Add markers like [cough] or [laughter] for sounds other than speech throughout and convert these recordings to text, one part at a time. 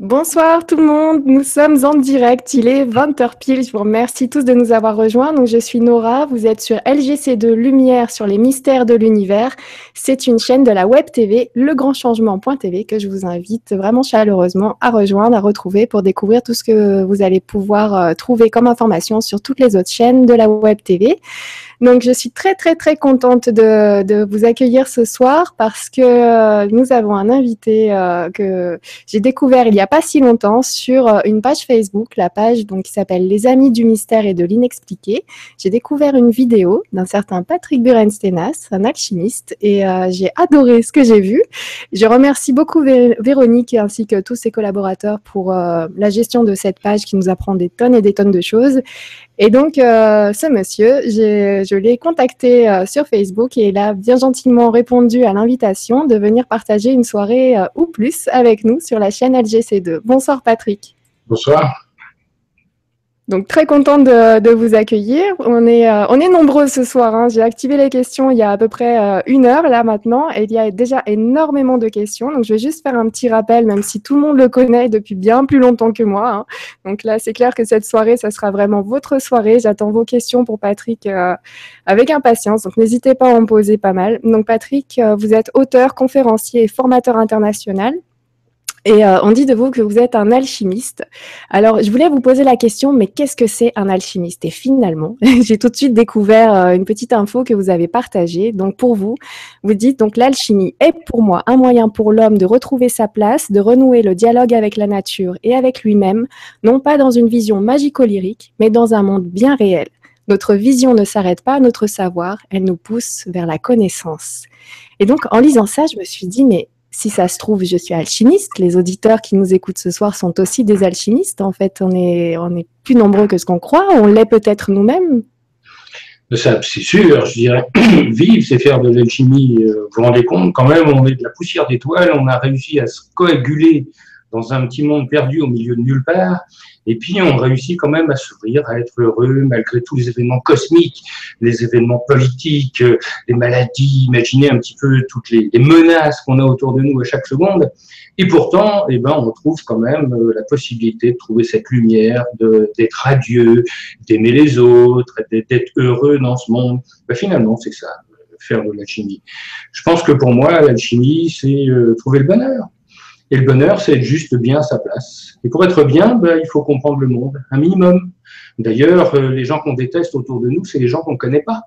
Bonsoir tout le monde, nous sommes en direct, il est 20h pile, je vous remercie tous de nous avoir rejoints. Donc je suis Nora, vous êtes sur LGC2 Lumière sur les mystères de l'univers. C'est une chaîne de la web TV, legrandchangement.tv que je vous invite vraiment chaleureusement à rejoindre, à retrouver pour découvrir tout ce que vous allez pouvoir euh, trouver comme information sur toutes les autres chaînes de la web TV. Donc, je suis très, très, très contente de, vous accueillir ce soir parce que euh, nous avons un invité euh, que j'ai découvert il n'y a pas si longtemps sur euh, une page Facebook, la page donc, qui s'appelle Les Amis du Mystère et de l'Inexpliqué. J'ai découvert une vidéo d'un certain Patrick Burenstenas, un alchimiste, et j'ai adoré ce que j'ai vu. Je remercie beaucoup Véronique ainsi que tous ses collaborateurs pour la gestion de cette page qui nous apprend des tonnes et des tonnes de choses. Et donc, euh, ce monsieur, je l'ai contacté euh, sur Facebook et il a bien gentiment répondu à l'invitation de venir partager une soirée euh, ou plus avec nous sur la chaîne LGC2. Bonsoir Patrick. Bonsoir. Donc très contente de, vous accueillir. On est, euh, on est nombreux ce soir. Hein. J'ai activé les questions il y a à peu près euh, une heure là maintenant et il y a déjà énormément de questions. Donc je vais juste faire un petit rappel, même si tout le monde le connaît depuis bien plus longtemps que moi. Hein. Donc là, c'est clair que cette soirée, ça sera vraiment votre soirée. J'attends vos questions pour Patrick euh, avec impatience. Donc n'hésitez pas à en poser pas mal. Donc Patrick, vous êtes auteur, conférencier et formateur international. Et euh, on dit de vous que vous êtes un alchimiste. Alors, je voulais vous poser la question, mais qu'est-ce que c'est un alchimiste? Et finalement, [laughs] j'ai tout de suite découvert euh, une petite info que vous avez partagée. Donc, pour vous, vous dites donc l'alchimie est pour moi un moyen pour l'homme de retrouver sa place, de renouer le dialogue avec la nature et avec lui-même, non pas dans une vision magico-lyrique, mais dans un monde bien réel. Notre vision ne s'arrête pas à notre savoir, elle nous pousse vers la connaissance. Et donc, en lisant ça, je me suis dit, mais si ça se trouve, je suis alchimiste. Les auditeurs qui nous écoutent ce soir sont aussi des alchimistes. En fait, on est, plus nombreux que ce qu'on croit. On l'est peut-être nous-mêmes. C'est sûr, je dirais. [clears throat] Vivre, c'est faire de l'alchimie. Euh, vous vous rendez compte, quand même, on est de la poussière d'étoiles. On a réussi à se coaguler dans un petit monde perdu au milieu de nulle part. Et puis, on réussit quand même à s'ouvrir, à être heureux, malgré tous les événements cosmiques, les événements politiques, euh, les maladies, imaginez un petit peu toutes les, menaces qu'on a autour de nous à chaque seconde. Et pourtant, eh ben, on trouve quand même euh, la possibilité de trouver cette lumière, d'être radieux, d'aimer les autres, d'être heureux dans ce monde. Ben, finalement, c'est ça, faire de l'alchimie. Je pense que pour moi, l'alchimie, c'est euh, trouver le bonheur. Et le bonheur, c'est être juste bien à sa place. Et pour être bien, ben, il faut comprendre le monde, un minimum. D'ailleurs, euh, les gens qu'on déteste autour de nous, c'est les gens qu'on ne connaît pas.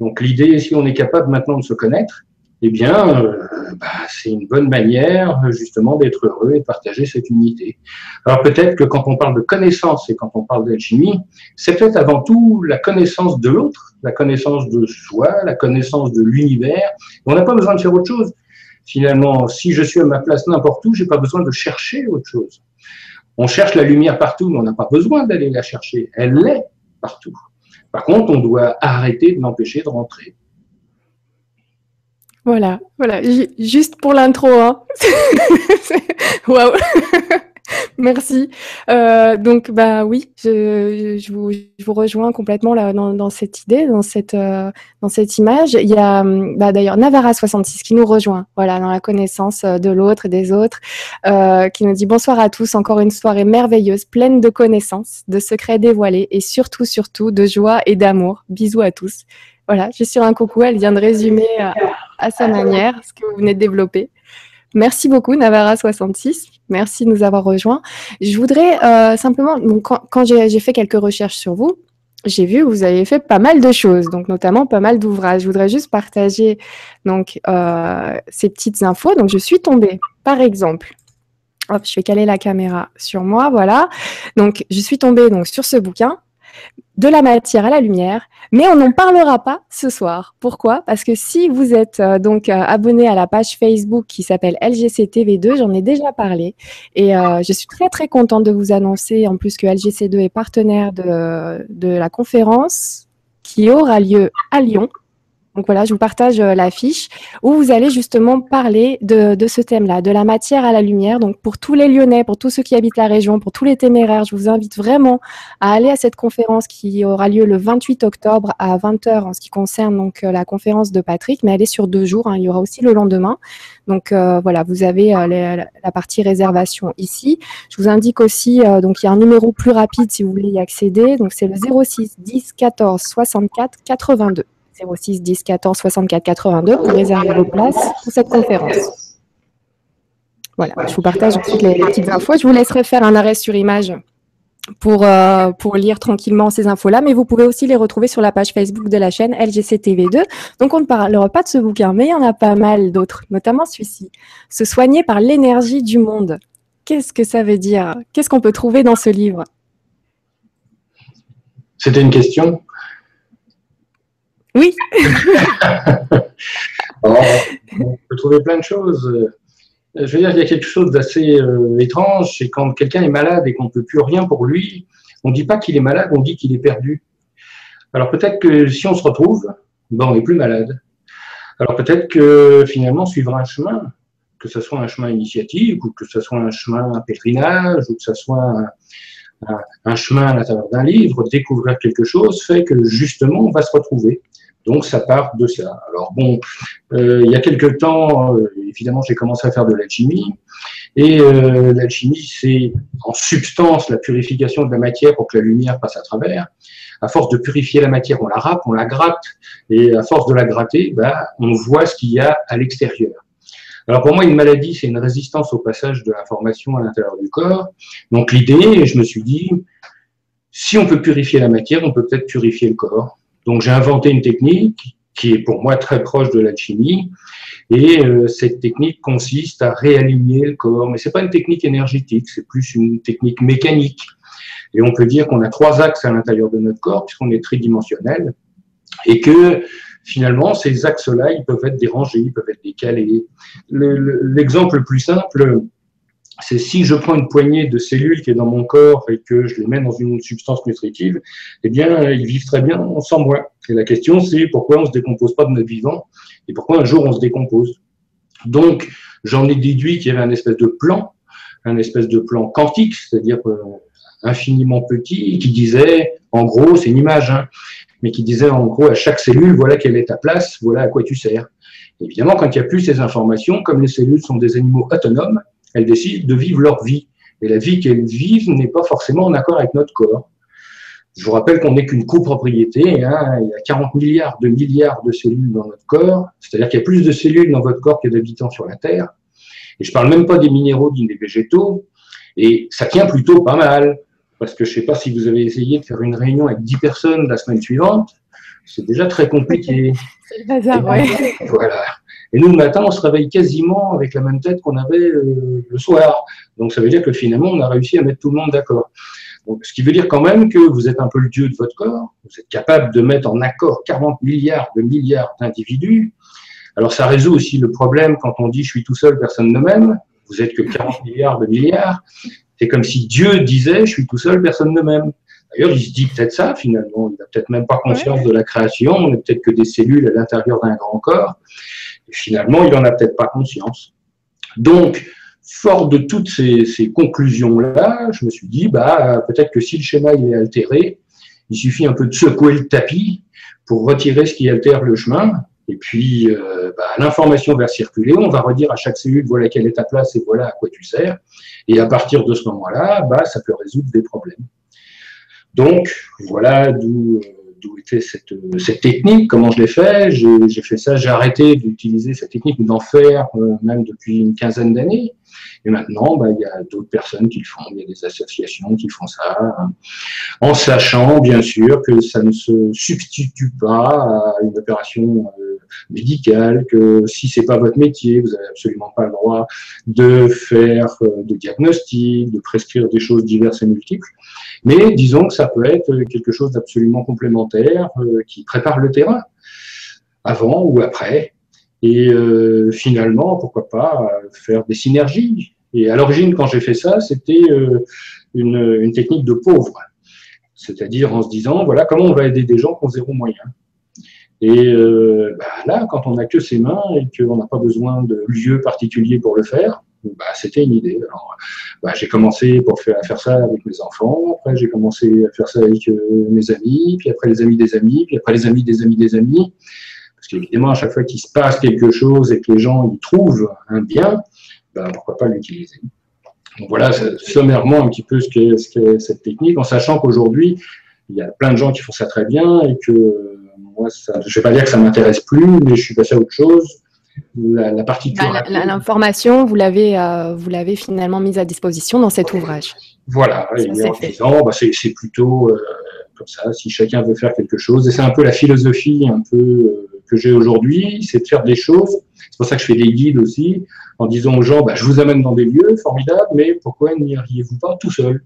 Donc l'idée, si on est capable maintenant de se connaître, eh bien, euh, bah, c'est une bonne manière justement d'être heureux et de partager cette unité. Alors peut-être que quand on parle de connaissance et quand on parle d'alchimie, c'est peut-être avant tout la connaissance de l'autre, la connaissance de soi, la connaissance de l'univers. On n'a pas besoin de faire autre chose. Finalement, si je suis à ma place n'importe où, j'ai pas besoin de chercher autre chose. On cherche la lumière partout, mais on n'a pas besoin d'aller la chercher. Elle est partout. Par contre, on doit arrêter de l'empêcher de rentrer. Voilà, voilà, juste pour l'intro. Hein. [laughs] Waouh [laughs] [laughs] Merci. Euh, donc, bah oui, je, vous, rejoins complètement là, dans, cette idée, dans cette, euh, dans cette image. Il y a bah, d'ailleurs Navara66 qui nous rejoint, voilà, dans la connaissance euh, de l'autre et des autres, qui nous dit bonsoir à tous, encore une soirée merveilleuse, pleine de connaissances, de secrets dévoilés et surtout, surtout de joie et d'amour. Bisous à tous. Voilà, je suis sur un coucou, elle vient de résumer à sa manière ce que vous venez de développer. Merci beaucoup, Navara66. Merci de nous avoir rejoints. Je voudrais euh, simplement, quand, j'ai fait quelques recherches sur vous, j'ai vu que vous avez fait pas mal de choses, donc notamment pas mal d'ouvrages. Je voudrais juste partager donc euh, ces petites infos. Donc, je suis tombée, par exemple, hop, je vais caler la caméra sur moi, voilà. Donc, je suis tombée donc sur ce bouquin de la matière à la lumière, mais on n'en parlera pas ce soir. Pourquoi? Parce que si vous êtes euh, donc euh, abonné à la page Facebook qui s'appelle LGCTV2, j'en ai déjà parlé, et euh, je suis très très contente de vous annoncer en plus que LGC2 est partenaire de, de la conférence qui aura lieu à Lyon Donc voilà, je vous partage euh, la fiche où vous allez justement parler de, ce thème-là, de la matière à la lumière. Donc pour tous les Lyonnais, pour tous ceux qui habitent la région, pour tous les téméraires, je vous invite vraiment à aller à cette conférence qui aura lieu le 28 octobre à 20h en ce qui concerne donc euh, la conférence de Patrick, mais elle est sur deux jours. Hein. il y aura aussi le lendemain. Donc euh, voilà, vous avez la partie réservation ici. Je vous indique aussi, donc il y a un numéro plus rapide si vous voulez y accéder. Donc c'est le 06 10 14 64 82. 06 10 14 64 82 pour réserver vos places pour cette conférence. Voilà, je vous partage ensuite les, petites infos. Je vous laisserai faire un arrêt sur image pour, euh, pour lire tranquillement ces infos-là, mais vous pouvez aussi les retrouver sur la page Facebook de la chaîne LGCTV2. Donc on ne parlera pas de ce bouquin, mais il y en a pas mal d'autres, notamment celui-ci. Se soigner par l'énergie du monde. Qu'est-ce que ça veut dire? Qu'est-ce qu'on peut trouver dans ce livre? C'était une question? Oui. [laughs] on peut trouver plein de choses. Je veux dire, il y a quelque chose d'assez euh, étrange, c'est quand quelqu'un est malade et qu'on ne peut plus rien pour lui, on ne dit pas qu'il est malade, on dit qu'il est perdu. Alors peut-être que si on se retrouve, ben, on n'est plus malade. Alors peut-être que finalement, suivre un chemin, que ce soit un chemin initiatique, ou que ce soit un chemin pèlerinage, ou que ce soit un, un chemin à l'intérieur d'un livre, découvrir quelque chose, fait que justement, on va se retrouver. Donc ça part de ça. Alors bon, euh, il y a quelques temps, euh, évidemment, j'ai commencé à faire de l'alchimie. Et euh, l'alchimie, c'est en substance la purification de la matière pour que la lumière passe à travers. À force de purifier la matière, on la râpe, on la gratte. Et à force de la gratter, bah, on voit ce qu'il y a à l'extérieur. Alors pour moi, une maladie, c'est une résistance au passage de l'information à l'intérieur du corps. Donc l'idée, je me suis dit, si on peut purifier la matière, on peut peut-être purifier le corps. Donc j'ai inventé une technique qui est pour moi très proche de l'alchimie. Et euh, cette technique consiste à réaligner le corps. Mais c'est pas une technique énergétique, c'est plus une technique mécanique. Et on peut dire qu'on a trois axes à l'intérieur de notre corps, puisqu'on est tridimensionnel, et que finalement, ces axes-là, ils peuvent être dérangés, ils peuvent être décalés. L'exemple le, plus simple, c'est si je prends une poignée de cellules qui est dans mon corps et que je les mets dans une substance nutritive, eh bien, ils vivent très bien sans moi. Et la question, c'est pourquoi on ne se décompose pas de notre vivant et pourquoi un jour on se décompose. Donc, j'en ai déduit qu'il y avait un espèce de plan, un espèce de plan quantique, c'est-à-dire euh, infiniment petit, qui disait, en gros, c'est une image, hein, mais qui disait en gros à chaque cellule, voilà quelle est ta place, voilà à quoi tu sers. Évidemment, quand il n'y a plus ces informations, comme les cellules sont des animaux autonomes, elles décident de vivre leur vie. Et la vie qu'elles vivent n'est pas forcément en accord avec notre corps. Je vous rappelle qu'on n'est qu'une copropriété. Hein. Il y a 40 milliards de milliards de cellules dans notre corps. C'est-à-dire qu'il y a plus de cellules dans votre corps que d'habitants sur la Terre. Et je parle même pas des minéraux ni des végétaux. Et ça tient plutôt pas mal. Parce que je sais pas si vous avez essayé de faire une réunion avec 10 personnes la semaine suivante. C'est déjà très compliqué. C'est le bazar, ouais. Voilà. Et nous, le matin, on se réveille quasiment avec la même tête qu'on avait euh, le soir. Donc, ça veut dire que finalement, on a réussi à mettre tout le monde d'accord. Donc, ce qui veut dire quand même que vous êtes un peu le dieu de votre corps. Vous êtes capable de mettre en accord 40 milliards de milliards d'individus. Alors, ça résout aussi le problème quand on dit je suis tout seul, personne ne m'aime. Vous êtes que 40 milliards de milliards. C'est comme si Dieu disait je suis tout seul, personne ne m'aime. D'ailleurs, il se dit peut-être ça finalement. Il n'a peut-être même pas conscience de la création. On n'est peut-être que des cellules à l'intérieur d'un grand corps. Finalement, il n'en a peut-être pas conscience. Donc, fort de toutes ces, conclusions-là, je me suis dit, bah, peut-être que si le schéma est altéré, il suffit un peu de secouer le tapis pour retirer ce qui altère le chemin. Et puis, euh, bah, l'information va circuler. On va redire à chaque cellule, voilà quelle est ta place et voilà à quoi tu sers. Et à partir de ce moment-là, bah, ça peut résoudre des problèmes. Donc, voilà d'où euh, d'où était cette, cette, technique, comment je l'ai fait. J'ai fait ça, j'ai arrêté d'utiliser cette technique ou d'en faire euh, même depuis une quinzaine d'années. Et maintenant, bah, il y a d'autres personnes qui le font, il y a des associations qui font ça, hein. en sachant bien sûr que ça ne se substitue pas à une opération euh, médicale, que si c'est pas votre métier, vous n'avez absolument pas le droit de faire euh, de diagnostic, de prescrire des choses diverses et multiples. Mais disons que ça peut être quelque chose d'absolument complémentaire euh, qui prépare le terrain, avant ou après. Et euh, finalement, pourquoi pas faire des synergies. Et à l'origine, quand j'ai fait ça, c'était une, technique de pauvre. C'est-à-dire en se disant, voilà, comment on va aider des gens qui ont zéro moyen. Et euh, bah, là, quand on n'a que ses mains et qu'on n'a pas besoin de lieu particulier pour le faire, bah, c'était une idée. bah, j'ai commencé pour faire, faire ça avec mes enfants, après j'ai commencé à faire ça avec euh, mes amis, puis après les amis des amis, puis après les amis des amis des amis. Parce qu'évidemment, à chaque fois qu'il se passe quelque chose et que les gens y trouvent un bien, bah, pourquoi pas l'utiliser. Donc voilà sommairement un petit peu ce qu'est ce cette technique, en sachant qu'aujourd'hui, il y a plein de gens qui font ça très bien et que moi, ça, je ne vais pas dire que ça m'intéresse plus, mais je suis passé à autre chose. La, partie bah, L'information, vous l'avez, euh, vous l'avez finalement mise à disposition dans cet ouvrage. Voilà, en disant, bah, c'est, plutôt euh, comme ça, si chacun veut faire quelque chose. Et c'est un peu la philosophie un peu euh, que j'ai aujourd'hui, c'est de faire des choses. C'est pour ça que je fais des guides aussi, en disant aux gens, bah, je vous amène dans des lieux formidables, mais pourquoi n'iriez-vous pas tout seul?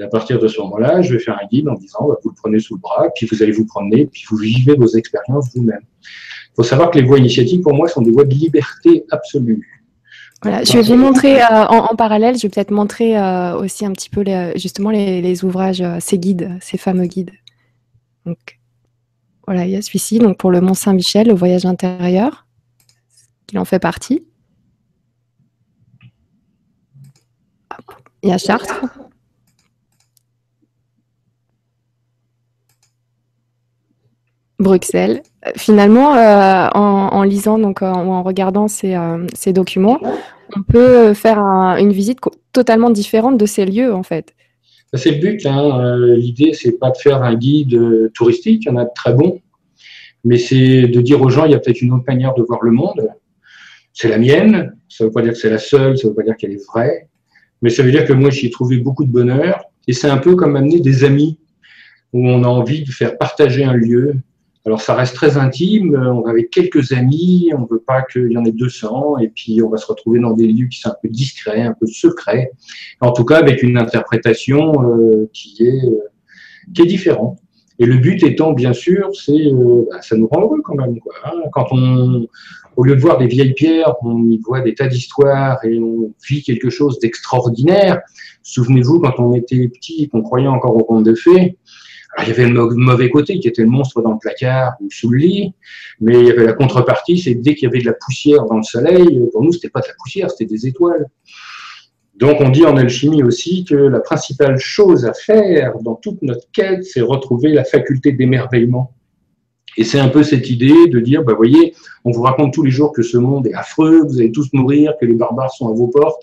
Et à partir de ce moment-là, je vais faire un guide en disant, bah, vous le prenez sous le bras, puis vous allez vous promener, puis vous vivez vos expériences vous-même. Il faut savoir que les voies initiatiques, pour moi, sont des voies de liberté absolue. Voilà, je vais vous montrer euh, en, parallèle, je vais peut-être montrer euh, aussi un petit peu justement les, ouvrages, euh, ces guides, ces fameux guides. Donc, voilà, il y a celui-ci, donc pour le Mont Saint-Michel, le voyage intérieur, il en fait partie. Il y a Chartres. Bruxelles. Finalement, euh, en, lisant donc euh, ou en regardant ces, euh, ces, documents, on peut faire une visite totalement différente de ces lieux en fait. C'est le but. Hein. L'idée, c'est pas de faire un guide touristique, il y en a de très bons, mais c'est de dire aux gens, il y a peut-être une autre manière de voir le monde. C'est la mienne. Ça ne veut pas dire que c'est la seule, ça ne veut pas dire qu'elle est vraie, mais ça veut dire que moi, j'y ai trouvé beaucoup de bonheur. Et c'est un peu comme amener des amis, où on a envie de faire partager un lieu, alors ça reste très intime, on va avec quelques amis, on ne veut pas qu'il y en ait 200, et puis on va se retrouver dans des lieux qui sont un peu discrets, un peu secrets, en tout cas avec une interprétation euh, qui, est, euh, qui est différente. Et le but étant, bien sûr, c'est, euh, bah, ça nous rend heureux quand même. Quoi, hein. Quand on, au lieu de voir des vieilles pierres, on y voit des tas d'histoires et on vit quelque chose d'extraordinaire. Souvenez-vous, quand on était petit, qu'on croyait encore au conte de fées, il y avait le mauvais côté qui était le monstre dans le placard ou sous le lit, mais il y avait la contrepartie, c'est dès qu'il y avait de la poussière dans le soleil, pour nous, c'était pas de la poussière, c'était des étoiles. Donc on dit en alchimie aussi que la principale chose à faire dans toute notre quête, c'est retrouver la faculté d'émerveillement. Et c'est un peu cette idée de dire, bah, voyez, on vous raconte tous les jours que ce monde est affreux, vous allez tous mourir, que les barbares sont à vos portes.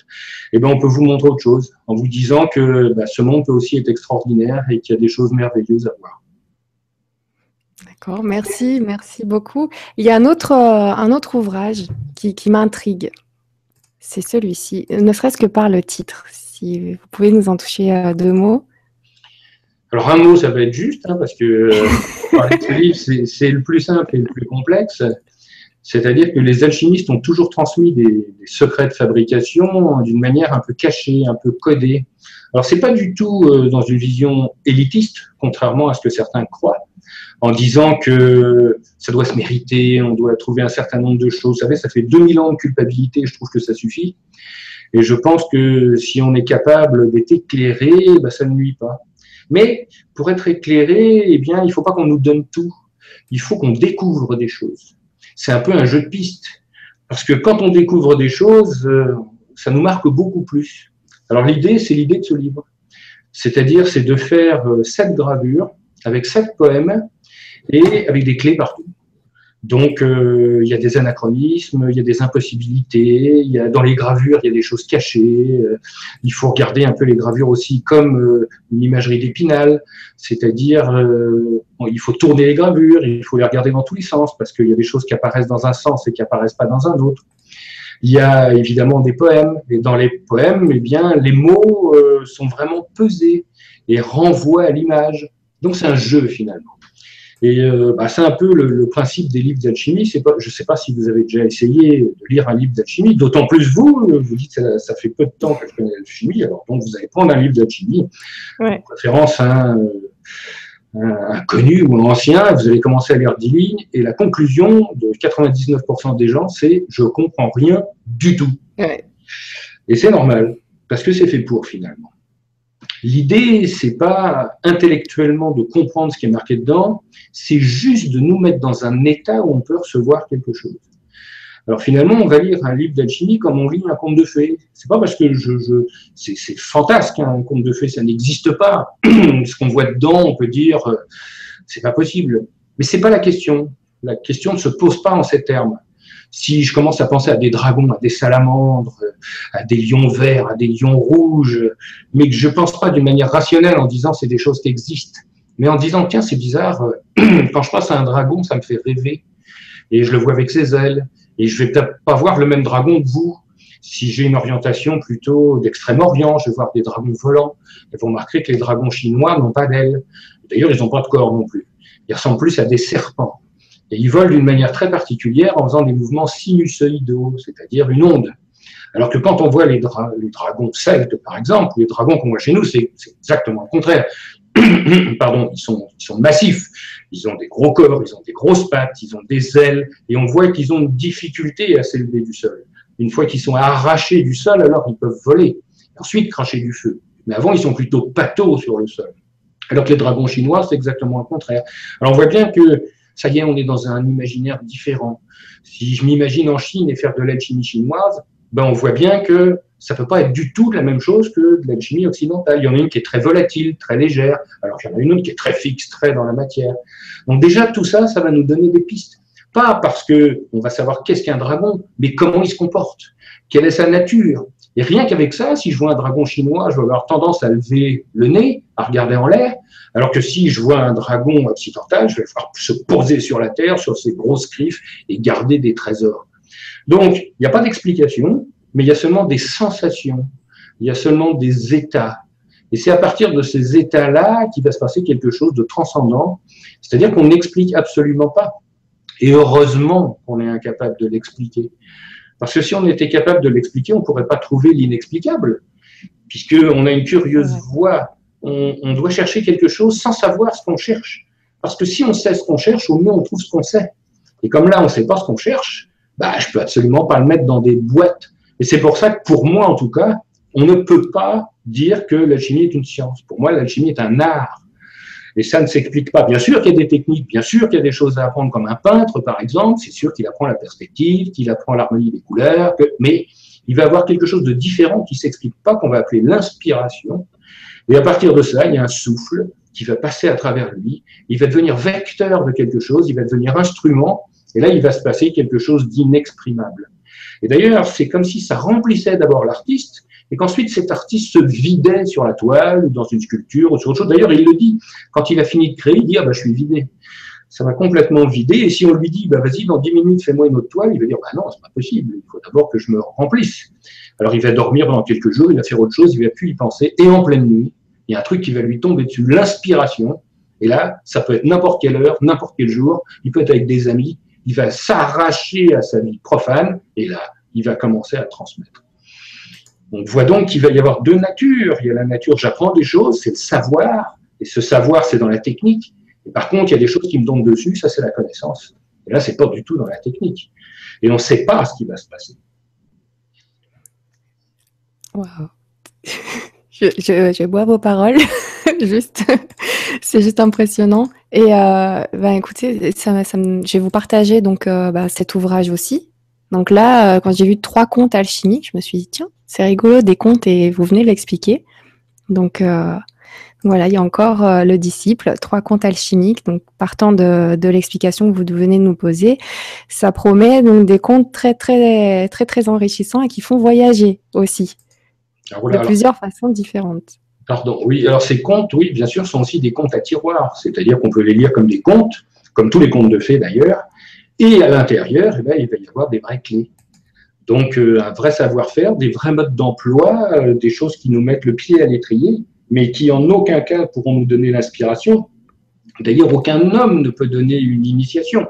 Eh ben, on peut vous montrer autre chose, en vous disant que bah, ce monde peut aussi être extraordinaire et qu'il y a des choses merveilleuses à voir. D'accord, merci, merci beaucoup. Il y a un autre, euh, un autre ouvrage qui, qui m'intrigue. C'est celui-ci, ne serait-ce que par le titre. Si vous pouvez nous en toucher euh, deux mots. Alors un mot, ça va être juste, hein, parce que euh, c'est le plus simple et le plus complexe. C'est-à-dire que les alchimistes ont toujours transmis des, secrets de fabrication d'une manière un peu cachée, un peu codée. Alors c'est pas du tout euh, dans une vision élitiste, contrairement à ce que certains croient, en disant que ça doit se mériter, on doit trouver un certain nombre de choses. Vous savez, ça fait 2000 ans de culpabilité, je trouve que ça suffit. Et je pense que si on est capable d'être éclairé, bah, ça ne nuit pas. Mais pour être éclairé, eh bien, il ne faut pas qu'on nous donne tout. Il faut qu'on découvre des choses. C'est un peu un jeu de piste. Parce que quand on découvre des choses, euh, ça nous marque beaucoup plus. Alors l'idée, c'est l'idée de ce livre. C'est-à-dire, c'est de faire euh, sept gravures avec sept poèmes et avec des clés partout. Donc, euh, il y a des anachronismes, il y a des impossibilités, il y a, dans les gravures, il y a des choses cachées. Euh, il faut regarder un peu les gravures aussi comme euh, une imagerie d'épinal, c'est-à-dire il faut tourner les gravures, il faut les regarder dans tous les sens, parce qu'il y a des choses qui apparaissent dans un sens et qui apparaissent pas dans un autre. Il y a évidemment des poèmes, et dans les poèmes, eh bien, les mots sont vraiment pesés et renvoient à l'image. Donc, c'est un jeu finalement. Et euh, bah, c'est un peu le, principe des livres d'alchimie. je ne sais pas si vous avez déjà essayé de lire un livre d'alchimie, d'autant plus vous, vous dites que ça, fait peu de temps que je connais l'alchimie, alors donc vous allez prendre un livre d'alchimie, ouais. en préférence un, un, connu ou un ancien, vous allez commencer à lire 10 lignes, et la conclusion de 99% des gens, c'est « je comprends rien du tout ouais. Et c'est normal, parce que c'est fait pour finalement. L'idée, c'est pas intellectuellement de comprendre ce qui est marqué dedans, c'est juste de nous mettre dans un état où on peut recevoir quelque chose. Alors finalement, on va lire un livre d'alchimie comme on lit un conte de fées. C'est pas parce que je, je c'est fantasque hein, un conte de fées, ça n'existe pas. [clears throat] ce qu'on voit dedans, on peut dire euh, c'est pas possible. Mais c'est pas la question. La question ne se pose pas en ces termes. Si je commence à penser à des dragons, à des salamandres, à des lions verts, à des lions rouges, mais que je pense pas d'une manière rationnelle en disant c'est des choses qui existent, mais en disant tiens c'est bizarre, [clears throat] quand je pense à un dragon ça me fait rêver et je le vois avec ses ailes et je vais peut-être pas voir le même dragon que vous. Si j'ai une orientation plutôt d'extrême-orient, je vais voir des dragons volants. Et vous remarquerez que les dragons chinois n'ont pas d'ailes. D'ailleurs, ils n'ont pas de corps non plus. Ils ressemblent plus à des serpents. Et ils volent d'une manière très particulière en faisant des mouvements sinusoïdaux, c'est-à-dire une onde. Alors que quand on voit les, dragons celtes, par exemple, les dragons qu'on voit chez nous, c'est exactement le contraire. [coughs] Pardon, ils sont, ils sont massifs, ils ont des gros corps, ils ont des grosses pattes, ils ont des ailes, et on voit qu'ils ont une difficulté à s'élever du sol. Une fois qu'ils sont arrachés du sol, alors ils peuvent voler, ensuite cracher du feu. Mais avant, ils sont plutôt pâteaux sur le sol. Alors que les dragons chinois, c'est exactement le contraire. Alors on voit bien que ça y est, on est dans un imaginaire différent. Si je m'imagine en Chine et faire de l'alchimie chinoise, ben on voit bien que ça peut pas être du tout la même chose que de l'alchimie occidentale. Il y en a une qui est très volatile, très légère, alors qu'il y en a une autre qui est très fixe, très dans la matière. Donc déjà, tout ça, ça va nous donner des pistes. Pas parce que on va savoir qu'est-ce qu'un dragon, mais comment il se comporte, quelle est sa nature. Et rien qu'avec ça, si je vois un dragon chinois, je vais avoir tendance à lever le nez, à regarder en l'air, alors que si je vois un dragon occidental, je vais falloir se poser sur la terre, sur ses grosses griffes et garder des trésors. Donc, il n'y a pas d'explication, mais il y a seulement des sensations, il y a seulement des états. Et c'est à partir de ces états-là qu'il va se passer quelque chose de transcendant, c'est-à-dire qu'on n'explique absolument pas. Et heureusement qu'on est incapable de l'expliquer. Parce que si on était capable de l'expliquer, on ne pourrait pas trouver l'inexplicable, puisqu'on a une curieuse voix on, doit chercher quelque chose sans savoir ce qu'on cherche. Parce que si on sait ce qu'on cherche, au mieux on trouve ce qu'on sait. Et comme là, on ne sait pas ce qu'on cherche, bah, je peux absolument pas le mettre dans des boîtes. Et c'est pour ça que pour moi, en tout cas, on ne peut pas dire que l'alchimie est une science. Pour moi, l'alchimie est un art. Et ça ne s'explique pas. Bien sûr qu'il y a des techniques, bien sûr qu'il y a des choses à apprendre, comme un peintre, par exemple. C'est sûr qu'il apprend la perspective, qu'il apprend l'harmonie des couleurs, mais il va avoir quelque chose de différent qui s'explique pas, qu'on va appeler l'inspiration, et à partir de ça, il y a un souffle qui va passer à travers lui, il va devenir vecteur de quelque chose, il va devenir instrument, et là, il va se passer quelque chose d'inexprimable. Et d'ailleurs, c'est comme si ça remplissait d'abord l'artiste, et qu'ensuite cet artiste se vidait sur la toile, ou dans une sculpture, ou sur autre chose. D'ailleurs, il le dit. Quand il a fini de créer, il dit, ah bah, je suis vidé. Ça va complètement vider. Et si on lui dit, bah, vas-y, dans dix minutes, fais-moi une autre toile, il va dire, bah non, c'est pas possible. Il faut d'abord que je me remplisse. Alors, il va dormir pendant quelques jours, il va faire autre chose, il va plus y penser. Et en pleine nuit, il y a un truc qui va lui tomber dessus, l'inspiration. Et là, ça peut être n'importe quelle heure, n'importe quel jour. Il peut être avec des amis. Il va s'arracher à sa vie profane. Et là, il va commencer à transmettre. On voit donc qu'il va y avoir deux natures. Il y a la nature, j'apprends des choses, c'est le savoir. Et ce savoir, c'est dans la technique. Et par contre, il y a des choses qui me tombent dessus, ça, c'est la connaissance. Et là, c'est pas du tout dans la technique. Et on ne sait pas ce qui va se passer. Waouh [laughs] je, bois vos paroles, [laughs] [laughs] c'est juste impressionnant. Et euh, bah, écoutez, ça, ça je vais vous partager donc euh, bah, cet ouvrage aussi. Donc là, euh, quand j'ai vu trois contes alchimiques, je me suis dit tiens, c'est rigolo des contes et vous venez l'expliquer. Donc euh, voilà, il y a encore le disciple, trois contes alchimiques. Donc partant de, de l'explication que vous venez de nous poser, ça promet donc des contes très très très très enrichissants et qui font voyager aussi de plusieurs façons différentes. Pardon, oui. Alors ces contes, oui, bien sûr, sont aussi des contes à tiroir, c'est-à-dire qu'on peut les lire comme des contes, comme tous les contes de fées d'ailleurs, et à l'intérieur, eh ben, il va y avoir des vraies clés. Donc euh, un vrai savoir-faire, des vrais modes d'emploi, euh, des choses qui nous mettent le pied à l'étrier, mais qui en aucun cas pourront nous donner l'inspiration. D'ailleurs, aucun homme ne peut donner une initiation.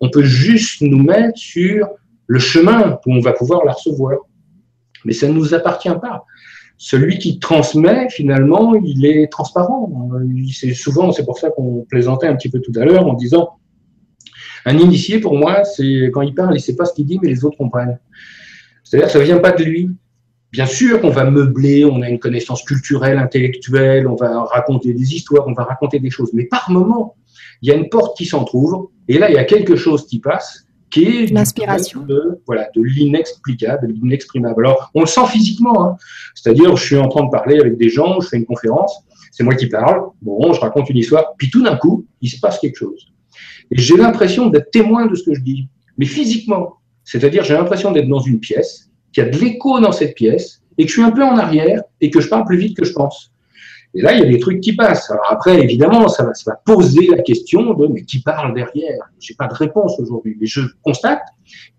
On peut juste nous mettre sur le chemin où on va pouvoir la recevoir mais ça ne nous appartient pas. Celui qui transmet, finalement, il est transparent. C'est souvent, c'est pour ça qu'on plaisantait un petit peu tout à l'heure en disant, un initié, pour moi, c'est quand il parle, il ne sait pas ce qu'il dit, mais les autres comprennent. C'est-à-dire que ça ne vient pas de lui. Bien sûr qu'on va meubler, on a une connaissance culturelle, intellectuelle, on va raconter des histoires, on va raconter des choses. Mais par moment, il y a une porte qui s'entrouvre, et là, il y a quelque chose qui passe, qui est l'inspiration de, voilà, de l'inexplicable, de l'inexprimable. Alors, on le sent physiquement, hein. c'est-à-dire, je suis en train de parler avec des gens, je fais une conférence, c'est moi qui parle, bon, je raconte une histoire, puis tout d'un coup, il se passe quelque chose. Et j'ai l'impression d'être témoin de ce que je dis, mais physiquement. C'est-à-dire, j'ai l'impression d'être dans une pièce, qu'il y a de l'écho dans cette pièce, et que je suis un peu en arrière, et que je parle plus vite que je pense. Et là, il y a des trucs qui passent. Alors après, évidemment, ça va, poser la question de mais qui parle derrière? J'ai pas de réponse aujourd'hui, mais je constate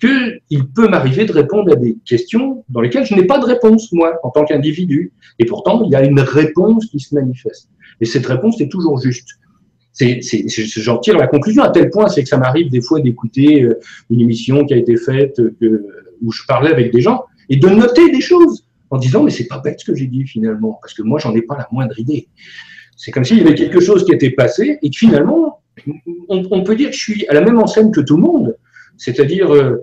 qu'il peut m'arriver de répondre à des questions dans lesquelles je n'ai pas de réponse moi en tant qu'individu. Et pourtant, il y a une réponse qui se manifeste. Et cette réponse est toujours juste. C'est, j'en tire la conclusion à tel point, c'est que ça m'arrive des fois d'écouter euh, une émission qui a été faite euh, où je parlais avec des gens et de noter des choses en disant mais c'est pas bête ce que j'ai dit finalement, parce que moi j'en ai pas la moindre idée. C'est comme s'il y avait quelque chose qui était passé et que finalement on, peut dire que je suis à la même enseigne que tout le monde. C'est-à-dire euh,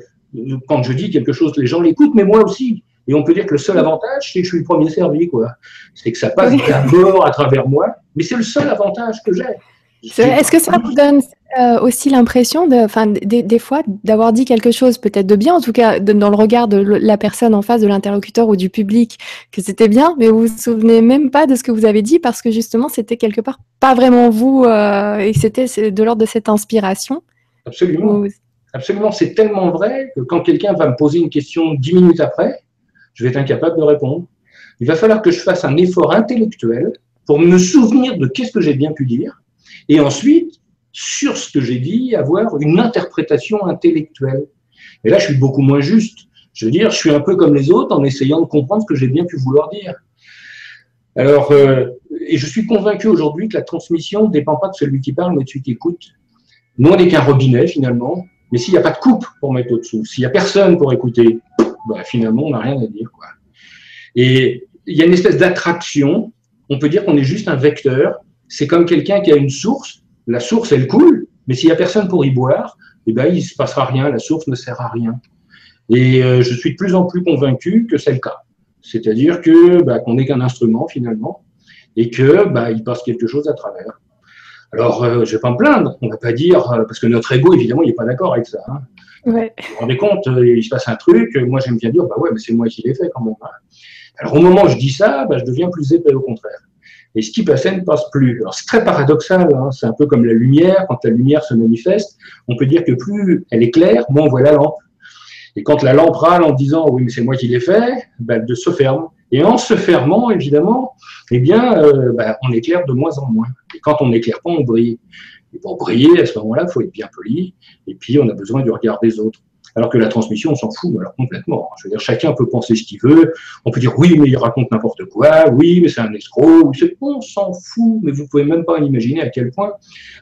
quand je dis quelque chose, les gens l'écoutent, mais moi aussi. Et on peut dire que le seul avantage, c'est que je suis le premier servi, quoi. C'est que ça passe d'abord à travers moi, mais c'est le seul avantage que j'ai. Est-ce que ça vous donne euh, aussi l'impression, de, des, des, fois, d'avoir dit quelque chose peut-être de bien, en tout cas dans le regard de la personne en face, de l'interlocuteur ou du public, que c'était bien, mais vous vous souvenez même pas de ce que vous avez dit parce que justement c'était quelque part pas vraiment vous euh, et c'était de l'ordre de cette inspiration. Absolument. Absolument, c'est tellement vrai que quand quelqu'un va me poser une question dix minutes après, je vais être incapable de répondre. Il va falloir que je fasse un effort intellectuel pour me souvenir de qu'est-ce que j'ai bien pu dire et ensuite, sur ce que j'ai dit, avoir une interprétation intellectuelle. Et là, je suis beaucoup moins juste. Je veux dire, je suis un peu comme les autres en essayant de comprendre ce que j'ai bien pu vouloir dire. Alors, euh, et je suis convaincu aujourd'hui que la transmission ne dépend pas de celui qui parle, mais de celui qui écoute. Nous, on n'est qu'un robinet, finalement. Mais s'il n'y a pas de coupe pour mettre au-dessous, s'il n'y a personne pour écouter, bah, finalement, on n'a rien à dire. Quoi. Et il y a une espèce d'attraction. On peut dire qu'on est juste un vecteur c'est comme quelqu'un qui a une source, la source elle coule, mais s'il n'y a personne pour y boire, eh ben, il ne se passera rien, la source ne sert à rien. Et euh, je suis de plus en plus convaincu que c'est le cas. C'est-à-dire que bah, qu'on n'est qu'un instrument finalement, et que bah, il passe quelque chose à travers. Alors, euh, je ne vais pas me plaindre, on ne va pas dire, euh, parce que notre ego, évidemment, il n'est pas d'accord avec ça. Hein. Ouais. Vous vous rendez compte, il se passe un truc, moi j'aime bien dire, bah ouais, mais c'est moi qui l'ai fait quand même. Alors au moment où je dis ça, bah, je deviens plus épais au contraire et ce qui passait ne passe plus. Alors c'est très paradoxal, hein. c'est un peu comme la lumière, quand la lumière se manifeste, on peut dire que plus elle est claire, moins on voit la lampe. Et quand la lampe râle en disant oui mais c'est moi qui l'ai fait, ben, elle se ferme. Et en se fermant, évidemment, eh bien, euh, ben, on éclaire de moins en moins. Et quand on n'éclaire pas, on brille. Et pour briller, à ce moment-là, il faut être bien poli. Et puis, on a besoin du regard des autres. Alors que la transmission, on s'en fout alors complètement. Je veux dire, chacun peut penser ce qu'il veut. On peut dire oui, mais il raconte n'importe quoi. Oui, mais c'est un escroc. On s'en fout, mais vous pouvez même pas imaginer à quel point.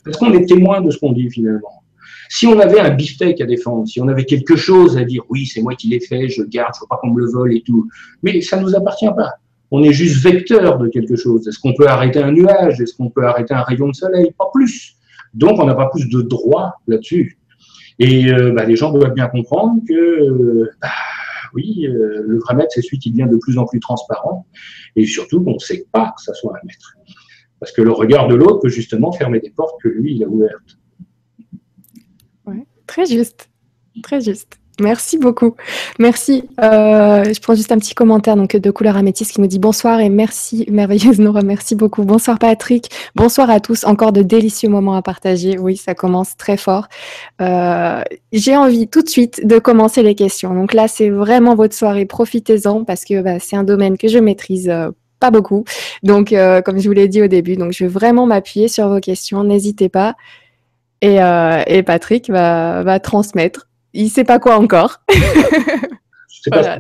Parce qu'on est témoin de ce qu'on dit finalement. Si on avait un beefsteak à défendre, si on avait quelque chose à dire, oui, c'est moi qui l'ai fait, je garde, il faut pas qu'on me le vole et tout. Mais ça nous appartient pas. On est juste vecteur de quelque chose. Est-ce qu'on peut arrêter un nuage? Est-ce qu'on peut arrêter un rayon de soleil? Pas plus. Donc, on n'a pas plus de droit là-dessus. Et euh, bah, les gens doivent bien comprendre que, euh, bah, oui, euh, le vrai maître, c'est celui qui devient de plus en plus transparent, et surtout qu'on ne sait pas que ça soit un maître. Parce que le regard de l'autre peut justement fermer des portes que lui, il a ouvertes. Ouais, très juste, très juste. Merci beaucoup. Merci. Euh, je prends juste un petit commentaire donc de couleur améthyste qui nous dit bonsoir et merci merveilleuse Nora, merci beaucoup. Bonsoir Patrick. Bonsoir à tous. Encore de délicieux moments à partager. Oui, ça commence très fort. Euh, j'ai envie tout de suite de commencer les questions. Donc là, c'est vraiment votre soirée. Profitez-en parce que bah, c'est un domaine que je maîtrise. Euh, pas beaucoup. Donc, comme je vous l'ai dit au début, donc je vais vraiment m'appuyer sur vos questions. N'hésitez pas. Et, Patrick va transmettre il sait pas quoi encore. [laughs] sais pas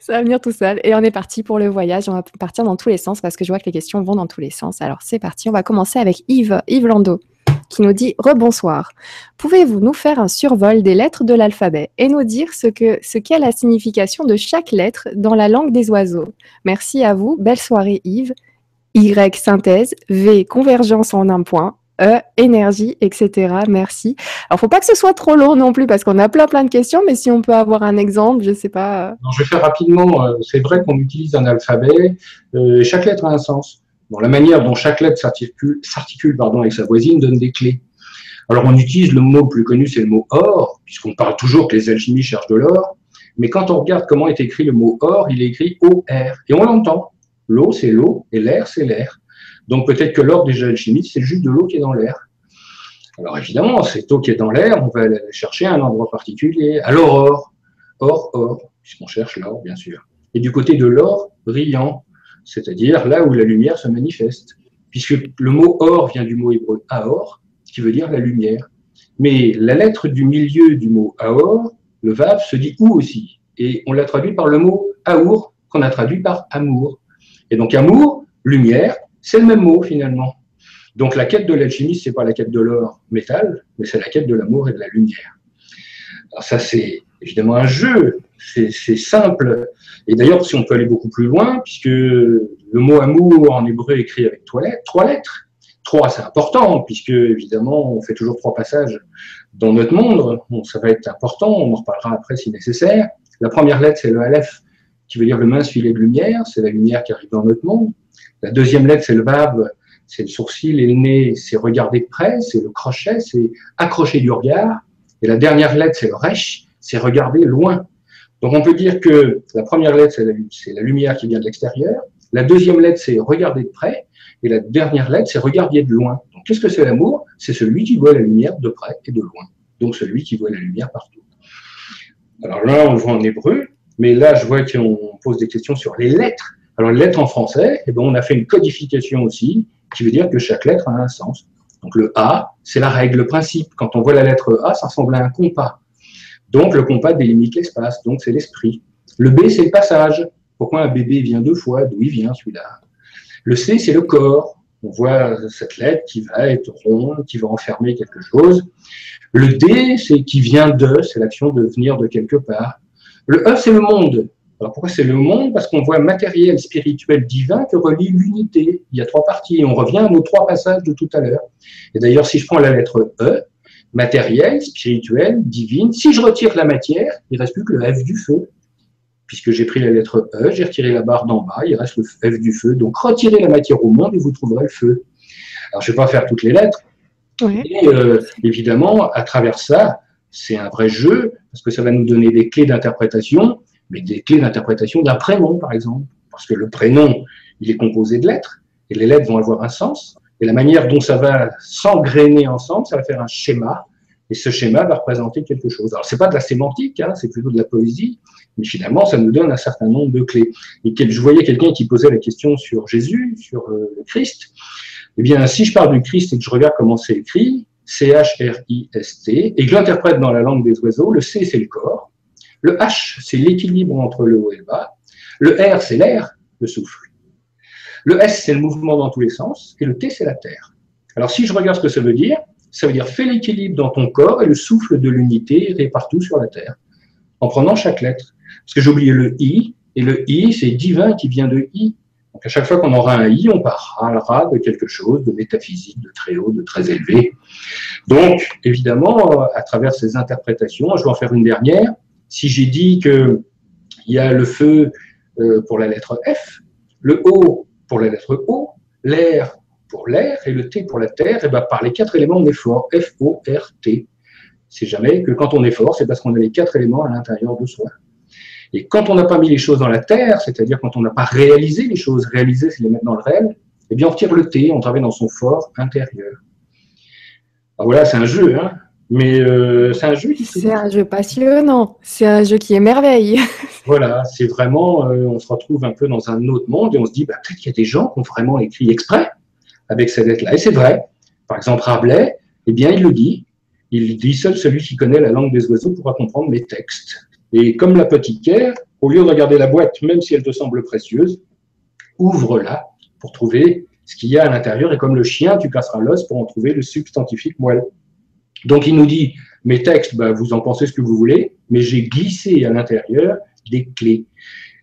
Ça va venir tout seul. Et on est parti pour le voyage. On va partir dans tous les sens parce que je vois que les questions vont dans tous les sens. Alors c'est parti. On va commencer avec Yves, Yves Lando qui nous dit Rebonsoir. Pouvez-vous nous faire un survol des lettres de l'alphabet et nous dire ce que ce qu'est la signification de chaque lettre dans la langue des oiseaux? Merci à vous. Belle soirée Yves. Y synthèse, V convergence en un point, E, énergie, etc. Merci. Alors, faut pas que ce soit trop lourd non plus parce qu'on a plein plein de questions, mais si on peut avoir un exemple, je sais pas. Euh. je vais faire rapidement. Euh, c'est vrai qu'on utilise un alphabet. Euh, chaque lettre a un sens. Bon, la manière dont chaque lettre s'articule, avec sa voisine donne des clés. Alors, on utilise le mot le plus connu, c'est le mot or, puisqu'on parle toujours que les alchimistes cherchent de l'or. Mais quand on regarde comment est écrit le mot or, il est écrit OR. Et on l'entend. L'eau, c'est l'eau, et l'air, c'est l'air. Donc peut-être que l'or des alchimistes, c'est juste de l'eau qui est dans l'air. Alors évidemment, cette eau qui est dans l'air, on va chercher à un endroit particulier. Alors or, or, or, puisqu'on cherche l'or, bien sûr. Et du côté de l'or, brillant, c'est-à-dire là où la lumière se manifeste. Puisque le mot or vient du mot hébreu aor, qui veut dire la lumière. Mais la lettre du milieu du mot aor, le vav, se dit ou aussi. Et on l'a traduit par le mot aour, qu'on a traduit par amour. Et donc amour, lumière, c'est le même mot finalement. Donc la quête de l'alchimie, c'est pas la quête de l'or métal, mais c'est la quête de l'amour et de la lumière. Alors ça, c'est évidemment un jeu, c'est simple. Et d'ailleurs, si on peut aller beaucoup plus loin, puisque le mot amour en hébreu est écrit avec trois lettres, trois lettres. Trois, c'est important, puisque évidemment, on fait toujours trois passages dans notre monde. ça va être important, on en reparlera après si nécessaire. La première lettre, c'est le Aleph, qui veut dire le mince filet de lumière, c'est la lumière qui arrive dans notre monde. La deuxième lettre, c'est le Bab, c'est le sourcil, et le nez, c'est regarder de près, c'est le crochet, c'est accrocher du regard. Et la dernière lettre, c'est le Resh, c'est regarder loin. Donc on peut dire que la première lettre, c'est la, lumière qui vient de l'extérieur. La deuxième lettre, c'est regarder de près. Et la dernière lettre, c'est regarder de loin. Donc qu'est-ce que c'est l'amour? C'est celui qui voit la lumière de près et de loin. Donc celui qui voit la lumière partout. Alors là, on le voit en hébreu, mais là, je vois qu'on pose des questions sur les lettres. Alors, les lettres en français, eh ben, on a fait une codification aussi, qui veut dire que chaque lettre a un sens. Donc, le A, c'est la règle, le principe. Quand on voit la lettre A, ça ressemble à un compas. Donc, le compas délimite l'espace, donc c'est l'esprit. Le B, c'est le passage. Pourquoi un bébé vient deux fois? D'où il vient celui-là? Le C, c'est le corps. On voit cette lettre qui va être ronde, qui va enfermer quelque chose. Le D, c'est qui vient de, c'est l'action de venir de quelque part. Le E, c'est le monde. Alors pourquoi c'est le monde? Parce qu'on voit matériel, spirituel, divin que relie l'unité. Il y a trois parties. on revient à nos trois passages de tout à l'heure. Et d'ailleurs, si je prends la lettre E, matériel, spirituel, divine, si je retire la matière, il ne reste plus que le F du feu. Puisque j'ai pris la lettre E, j'ai retiré la barre d'en bas, il reste le F du feu. Donc retirez la matière au monde et vous trouverez le feu. Alors je ne vais pas faire toutes les lettres. Et euh, évidemment, à travers ça, c'est un vrai jeu, parce que ça va nous donner des clés d'interprétation mais des clés d'interprétation d'un prénom, par exemple. Parce que le prénom, il est composé de lettres, et les lettres vont avoir un sens. Et la manière dont ça va s'engrainer ensemble, ça va faire un schéma, et ce schéma va représenter quelque chose. Alors, c'est pas de la sémantique, hein, c'est plutôt de la poésie, mais finalement, ça nous donne un certain nombre de clés. Et je voyais quelqu'un qui posait la question sur Jésus, sur euh, le Christ. Eh bien, si je parle du Christ et que je regarde comment c'est écrit, C-H-R-I-S-T, et que je l'interprète dans la langue des oiseaux, le C, c'est le corps, le H, c'est l'équilibre entre le haut et le bas. Le R, c'est l'air, le souffle. Le S, c'est le mouvement dans tous les sens. Et le T, c'est la terre. Alors, si je regarde ce que ça veut dire, ça veut dire fais l'équilibre dans ton corps et le souffle de l'unité est partout sur la terre, en prenant chaque lettre. Parce que j'ai oublié le I, et le I, c'est divin qui vient de I. Donc à chaque fois qu'on aura un I, on parlera de quelque chose de métaphysique, de très haut, de très élevé. Donc, évidemment, à travers ces interprétations, je vais en faire une dernière si j'ai dit qu'il y a le feu euh, pour la lettre F, le O pour la lettre O, l'air pour l'air et le T pour la terre, et eh ben par les quatre éléments, on est fort. F, O, R, T. C'est jamais que quand on est fort, c'est parce qu'on a les quatre éléments à l'intérieur de soi. Et quand on n'a pas mis les choses dans la terre, c'est-à-dire quand on n'a pas réalisé les choses, réalisé, c'est les mettre dans le réel, eh bien on tire le T, on travaille dans son fort intérieur. Alors voilà, c'est un jeu, hein mais euh, c'est un jeu qui C'est un jeu passionnant, c'est un jeu qui est merveille. [laughs] voilà, c'est vraiment, euh, on se retrouve un peu dans un autre monde et on se dit, bah, peut-être qu'il y a des gens qui ont vraiment écrit exprès avec cette lettre-là. Et c'est vrai. Par exemple, Rabelais, eh bien, il le dit. Il dit seul celui qui connaît la langue des oiseaux pourra comprendre mes textes. Et comme la l'apothicaire, au lieu de regarder la boîte, même si elle te semble précieuse, ouvre-la pour trouver ce qu'il y a à l'intérieur. Et comme le chien, tu casseras l'os pour en trouver le substantifique moelle. Donc il nous dit, mes textes, bah, vous en pensez ce que vous voulez, mais j'ai glissé à l'intérieur des clés.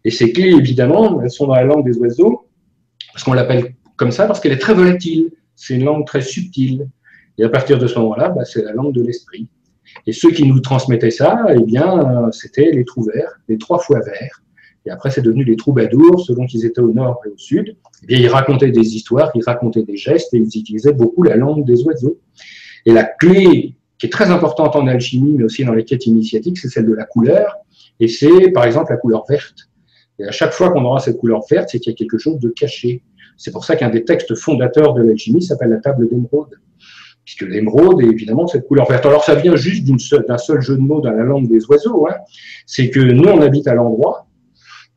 Et ces clés, évidemment, elles sont dans la langue des oiseaux, parce qu'on l'appelle comme ça, parce qu'elle est très volatile. C'est une langue très subtile. Et à partir de ce moment-là, bah, c'est la langue de l'esprit. Et ceux qui nous transmettaient ça, eh bien, c'était les trous verts, les trois fois verts. Et après, c'est devenu les troubadours, selon qu'ils étaient au nord et au sud. Eh ils racontaient des histoires, ils racontaient des gestes et ils utilisaient beaucoup la langue des oiseaux. Et la clé qui est très importante en alchimie, mais aussi dans les quêtes initiatiques, c'est celle de la couleur. Et c'est, par exemple, la couleur verte. Et à chaque fois qu'on aura cette couleur verte, c'est qu'il y a quelque chose de caché. C'est pour ça qu'un des textes fondateurs de l'alchimie s'appelle la table d'émeraude puisque l'émeraude est évidemment cette couleur verte. Alors ça vient juste d'un seul, jeu de mots dans la langue des oiseaux, hein. c'est que nous on habite à l'endroit,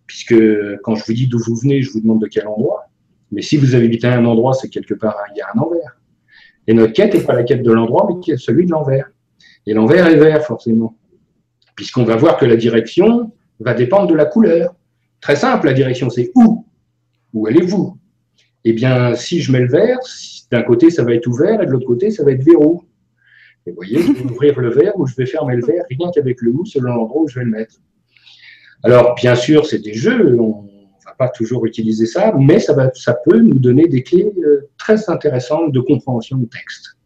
puisque quand je vous dis d'où vous venez, je vous demande de quel endroit, mais si vous habitez à un endroit, c'est quelque part, il y a un envers. Et notre quête n'est pas la quête de l'endroit, mais celui de l'envers. Et l'envers est vert, forcément, puisqu'on va voir que la direction va dépendre de la couleur. Très simple, la direction, c'est où? Où allez-vous? Eh bien, si je mets le vert, d'un côté, ça va être ouvert et de l'autre côté, ça va être verrou. Et vous voyez, je vais ouvrir le verre ou je vais fermer le verre rien qu'avec le où, selon l'endroit où je vais le mettre. Alors, bien sûr, c'est des jeux, va pas toujours utiliser ça, mais ça, va, ça peut nous donner des clés euh, très intéressantes de compréhension du texte.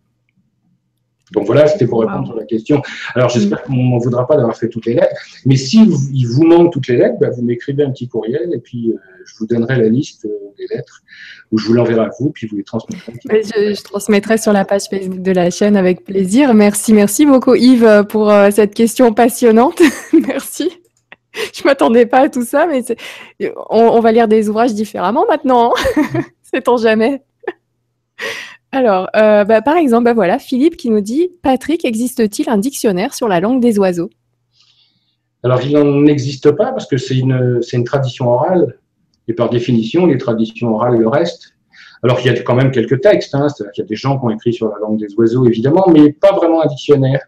Donc voilà, c'était pour répondre à la question. Alors j'espère qu'on ne m'en voudra pas d'avoir fait toutes les lettres, mais si il vous manque toutes les lettres, bah, vous m'écrivez un petit courriel et puis euh, je vous donnerai la liste euh, des lettres ou je vous l'enverrai à vous, puis vous les transmettrez. Je, je, transmettrai sur la page Facebook de la chaîne avec plaisir. Merci, merci beaucoup Yves pour euh, cette question passionnante. [laughs] merci. [laughs] Je m'attendais pas à tout ça, mais on, va lire des ouvrages différemment maintenant. Hein. [laughs] En jamais? Alors, euh, bah, par exemple, bah, voilà, Philippe qui nous dit Patrick, existe-t-il un dictionnaire sur la langue des oiseaux Alors, il n'en existe pas parce que c'est une, une, tradition orale. Et par définition, les traditions orales le restent. Alors, il y a quand même quelques textes. Hein, C'est-à-dire qu'il y a des gens qui ont écrit sur la langue des oiseaux, évidemment, mais pas vraiment un dictionnaire.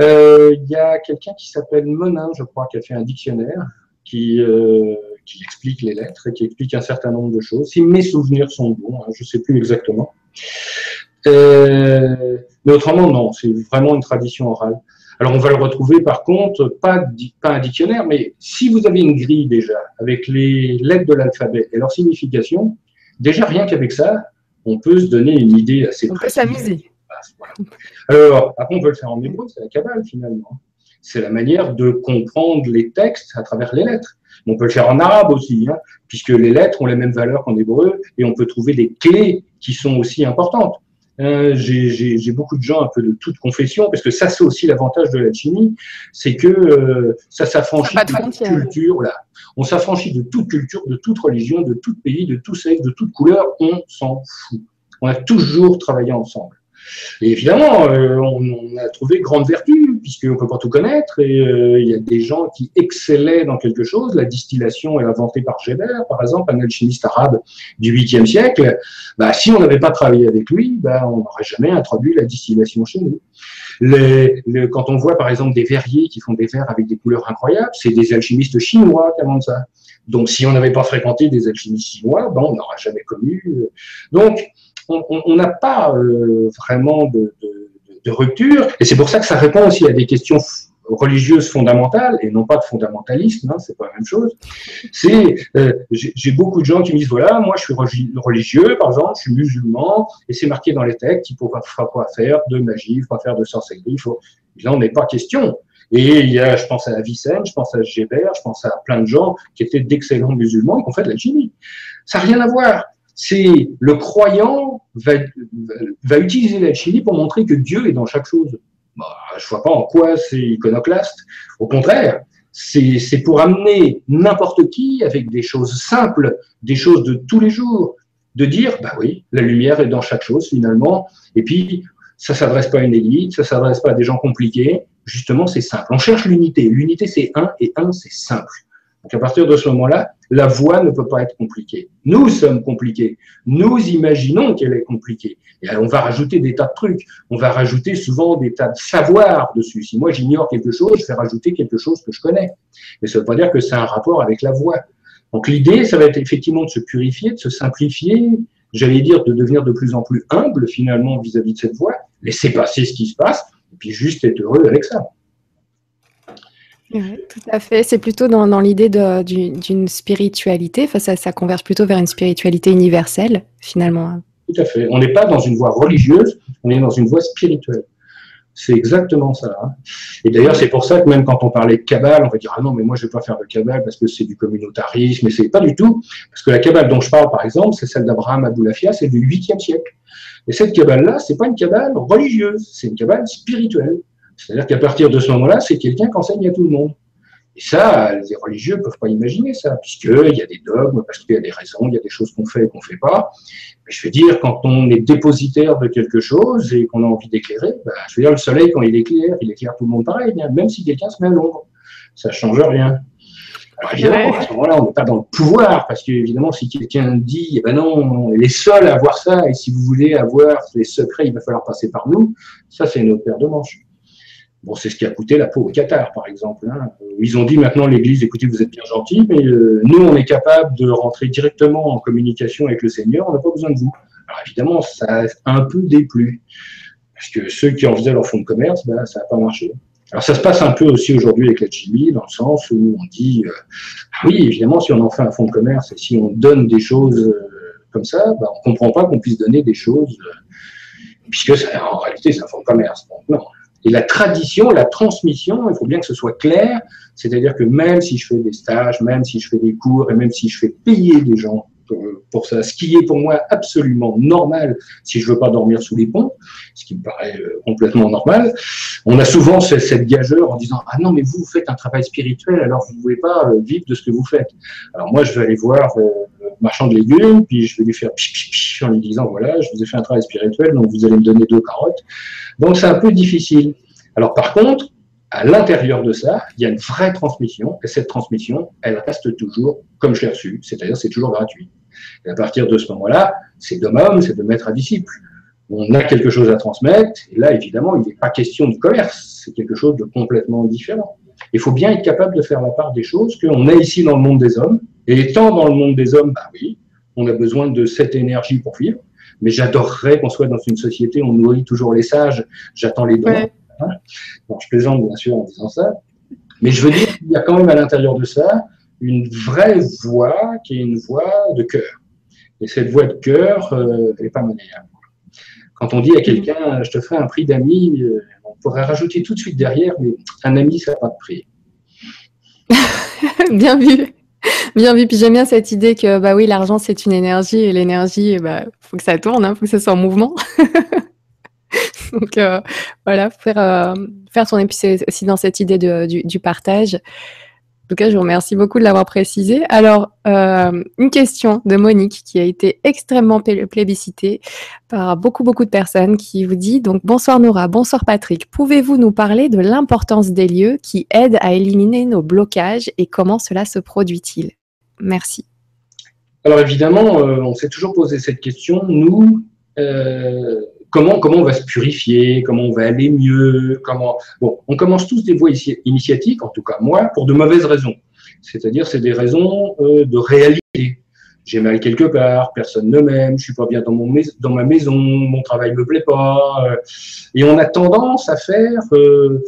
Euh, il y a quelqu'un qui s'appelle Menin, je crois, qui a fait un dictionnaire qui, euh, qui explique les lettres et qui explique un certain nombre de choses. Si mes souvenirs sont bons, hein, je ne sais plus exactement. Euh, mais autrement, non, c'est vraiment une tradition orale. Alors, on va le retrouver, par contre, pas, pas un dictionnaire, mais si vous avez une grille déjà, avec les lettres de l'alphabet et leur signification, déjà rien qu'avec ça, on peut se donner une idée assez On peut s'amuser. Alors, après, on peut le faire en hébreu, c'est la cabale finalement. C'est la manière de comprendre les textes à travers les lettres. On peut le faire en arabe aussi, hein, puisque les lettres ont les mêmes valeurs qu'en hébreu, et on peut trouver des clés qui sont aussi importantes. Euh, j'ai beaucoup de gens un peu de toute confession, parce que ça, c'est aussi l'avantage de la chimie, c'est que euh, ça s'affranchit de, toute culture. Là. On s'affranchit de toute culture, de toute religion, de tout pays, de tout sexe, de toute couleur. On s'en fout. On a toujours travaillé ensemble. Et évidemment, euh, on, a trouvé grande vertu, puisqu'on ne peut pas tout connaître, et euh, il y a des gens qui excellaient dans quelque chose. La distillation est inventée par Geber, par exemple, un alchimiste arabe du 8e siècle. Bah, si on n'avait pas travaillé avec lui, bah, on n'aurait jamais introduit la distillation chez nous. Quand on voit par exemple des verriers qui font des verres avec des couleurs incroyables, c'est des alchimistes chinois qui inventent ça. Donc si on n'avait pas fréquenté des alchimistes chinois, ben, on n'aurait jamais connu. Euh. Donc on n'a pas euh, vraiment de, rupture, et c'est pour ça que ça répond aussi à des questions religieuses fondamentales et non pas de fondamentalisme, hein, c'est pas la même chose. Euh, j'ai beaucoup de gens qui me disent voilà moi je suis religieux par exemple, je suis musulman et c'est marqué dans les textes il ne faut pas faire de magie, il faut pas faire de sorcellerie, il faut là on n'est pas question. Et il y a, je pense à Avicenne, je pense à Gébert, je pense à plein de gens qui étaient d'excellents musulmans et qui ont fait de la chimie. Ça n'a rien à voir c'est le croyant va, va utiliser l'alchimie pour montrer que Dieu est dans chaque chose. Bah, je vois pas en quoi c'est iconoclaste. Au contraire, c'est pour amener n'importe qui avec des choses simples, des choses de tous les jours, de dire, bah oui, la lumière est dans chaque chose finalement. Et puis, ça s'adresse pas à une élite, ça s'adresse pas à des gens compliqués. Justement, c'est simple. On cherche l'unité. L'unité, c'est un et un, c'est simple. Donc à partir de ce moment-là, la voie ne peut pas être compliquée. Nous sommes compliqués. Nous imaginons qu'elle est compliquée. Et on va rajouter des tas de trucs. On va rajouter souvent des tas de savoirs dessus. Si moi j'ignore quelque chose, je vais rajouter quelque chose que je connais. Mais ça ne veut pas dire que c'est un rapport avec la voie. Donc l'idée, ça va être effectivement de se purifier, de se simplifier, j'allais dire de devenir de plus en plus humble finalement vis-à-vis -vis de cette voie, laisser passer ce qui se passe, et puis juste être heureux avec ça tout à fait. C'est plutôt dans, l'idée d'une spiritualité. Enfin, ça, converge plutôt vers une spiritualité universelle, finalement. tout à fait. On n'est pas dans une voie religieuse, on est dans une voie spirituelle. C'est exactement ça. Hein. Et d'ailleurs, c'est pour ça que même quand on parlait de Kabbale, on va dire ah non, mais moi je ne vais pas faire de Kabbale parce que c'est du communautarisme, mais c'est pas du tout. Parce que la Kabbale dont je parle, par exemple, c'est celle d'Abraham Aboulafia, c'est du 8e siècle. Et cette Kabbale-là, c'est pas une Kabbale religieuse, c'est une Kabbale spirituelle. C'est-à-dire qu'à partir de ce moment-là, c'est quelqu'un qui enseigne à tout le monde. Et ça, les religieux ne peuvent pas imaginer ça, puisqu'il y a des dogmes, parce qu'il y a des raisons, il y a des choses qu'on fait et qu'on ne fait pas. Mais je veux dire, quand on est dépositaire de quelque chose et qu'on a envie d'éclairer, bah, je veux dire, le soleil, quand il éclaire, il éclaire tout le monde pareil, même si quelqu'un se met à l'ombre. Ça ne change rien. Alors évidemment, à ce moment-là, on n'est pas dans le pouvoir, parce qu'évidemment, si quelqu'un dit, eh ben non, on est les seuls à avoir ça, et si vous voulez avoir les secrets, il va falloir passer par nous, ça, c'est notre paire de manches. Bon, c'est ce qui a coûté la peau au Qatar, par exemple. Hein. Ils ont dit maintenant l'Église, écoutez, vous êtes bien gentil, mais euh, nous, on est capable de rentrer directement en communication avec le Seigneur, on n'a pas besoin de vous. Alors évidemment, ça a un peu déplu, parce que ceux qui en faisaient leur fonds de commerce, ben, ça n'a pas marché. Alors ça se passe un peu aussi aujourd'hui avec la chimie, dans le sens où on dit, euh, ah oui, évidemment, si on en fait un fonds de commerce et si on donne des choses euh, comme ça, ben, on ne comprend pas qu'on puisse donner des choses, puisque en réalité, c'est un fonds de commerce. Donc non. Et la tradition, la transmission, il faut bien que ce soit clair, c'est-à-dire que même si je fais des stages, même si je fais des cours, et même si je fais payer des gens pour, ça, ce qui est pour moi absolument normal si je veux pas dormir sous les ponts, ce qui me paraît euh, complètement normal, on a souvent cette gageure en disant ah non mais vous, faites un travail spirituel alors vous ne pouvez pas euh, vivre de ce que vous faites. Alors moi je vais aller voir euh, marchand de légumes puis je vais lui faire pich, en lui disant voilà je vous ai fait un travail spirituel donc vous allez me donner deux carottes donc c'est un peu difficile. Alors par contre, à l'intérieur de ça, il y a une vraie transmission, et cette transmission, elle reste toujours comme je l'ai reçue, c'est-à-dire c'est toujours gratuit. Et à partir de ce moment-là, c'est d'homme c'est de maître à disciple. On a quelque chose à transmettre, et là, évidemment, il n'est pas question de commerce, c'est quelque chose de complètement différent. Il faut bien être capable de faire la part des choses qu'on est ici dans le monde des hommes, et étant dans le monde des hommes, bah oui, on a besoin de cette énergie pour vivre, mais j'adorerais qu'on soit dans une société où on nourrit toujours les sages, j'attends les dons. Hein. Bon, je plaisante bien sûr en disant ça, mais je veux dire qu'il y a quand même à l'intérieur de ça une vraie voix qui est une voix de cœur. Et cette voix de cœur, euh, elle n'est pas monnayable. Quand on dit à quelqu'un, je te ferai un prix d'ami, euh, on pourrait rajouter tout de suite derrière, mais un ami, ça n'a pas de prix. [laughs] Bien vu. [laughs] Bien vu. Puis j'aime bien cette idée que bah oui, l'argent c'est une énergie et l'énergie, bah faut que ça tourne, hein, faut que ça soit en mouvement. [laughs] Donc euh, voilà, faire euh, faire son épice aussi dans cette idée du, du, partage. En tout cas, je vous remercie beaucoup de l'avoir précisé. Alors, euh, une question de Monique qui a été extrêmement plébiscitée par beaucoup, beaucoup de personnes qui vous dit donc bonsoir Nora, bonsoir Patrick. Pouvez-vous nous parler de l'importance des lieux qui aident à éliminer nos blocages et comment cela se produit-il? Merci. Alors évidemment, euh, on s'est toujours posé cette question. Nous, euh, comment, comment on va se purifier, comment on va aller mieux, comment. Bon, on commence tous des voies initiatiques, en tout cas moi, pour de mauvaises raisons. C'est-à-dire, c'est des raisons euh, de réalité. J'ai mal quelque part, personne ne m'aime, je suis pas bien dans, ma maison, mon travail me plaît pas. Euh, et on a tendance à faire euh,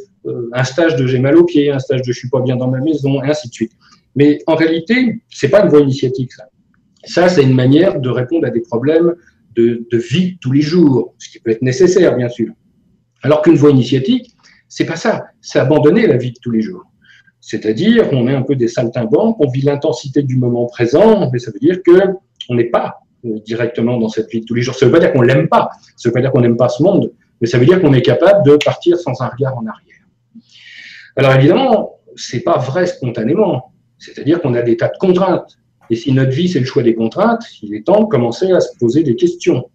un stage de j'ai mal au pied, un stage de je suis pas bien dans ma maison, et ainsi de suite. Mais en réalité, c'est pas une voie initiatique, ça. Ça, c'est une manière de répondre à des problèmes de, vie tous les jours, ce qui peut être nécessaire, bien sûr. Alors qu'une voie initiatique, c'est pas ça, c'est abandonner la vie de tous les jours. C'est-à-dire, on est un peu des saltimbanques, on vit l'intensité du moment présent, mais ça veut dire que on n'est pas euh, directement dans cette vie de tous les jours. Ça ne veut pas dire qu'on l'aime pas, ça ne veut pas dire qu'on n'aime pas ce monde, mais ça veut dire qu'on est capable de partir sans un regard en arrière. Alors évidemment, c'est pas vrai spontanément. C'est-à-dire qu'on a des tas de contraintes. Et si notre vie, c'est le choix des contraintes, il est temps de commencer à se poser des questions.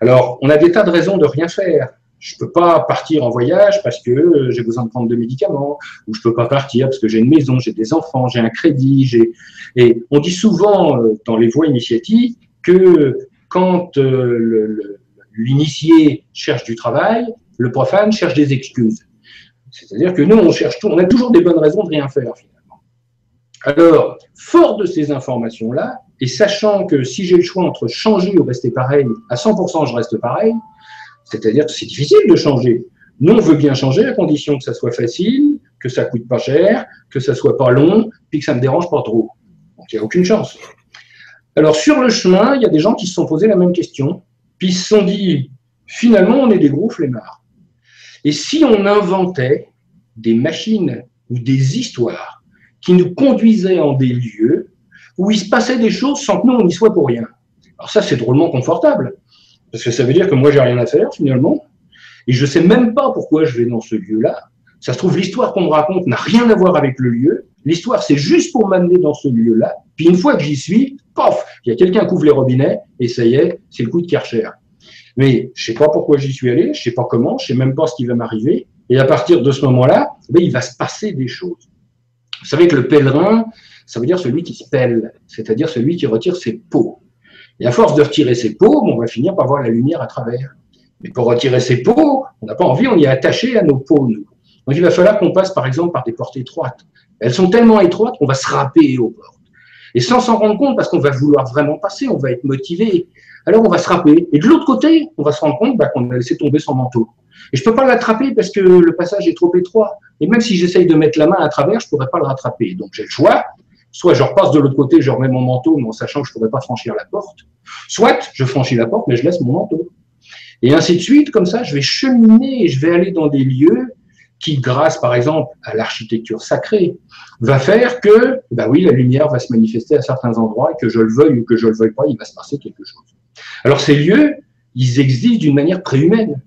Alors, on a des tas de raisons de rien faire. Je ne peux pas partir en voyage parce que j'ai besoin de prendre de médicaments, ou je ne peux pas partir parce que j'ai une maison, j'ai des enfants, j'ai un crédit. J'ai... Et on dit souvent euh, dans les voies initiatives que quand euh, l'initié cherche du travail, le profane cherche des excuses. C'est-à-dire que nous, on cherche tout, on a toujours des bonnes raisons de rien faire. Alors, fort de ces informations-là, et sachant que si j'ai le choix entre changer ou rester pareil, à 100% je reste pareil, c'est-à-dire que c'est difficile de changer. Nous, on veut bien changer à condition que ça soit facile, que ça coûte pas cher, que ça soit pas long, puis que ça me dérange pas trop. Donc, il n'y a aucune chance. Alors, sur le chemin, il y a des gens qui se sont posés la même question. Puis se sont dit, finalement, on est des gros flemmards. Et si on inventait des machines ou des histoires qui nous conduisaient en des lieux où il se passait des choses sans que nous, on n'y soit pour rien. Alors ça, c'est drôlement confortable, parce que ça veut dire que moi, j'ai rien à faire, finalement, et je sais même pas pourquoi je vais dans ce lieu-là. Ça se trouve, l'histoire qu'on me raconte n'a rien à voir avec le lieu. L'histoire, c'est juste pour m'amener dans ce lieu-là. Puis une fois que j'y suis, pof, il y a quelqu'un qui ouvre les robinets, et ça y est, c'est le coup de Karcher. Mais je sais pas pourquoi j'y suis allé, je sais pas comment, je sais même pas ce qui va m'arriver. Et à partir de ce moment-là, ben, il va se passer des choses. Vous savez que le pèlerin, ça veut dire celui qui se pèle, c'est-à-dire celui qui retire ses peaux. Et à force de retirer ses peaux, on va finir par voir la lumière à travers. Mais pour retirer ses peaux, on n'a pas envie, on y est attaché à nos peaux, nous. Donc il va falloir qu'on passe, par exemple, par des portes étroites. Elles sont tellement étroites qu'on va se râper aux portes. Et sans s'en rendre compte, parce qu'on va vouloir vraiment passer, on va être motivé. Alors on va se râper. Et de l'autre côté, on va se rendre compte bah, qu'on a laissé tomber son manteau. Et je peux pas l'attraper parce que le passage est trop étroit. Et même si j'essaye de mettre la main à travers, je pourrais pas le rattraper. Donc j'ai le choix. Soit je repasse de l'autre côté, je remets mon manteau, mais en sachant que je pourrais pas franchir la porte. Soit je franchis la porte, mais je laisse mon manteau. Et ainsi de suite, comme ça, je vais cheminer et je vais aller dans des lieux qui, grâce par exemple à l'architecture sacrée, va faire que, bah oui, la lumière va se manifester à certains endroits que je le veuille ou que je le veuille pas, il va se passer quelque chose. Alors ces lieux, ils existent d'une manière préhumaine.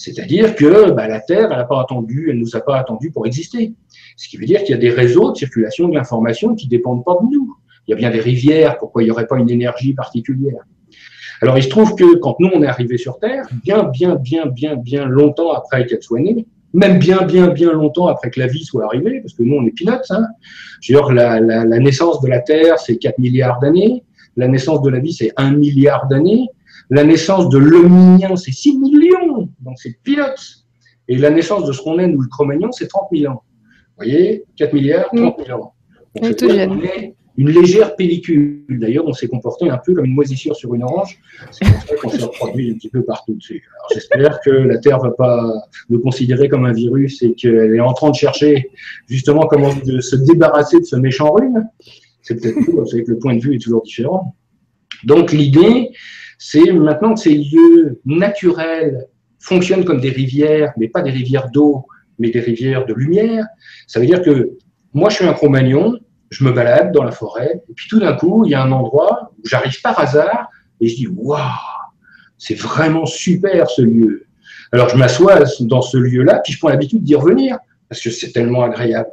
C'est-à-dire que bah, la Terre, elle n'a pas attendu, elle nous a pas attendu pour exister. Ce qui veut dire qu'il y a des réseaux de circulation de l'information qui dépendent pas de nous. Il y a bien des rivières, pourquoi il n'y aurait pas une énergie particulière? Alors il se trouve que quand nous, on est arrivé sur Terre, bien, bien, bien, bien, bien longtemps après qu'elle soit née, même bien, bien, bien longtemps après que la vie soit arrivée, parce que nous, on est peanuts. Hein. La, la naissance de la Terre, c'est 4 milliards d'années. La naissance de la vie, c'est 1 milliard d'années. La naissance de l'hominien, c'est 6 millions, donc c'est peanuts. Et la naissance de ce qu'on est, nous, le cro c'est 30 000 ans. Vous voyez 4 milliards, 30 000 ans. Donc, c'est une légère pellicule. D'ailleurs, on s'est comporté un peu comme une moisissure sur une orange. C'est pour ça qu'on s'est reproduit un petit peu partout dessus. Alors, j'espère que la Terre ne va pas nous considérer comme un virus et qu'elle est en train de chercher justement comment se débarrasser de ce méchant rhume. C'est peut-être tout, vous savez que le point de vue est toujours différent. Donc, l'idée, c'est maintenant que ces lieux naturels fonctionnent comme des rivières, mais pas des rivières d'eau, mais des rivières de lumière. Ça veut dire que moi, je suis un Cro-Magnon, je me balade dans la forêt, et puis tout d'un coup, il y a un endroit où j'arrive par hasard, et je dis, waouh, c'est vraiment super ce lieu. Alors je m'assois dans ce lieu-là, puis je prends l'habitude d'y revenir, parce que c'est tellement agréable.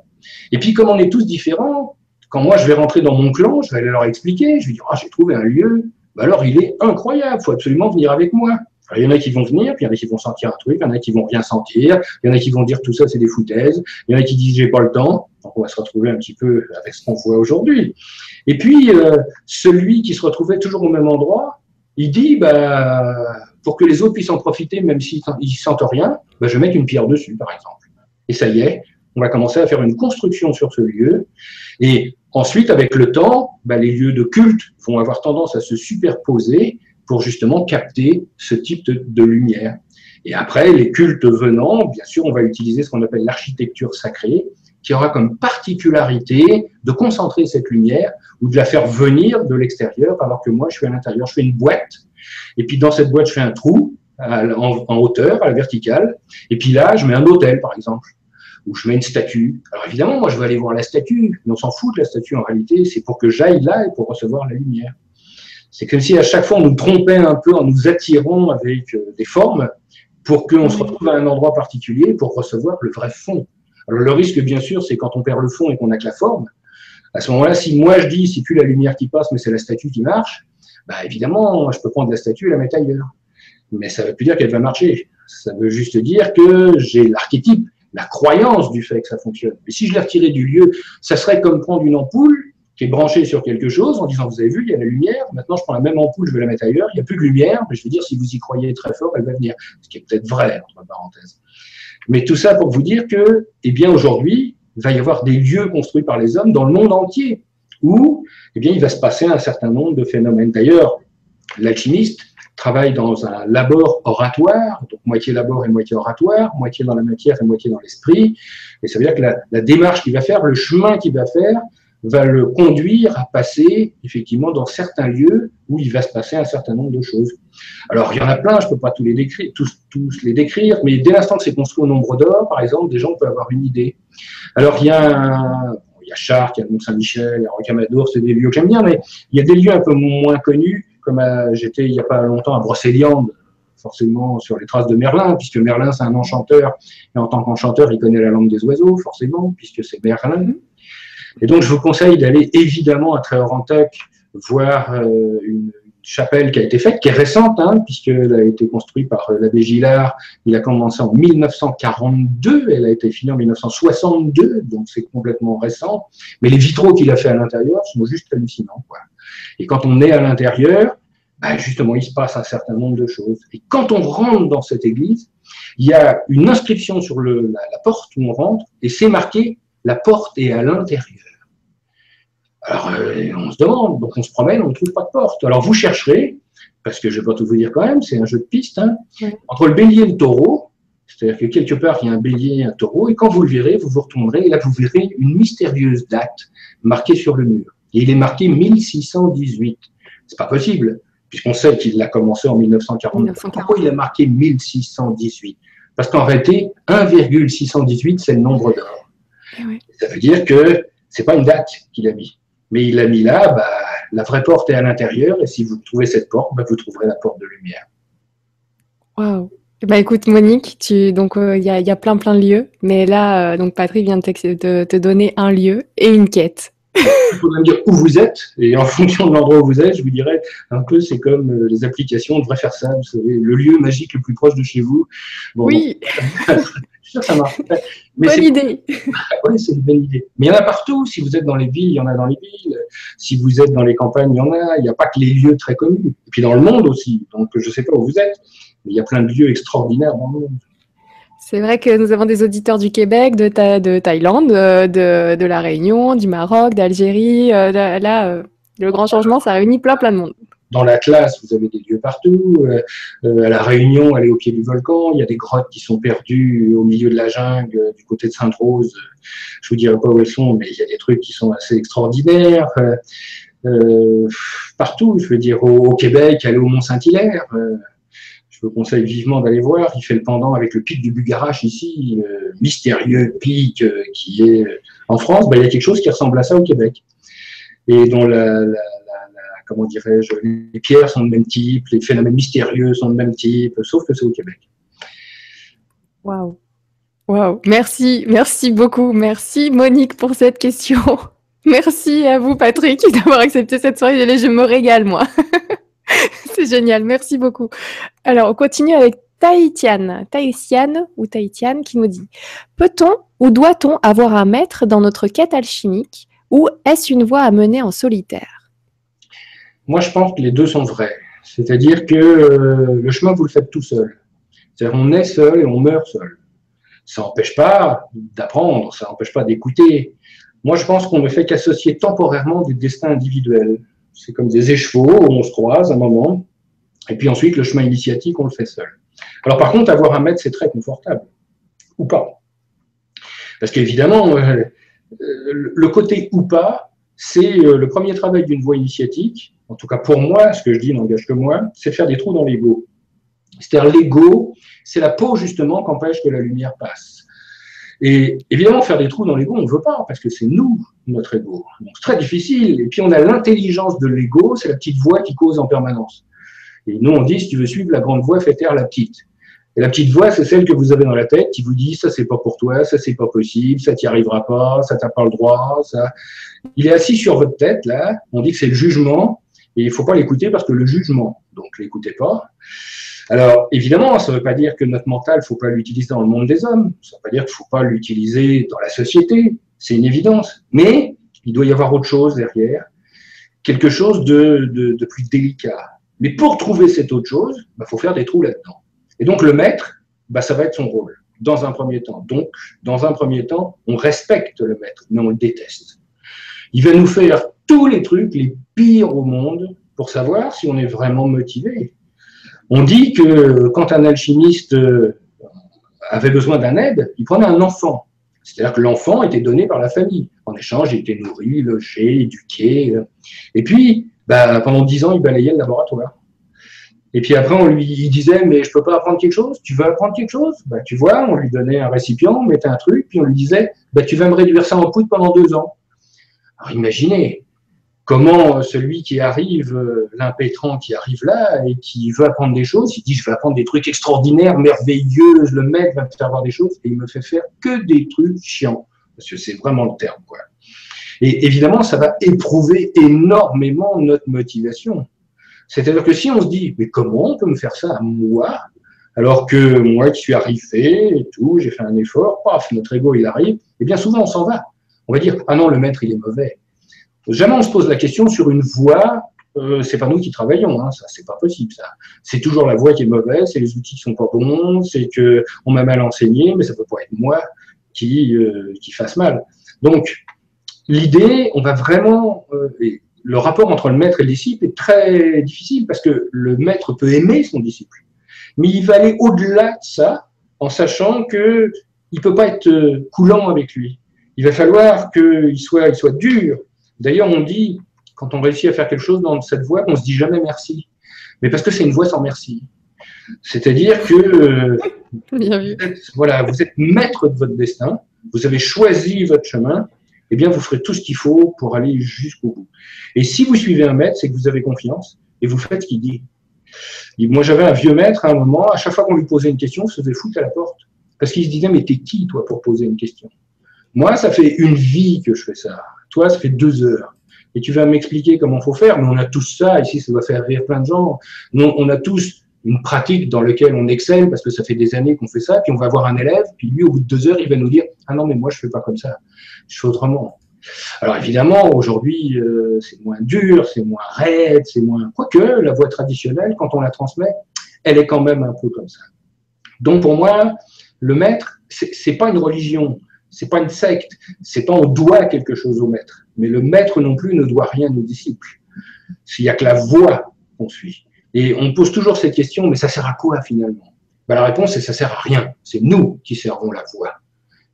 Et puis comme on est tous différents, quand moi je vais rentrer dans mon clan, je vais aller leur expliquer, je vais dire, ah, j'ai trouvé un lieu bah alors il est incroyable, faut absolument venir avec moi. il y en a qui vont venir, puis il y en a qui vont sentir un truc, il y en a qui vont rien sentir, il y en a qui vont dire tout ça c'est des foutaises, il y en a qui disent j'ai pas le temps. Donc on va se retrouver un petit peu avec ce qu'on voit aujourd'hui. Et puis euh, celui qui se retrouvait toujours au même endroit, il dit bah pour que les autres puissent en profiter même s'ils sentent rien, bah, je vais mettre une pierre dessus par exemple. Et ça y est, on va commencer à faire une construction sur ce lieu. Et Ensuite, avec le temps, bah, les lieux de culte vont avoir tendance à se superposer pour justement capter ce type de, lumière. Et après, les cultes venant, bien sûr, on va utiliser ce qu'on appelle l'architecture sacrée, qui aura comme particularité de concentrer cette lumière ou de la faire venir de l'extérieur, alors que moi, je suis à l'intérieur. Je fais une boîte, et puis dans cette boîte, je fais un trou en, en hauteur, à la verticale, et puis là, je mets un hôtel, par exemple où je mets une statue. Alors évidemment, moi je veux aller voir la statue, mais on s'en fout de la statue en réalité, c'est pour que j'aille là et pour recevoir la lumière. C'est comme si à chaque fois on nous trompait un peu en nous attirant avec euh, des formes pour qu'on se retrouve à un endroit particulier pour recevoir le vrai fond. Alors le risque, bien sûr, c'est quand on perd le fond et qu'on n'a que la forme. À ce moment-là, si moi je dis c'est plus la lumière qui passe, mais c'est la statue qui marche, bah évidemment, je peux prendre la statue et la mettre ailleurs. Mais ça ne veut plus dire qu'elle va marcher. Ça veut juste dire que j'ai l'archétype la croyance du fait que ça fonctionne. Mais si je la retirais du lieu, ça serait comme prendre une ampoule qui est branchée sur quelque chose en disant, vous avez vu, il y a la lumière, maintenant je prends la même ampoule, je vais la mettre ailleurs, il n'y a plus de lumière, mais je veux dire, si vous y croyez très fort, elle va venir. Ce qui est peut-être vrai, entre parenthèses. Mais tout ça pour vous dire que, eh bien, aujourd'hui, il va y avoir des lieux construits par les hommes dans le monde entier où, eh bien, il va se passer un certain nombre de phénomènes. D'ailleurs, l'alchimiste, travaille dans un labor oratoire, donc moitié labor et moitié oratoire, moitié dans la matière et moitié dans l'esprit. Et ça veut dire que la, démarche qu'il va faire, le chemin qu'il va faire, va le conduire à passer effectivement dans certains lieux où il va se passer un certain nombre de choses. Alors il y en a plein, je ne peux pas tous les décrire, tous, tous les décrire, mais dès l'instant que c'est construit au nombre d'or, par exemple, des gens peuvent avoir une idée. Alors il y a un, il y a Chartres, il y a Mont-Saint-Michel, il y a Rocamadour, c'est des lieux que j'aime bien, mais il y a des lieux un peu moins connus, comme j'étais il n'y a pas longtemps à Brocéliande, forcément sur les traces de Merlin, puisque Merlin c'est un enchanteur, et en tant qu'enchanteur, il connaît la langue des oiseaux, forcément, puisque c'est Merlin. Et donc je vous conseille d'aller évidemment à Tréorantec voir euh, une, chapelle qui a été faite, qui est récente, hein, puisqu'elle a été construite par euh, l'abbé Gillard. Il a commencé en 1942, elle a été finie en 1962, donc c'est complètement récent. Mais les vitraux qu'il a fait à l'intérieur sont juste hallucinants. Quoi. Et quand on est à l'intérieur, bah, justement, il se passe un certain nombre de choses. Et quand on rentre dans cette église, il y a une inscription sur la porte où on rentre, et c'est marqué la porte est à l'intérieur. Alors, euh, on se demande, donc on se promène, on ne trouve pas de porte. Alors, vous chercherez, parce que je ne vais pas tout vous dire quand même, c'est un jeu de piste, hein, entre le bélier et le taureau, c'est-à-dire que quelque part, il y a un bélier et un taureau, et quand vous le verrez, vous vous retournerez, et là, vous verrez une mystérieuse date marquée sur le mur. Et il est marqué 1618. C'est pas possible, puisqu'on sait qu'il a commencé en 1940. Pourquoi il a marqué 1618 Parce qu'en réalité, 1,618, c'est le nombre d'or. Eh Ça veut dire que c'est pas une date qu'il a mis. Mais il l'a mis là, bah, la vraie porte est à l'intérieur, et si vous trouvez cette porte, bah, vous trouverez la porte de lumière. Waouh! Bah écoute Monique, tu donc euh, il y, a, plein plein de lieux, mais là euh, donc Patrick vient de te, donner un lieu et une quête. [laughs] Il faut me dire où vous êtes et en [laughs] fonction de l'endroit où vous êtes, je vous dirais un peu c'est comme euh, les applications, on devrait faire ça, vous savez, le lieu magique le plus proche de chez vous. oui. [laughs] suis sûr que ça marche. [laughs] bonne idée. [laughs] oui, c'est une bonne idée. Mais il y en a partout. Si vous êtes dans les villes, il y en a dans les villes. Si vous êtes dans les campagnes, il y en a. Il n'y a pas que les lieux très connus. Et puis dans le monde aussi. Donc je ne sais pas où vous êtes, mais il y a plein de lieux extraordinaires dans le monde. C'est vrai que nous avons des auditeurs du Québec, de, de Thaïlande, euh, de, de, la Réunion, du Maroc, d'Algérie. Euh, là, euh, le grand changement, ça réunit plein, plein de monde dans la classe, vous avez des lieux partout. Euh, euh, à la Réunion, elle est au pied du volcan. Il y a des grottes qui sont perdues au milieu de la jungle, du côté de Sainte-Rose. Je vous dirai pas où elles sont, mais il y a des trucs qui sont assez extraordinaires. Euh, partout, je veux dire, au, Québec, aller au Mont-Saint-Hilaire. je vous conseille vivement d'aller voir. Il fait le pendant avec le pic du Bugarache ici, mystérieux pic qui est en France. Ben, il y a quelque chose qui ressemble à ça au Québec. Et dont la comment dirais-je, les pierres sont de même type, les phénomènes mystérieux sont de même type, sauf que c'est au Québec. Waouh. Waouh. Merci, merci beaucoup. Merci Monique pour cette question. [laughs] Merci à vous Patrick [laughs] d'avoir accepté cette soirée. Je me régale moi. [laughs] c'est génial. Merci beaucoup. Alors, on continue avec Taïtiane, Taïtiane ou Taïtiane qui nous dit Peut-on ou doit-on avoir un maître dans notre quête alchimique ou est-ce une voie à mener en solitaire? Moi, je pense que les deux sont vrais. C'est-à-dire que euh, le chemin, vous le faites tout seul. C'est-à-dire on est seul et on meurt seul. Ça n'empêche pas d'apprendre, ça n'empêche pas d'écouter. Moi, je pense qu'on ne fait qu'associer temporairement des destins individuels. C'est comme des écheveaux où on se croise un moment, et puis ensuite, le chemin initiatique, on le fait seul. Alors par contre, avoir un maître, c'est très confortable. Ou pas. Parce qu'évidemment, euh, le côté ou pas, c'est euh, le premier travail d'une voie initiatique, en tout cas pour moi, ce que je dis n'engage que moi, c'est de faire des trous dans l'ego. C'est-à-dire l'ego, c'est la peau justement qu'empêche que la lumière passe. Et évidemment, faire des trous dans l'ego, on ne veut pas, parce que c'est nous, notre ego. Donc c'est très difficile. Et puis on a l'intelligence de l'ego, c'est la petite voix qui cause en permanence. Et nous, on dit, si tu veux suivre la grande voix, fais taire la petite. Et la petite voix, c'est celle que vous avez dans la tête qui vous dit ça c'est pas pour toi, ça c'est pas possible, ça t'y arrivera pas, ça t'as pas le droit, ça. Il est assis sur votre tête là. On dit que c'est le jugement et il faut pas l'écouter parce que le jugement. Donc l'écoutez pas. Alors évidemment, ça ne veut pas dire que notre mental, faut pas l'utiliser dans le monde des hommes. Ça ne veut pas dire qu'il faut pas l'utiliser dans la société. C'est une évidence. Mais il doit y avoir autre chose derrière, quelque chose de plus délicat. Mais pour trouver cette autre chose, il bah, faut faire des trous là-dedans. Et donc le maître, bah, ça va être son rôle, dans un premier temps. Donc, dans un premier temps, on respecte le maître, mais on le déteste. Il va nous faire tous les trucs les pires au monde pour savoir si on est vraiment motivé. On dit que quand un alchimiste euh, avait besoin d'un aide, il prenait un enfant. C'est-à-dire que l'enfant était donné par la famille. En échange, il était nourri, logé, éduqué. Et puis, bah, pendant dix ans, il balayait le laboratoire. Et puis après, on lui disait, mais je peux pas apprendre quelque chose? Tu veux apprendre quelque chose? Bah, Tu vois, on lui donnait un récipient, on mettait un truc, puis on lui disait, bah, tu vas me réduire ça en poudre pendant deux ans. Alors imaginez comment celui qui arrive, euh, l'impétrant qui arrive là et qui veut apprendre des choses, il dit, je vais apprendre des trucs extraordinaires, merveilleux, le maître va me faire voir des choses, et il me fait faire que des trucs chiants, parce que c'est vraiment le terme. Quoi. Et évidemment, ça va éprouver énormément notre motivation. C'est-à-dire que si on se dit, mais comment on peut me faire ça à moi, alors que moi qui suis arrivé et tout, j'ai fait un effort, paf, notre ego il arrive, et eh bien souvent on s'en va. On va dire, ah non, le maître il est mauvais. Jamais on se pose la question sur une voie, euh, c'est pas nous qui travaillons, hein, ça c'est pas possible ça. C'est toujours la voie qui est mauvaise, c'est les outils qui sont pas bons, c'est que on m'a mal enseigné, mais ça peut pas être moi qui euh, qui fasse mal. Donc l'idée, on va vraiment euh, le rapport entre le maître et le disciple est très difficile parce que le maître peut aimer son disciple, mais il va aller au-delà de ça en sachant que il peut pas être coulant avec lui. Il va falloir qu'il soit, il soit dur. D'ailleurs, on dit, quand on réussit à faire quelque chose dans cette voie, on se dit jamais merci. Mais parce que c'est une voie sans merci. C'est-à-dire que euh, voilà, vous êtes maître de votre destin, vous avez choisi votre chemin, eh bien, vous ferez tout ce qu'il faut pour aller jusqu'au bout. Et si vous suivez un maître, c'est que vous avez confiance et vous faites ce qu'il dit. Moi, j'avais un vieux maître à un moment, à chaque fois qu'on lui posait une question, il se faisait foutre à la porte. Parce qu'il se disait, mais t'es qui, toi, pour poser une question? Moi, ça fait une vie que je fais ça. Ça fait deux heures. Et tu vas m'expliquer comment faut faire, mais on a tous ça, ici, ça va faire rire plein de gens. on a tous une pratique dans laquelle on excelle parce que ça fait des années qu'on fait ça, puis on va voir un élève, puis lui, au bout de deux heures, il va nous dire Ah non, mais moi, je fais pas comme ça, je fais autrement. Alors évidemment, aujourd'hui, euh, c'est moins dur, c'est moins raide, c'est moins. Quoique, la voie traditionnelle, quand on la transmet, elle est quand même un peu comme ça. Donc pour moi, le maître, c'est pas une religion, c'est pas une secte, c'est pas on doit quelque chose au maître. Mais le maître non plus ne doit rien aux disciples. S'il n'y a que la voie qu'on suit. Et on pose toujours cette question, mais ça sert à quoi finalement? Bah, La réponse est ça sert à rien. C'est nous qui servons la voie.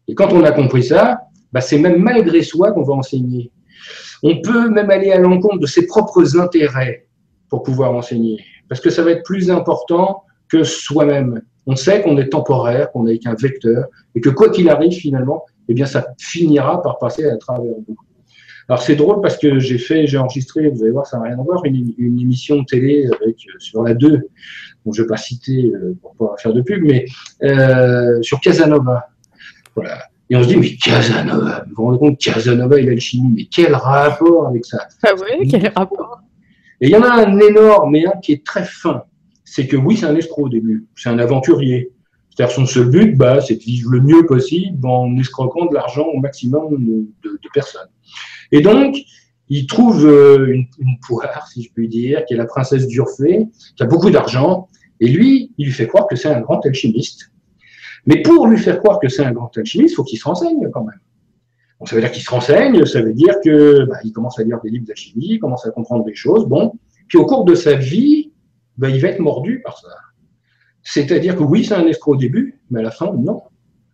Et quand on a compris ça, bah, c'est même malgré soi qu'on va enseigner. On peut même aller à l'encontre de ses propres intérêts pour pouvoir enseigner, parce que ça va être plus important que soi-même. On sait qu'on est temporaire, qu'on n'est qu'un vecteur, et que quoi qu'il arrive finalement, eh bien ça finira par passer à travers nous. Alors c'est drôle parce que j'ai fait, j'ai enregistré, vous allez voir, ça n'a rien à voir, une, émission télé avec, euh, sur la 2, dont je ne vais pas citer euh, pour pas faire de pub, mais euh, sur Casanova. Voilà. Et on se dit, mais Casanova, vous vous rendez compte, Casanova et l'alchimie, mais quel rapport avec ça? Ah oui, quel rapport? Et il y en a un énorme, mais un qui est très fin. C'est que oui, c'est un escroc au début, c'est un aventurier. C'est-à-dire son seul but, bah, c'est de vivre le mieux possible en escroquant de l'argent au maximum de, personnes. Et donc, il trouve euh, une, poire, si je puis dire, qui est la princesse d'Urfé, qui a beaucoup d'argent, et lui, il lui fait croire que c'est un grand alchimiste. Mais pour lui faire croire que c'est un grand alchimiste, il faut qu'il se renseigne quand même. Ça veut dire qu'il se renseigne, ça veut dire que bah, commence à lire des livres d'alchimie, il commence à comprendre des choses, bon. Puis au cours de sa vie, bah, il va être mordu par ça. C'est-à-dire que oui, c'est un escroc au début, mais à la fin, non.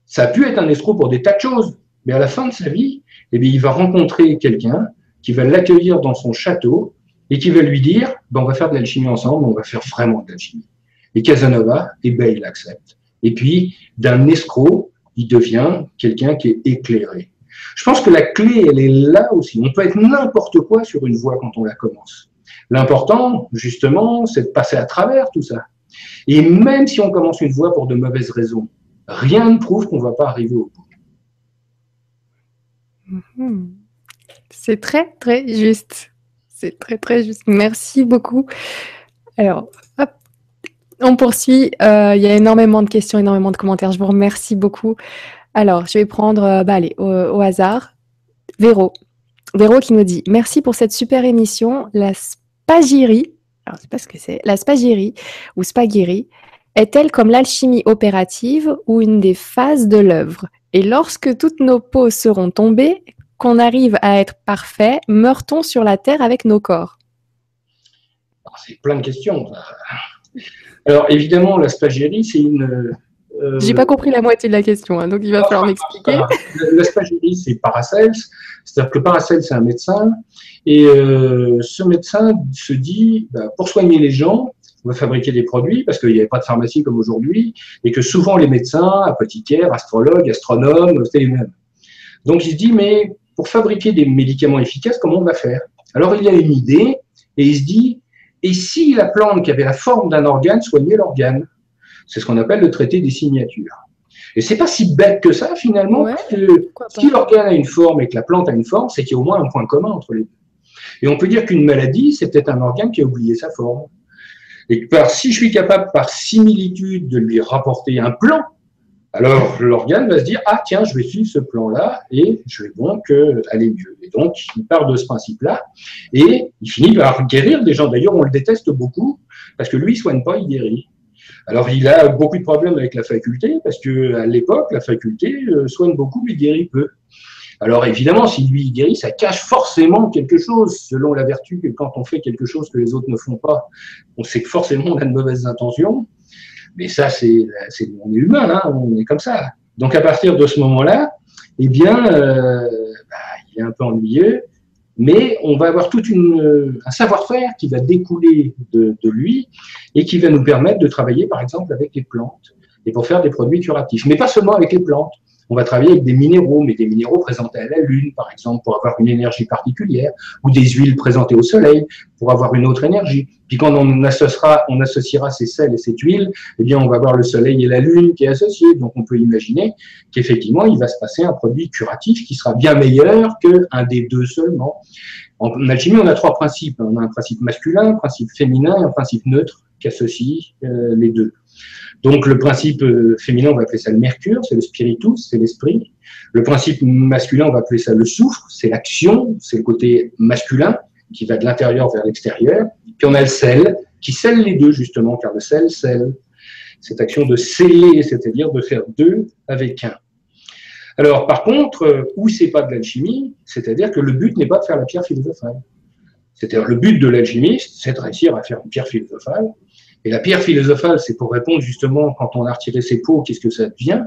Ça a pu être un escroc pour des tas de choses, mais à la fin de sa vie, eh bien, il va rencontrer quelqu'un qui va l'accueillir dans son château et qui va lui dire ben, on va faire de l'alchimie ensemble, on va faire vraiment de l'alchimie. Et Casanova, eh ben, il accepte. Et puis, d'un escroc, il devient quelqu'un qui est éclairé. Je pense que la clé, elle est là aussi. On peut être n'importe quoi sur une voie quand on la commence. L'important, justement, c'est de passer à travers tout ça. Et même si on commence une voie pour de mauvaises raisons, rien ne prouve qu'on ne va pas arriver au bout. Mhm. C'est très, très juste. C'est très, très juste. Merci beaucoup. Alors, on poursuit. Euh, il y a énormément de questions, énormément de commentaires. Je vous remercie beaucoup. Alors, je vais prendre, euh, bah, allez, au, hasard, Véro. Véro qui nous dit Merci pour cette super émission. Que c'est, la spagyrie ou spagyrie est-elle comme l'alchimie opérative ou une des phases de l'œuvre? Et lorsque toutes nos peaux seront tombées, qu'on arrive à être parfait, meurt-on sur la terre avec nos corps? C'est plein de questions. Alors évidemment, la spagyrie, c'est une, J'ai pas compris la moitié de la question, hein, donc il va falloir m'expliquer. L'asphagie, c'est Paracels, c'est-à-dire que Paracels, c'est un médecin, et euh, ce médecin se dit, bah, pour soigner les gens, on va fabriquer des produits, parce qu'il n'y avait pas de pharmacie comme aujourd'hui, et que souvent les médecins, apothicaires, astrologues, astronomes, c'était les mêmes. Donc il se dit, mais pour fabriquer des médicaments efficaces, comment on va faire? Alors il a une idée, et il se dit, et si la plante qui avait la forme d'un organe soignait l'organe? C'est ce qu'on appelle le traité des signatures. Et c'est pas si bête que ça finalement, que si l'organe a une forme et que la plante a une forme, c'est qu'il y a au moins un point commun entre les deux. Et on peut dire qu'une maladie, c'est peut-être un organe qui a oublié sa forme. Et par, si je suis capable, par similitude, de lui rapporter un plan, alors l'organe va se dire ah tiens je vais suivre ce plan-là et je vais donc euh, aller mieux. Et donc il part de ce principe-là et il finit par guérir des gens. D'ailleurs on le déteste beaucoup parce que lui il soigne pas, il guérit. Alors il a beaucoup de problèmes avec la faculté parce que à l'époque la faculté euh, soigne beaucoup mais guérit peu. Alors évidemment, si lui guérit, ça cache forcément quelque chose, selon la vertu que quand on fait quelque chose que les autres ne font pas, on sait que forcément on a de mauvaises intentions. Mais ça, c'est, on est humain, hein, on est comme ça. Donc à partir de ce moment-là, eh bien, euh, bah, il est un peu ennuyeux, mais on va avoir tout un savoir-faire qui va découler de, de, lui et qui va nous permettre de travailler, par exemple, avec les plantes et pour faire des produits curatifs. Mais pas seulement avec les plantes. On va travailler avec des minéraux, mais des minéraux présentés à la Lune, par exemple, pour avoir une énergie particulière, ou des huiles présentées au Soleil pour avoir une autre énergie. Puis quand on associera, on associera ces sels et cette huile, eh bien, on va avoir le Soleil et la Lune qui est associé. Donc, on peut imaginer qu'effectivement, il va se passer un produit curatif qui sera bien meilleur qu'un des deux seulement. En alchimie, on a trois principes. On a un principe masculin, un principe féminin et un principe neutre qui associe euh, les deux. Donc le principe euh, féminin, on va appeler ça le mercure, c'est le spiritus, c'est l'esprit. Le principe masculin, on va appeler ça le soufre, c'est l'action, c'est le côté masculin qui va de l'intérieur vers l'extérieur. Puis on a le sel, qui scelle les deux justement, car le sel scelle. Cette action de sceller, c'est-à-dire de faire deux avec un. Alors par contre, euh, où c'est pas de l'alchimie, c'est-à-dire que le but n'est pas de faire la pierre philosophale. C'est-à-dire le but de l'alchimiste, c'est de réussir à faire une pierre philosophale et la pierre philosophale, c'est pour répondre justement, quand on a retiré ses peaux, qu'est-ce que ça devient?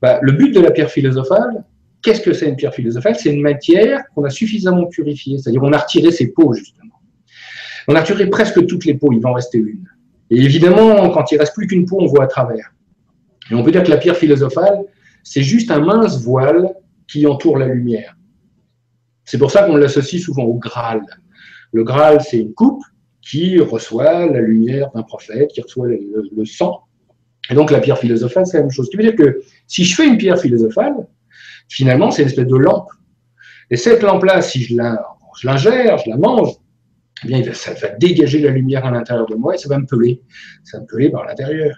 Bah, Le but de la pierre philosophale, qu'est-ce que c'est une pierre philosophale? C'est une matière qu'on a suffisamment purifiée, c'est-à-dire on a retiré ses peaux, justement. On a retiré presque toutes les peaux, il va en rester une. Et évidemment, quand il reste plus qu'une peau, on voit à travers. Et on peut dire que la pierre philosophale, c'est juste un mince voile qui entoure la lumière. C'est pour ça qu'on l'associe souvent au Graal. Le Graal, c'est une coupe qui reçoit la lumière d'un prophète, qui reçoit le, sang. Et donc la pierre philosophale, c'est la même chose. Ce qui veut dire que si je fais une pierre philosophale, finalement, c'est une espèce de lampe. Et cette lampe-là, si je l'ingère, je la mange, eh bien, ça va dégager la lumière à l'intérieur de moi et ça va me peler. Ça va me peler par l'intérieur.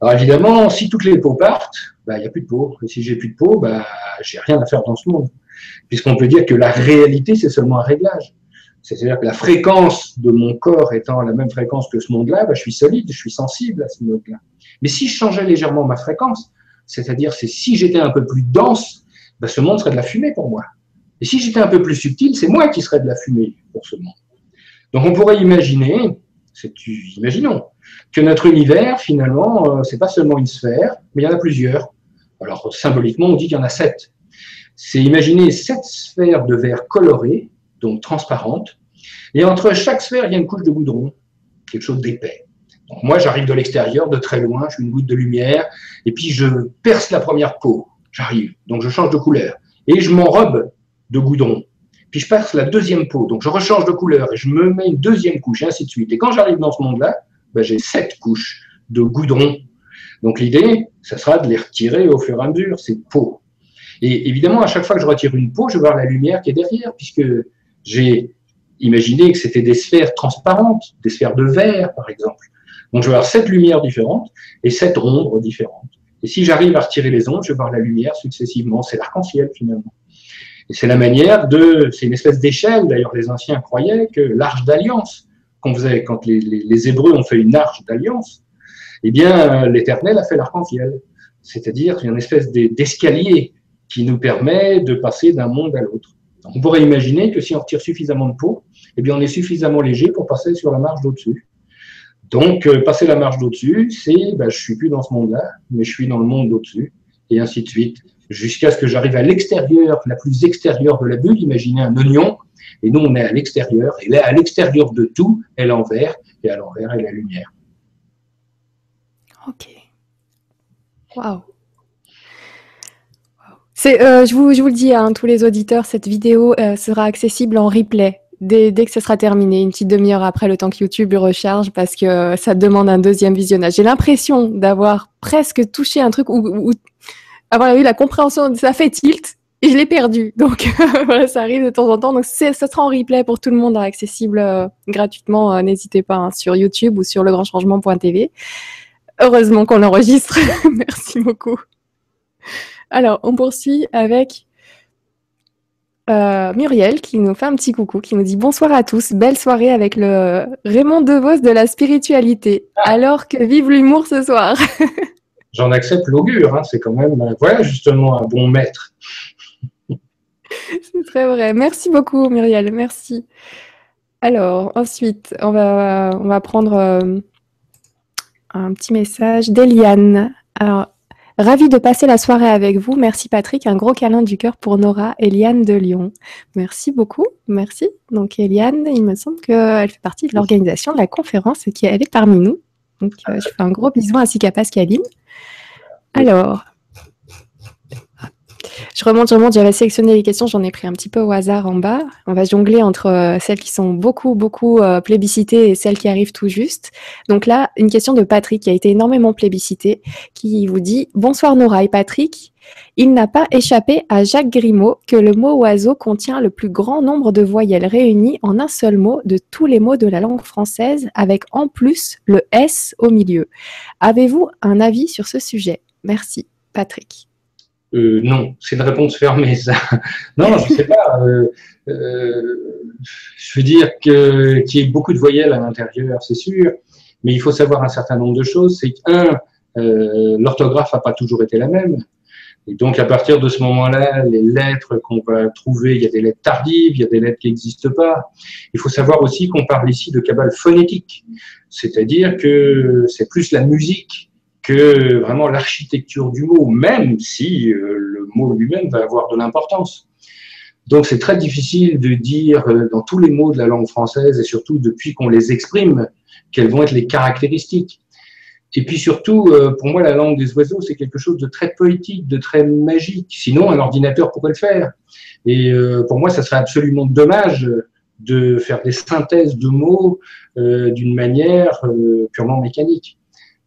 Alors évidemment, si toutes les peaux partent, bah, il n'y a plus de peau. Et si j'ai plus de peau, bah, j'ai rien à faire dans ce monde. Puisqu'on peut dire que la réalité, c'est seulement un réglage. C'est-à-dire que la fréquence de mon corps étant la même fréquence que ce monde-là, bah, je suis solide, je suis sensible à ce monde-là. Mais si je changeais légèrement ma fréquence, c'est-à-dire c'est si j'étais un peu plus dense, bah, ce monde serait de la fumée pour moi. Et si j'étais un peu plus subtil, c'est moi qui serais de la fumée pour ce monde. Donc on pourrait imaginer, imaginons, que notre univers, finalement, euh, c'est pas seulement une sphère, mais il y en a plusieurs. Alors symboliquement, on dit qu'il y en a sept. C'est imaginer sept sphères de verre colorées donc transparente. Et entre chaque sphère, il y a une couche de goudron, quelque chose d'épais. Donc moi, j'arrive de l'extérieur, de très loin, je suis une goutte de lumière, et puis je perce la première peau. J'arrive, donc je change de couleur. Et je m'enrobe de goudron. Puis je perce la deuxième peau, donc je rechange de couleur, et je me mets une deuxième couche, et ainsi de suite. Et quand j'arrive dans ce monde-là, ben, j'ai sept couches de goudron. Donc l'idée, ce sera de les retirer au fur et à mesure, ces peaux. Et évidemment, à chaque fois que je retire une peau, je vais voir la lumière qui est derrière, puisque j'ai imaginé que c'était des sphères transparentes, des sphères de verre, par exemple. Donc, je vais avoir sept lumières différentes et sept ombres différentes. Et si j'arrive à retirer les ombres, je vais voir la lumière successivement. C'est l'arc-en-ciel, finalement. Et c'est la manière de, c'est une espèce d'échelle. D'ailleurs, les anciens croyaient que l'arche d'alliance, qu'on faisait, quand les, les, Hébreux ont fait une arche d'alliance, eh bien, l'Éternel a fait l'arc-en-ciel. C'est-à-dire une espèce d'escalier qui nous permet de passer d'un monde à l'autre. On pourrait imaginer que si on retire suffisamment de peau, eh bien, on est suffisamment léger pour passer sur la marge d'au-dessus. Donc, euh, passer la marche d'au-dessus, c'est ben, je suis plus dans ce monde-là, mais je suis dans le monde d'au-dessus, et ainsi de suite, jusqu'à ce que j'arrive à l'extérieur, la plus extérieure de la bulle. Imaginez un oignon, et nous, on est à l'extérieur, et là, à l'extérieur de tout est l'envers, et à l'envers est la lumière. Ok. Waouh. Euh, je, vous, je vous le dis à hein, tous les auditeurs, cette vidéo euh, sera accessible en replay dès, que ce sera terminé, une petite demi-heure après le temps que YouTube recharge, parce que ça demande un deuxième visionnage. J'ai l'impression d'avoir presque touché un truc où, avoir eu la compréhension, ça fait tilt, et je l'ai perdu. [laughs] Donc voilà, ça arrive de temps en temps. Donc ça sera en replay pour tout le monde, accessible euh, gratuitement. N'hésitez pas hein, sur YouTube ou sur legrandchangement.tv. Heureusement qu'on l'enregistre. [laughs] Merci beaucoup. Alors, on poursuit avec euh, Muriel qui nous fait un petit coucou, qui nous dit bonsoir à tous, belle soirée avec le Raymond DeVos de la spiritualité. Ah. Alors que vive l'humour ce soir. [laughs] J'en accepte l'augure, hein, c'est quand même, euh, voilà justement un bon maître. c'est très vrai. Merci beaucoup Muriel, merci. Alors ensuite, on va, on va prendre euh, un petit message d'Eliane. Alors, Ravi de passer la soirée avec vous. Merci Patrick. Un gros câlin du cœur pour Nora, Eliane de Lyon. Merci beaucoup. Merci. Donc Eliane, il me semble qu'elle fait partie de l'organisation de la conférence et qu'elle est parmi nous. Donc euh, je fais un gros bisou ainsi qu'à Pascaline. Alors, je remonte, je remonte, j'avais sélectionné les questions, j'en ai pris un petit peu au hasard en bas. On va jongler entre euh, celles qui sont beaucoup, beaucoup euh, plébiscitées et celles qui arrivent tout juste. Donc là, une question de Patrick qui a été énormément plébiscitée, qui vous dit Bonsoir Nora et Patrick. Il n'a pas échappé à Jacques Grimaud que le mot oiseau contient le plus grand nombre de voyelles réunies en un seul mot de tous les mots de la langue française, avec en plus le S au milieu. Avez-vous un avis sur ce sujet? Merci, Patrick. Euh, non, c'est une réponse fermée, [laughs] ça. non, je ne sais pas. Euh, euh, je veux dire qu'il y ait beaucoup de voyelles à l'intérieur, c'est sûr, mais il faut savoir un certain nombre de choses. C'est qu'un, l'orthographe n'a pas toujours été la même. Et donc, à partir de ce moment-là, les lettres qu'on va trouver, il y a des lettres tardives, il y a des lettres qui n'existent pas. Il faut savoir aussi qu'on parle ici de cabale phonétique, c'est-à-dire que c'est plus la musique que vraiment l'architecture du mot, même si euh, le mot lui-même va avoir de l'importance. Donc c'est très difficile de dire euh, dans tous les mots de la langue française, et surtout depuis qu'on les exprime, quelles vont être les caractéristiques. Et puis surtout, euh, pour moi, la langue des oiseaux, c'est quelque chose de très poétique, de très magique. Sinon, un ordinateur pourrait le faire. Et pour moi, ça serait absolument dommage de faire des synthèses de mots d'une manière purement mécanique.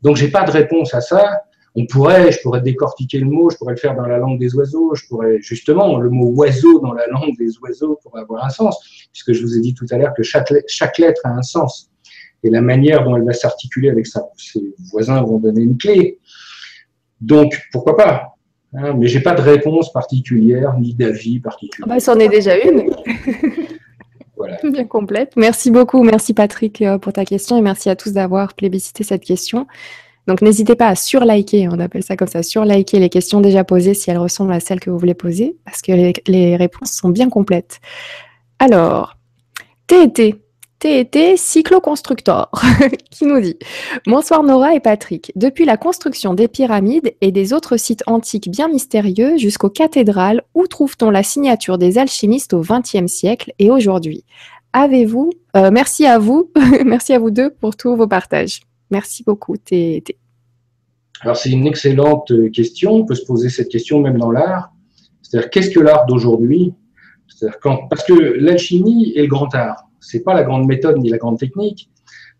Donc, j'ai pas de réponse à ça. On pourrait, je pourrais décortiquer le mot, je pourrais le faire dans la langue des oiseaux, je pourrais justement, le mot oiseau dans la langue des oiseaux pourrait avoir un sens, puisque je vous ai dit tout à l'heure que chaque, chaque lettre a un sens. Et la manière dont elle va s'articuler avec ses voisins vont donner une clé. Donc, pourquoi pas hein, Mais j'ai pas de réponse particulière, ni d'avis particulier. Ah bah, c'en est déjà une. [laughs] [laughs] Bien complète. Merci beaucoup. Merci Patrick euh, pour ta question et merci à tous d'avoir plébiscité cette question. Donc n'hésitez pas à surliker, on appelle ça comme ça, surliker les questions déjà posées si elles ressemblent à celles que vous voulez poser, parce que les, les réponses sont bien complètes. Alors, TET, TET Cycloconstructor, [laughs] qui nous dit Bonsoir Nora et Patrick. Depuis la construction des pyramides et des autres sites antiques bien mystérieux jusqu'aux cathédrales, où trouve-t-on la signature des alchimistes au XXe siècle et aujourd'hui? Avez-vous euh, Merci à vous, [laughs] merci à vous deux pour tous vos partages. Merci beaucoup, TET. Alors c'est une excellente question. On peut se poser cette question même dans l'art. C'est-à-dire qu'est-ce que l'art d'aujourd'hui? Parce que l'alchimie est le grand art c'est pas la grande méthode ni la grande technique.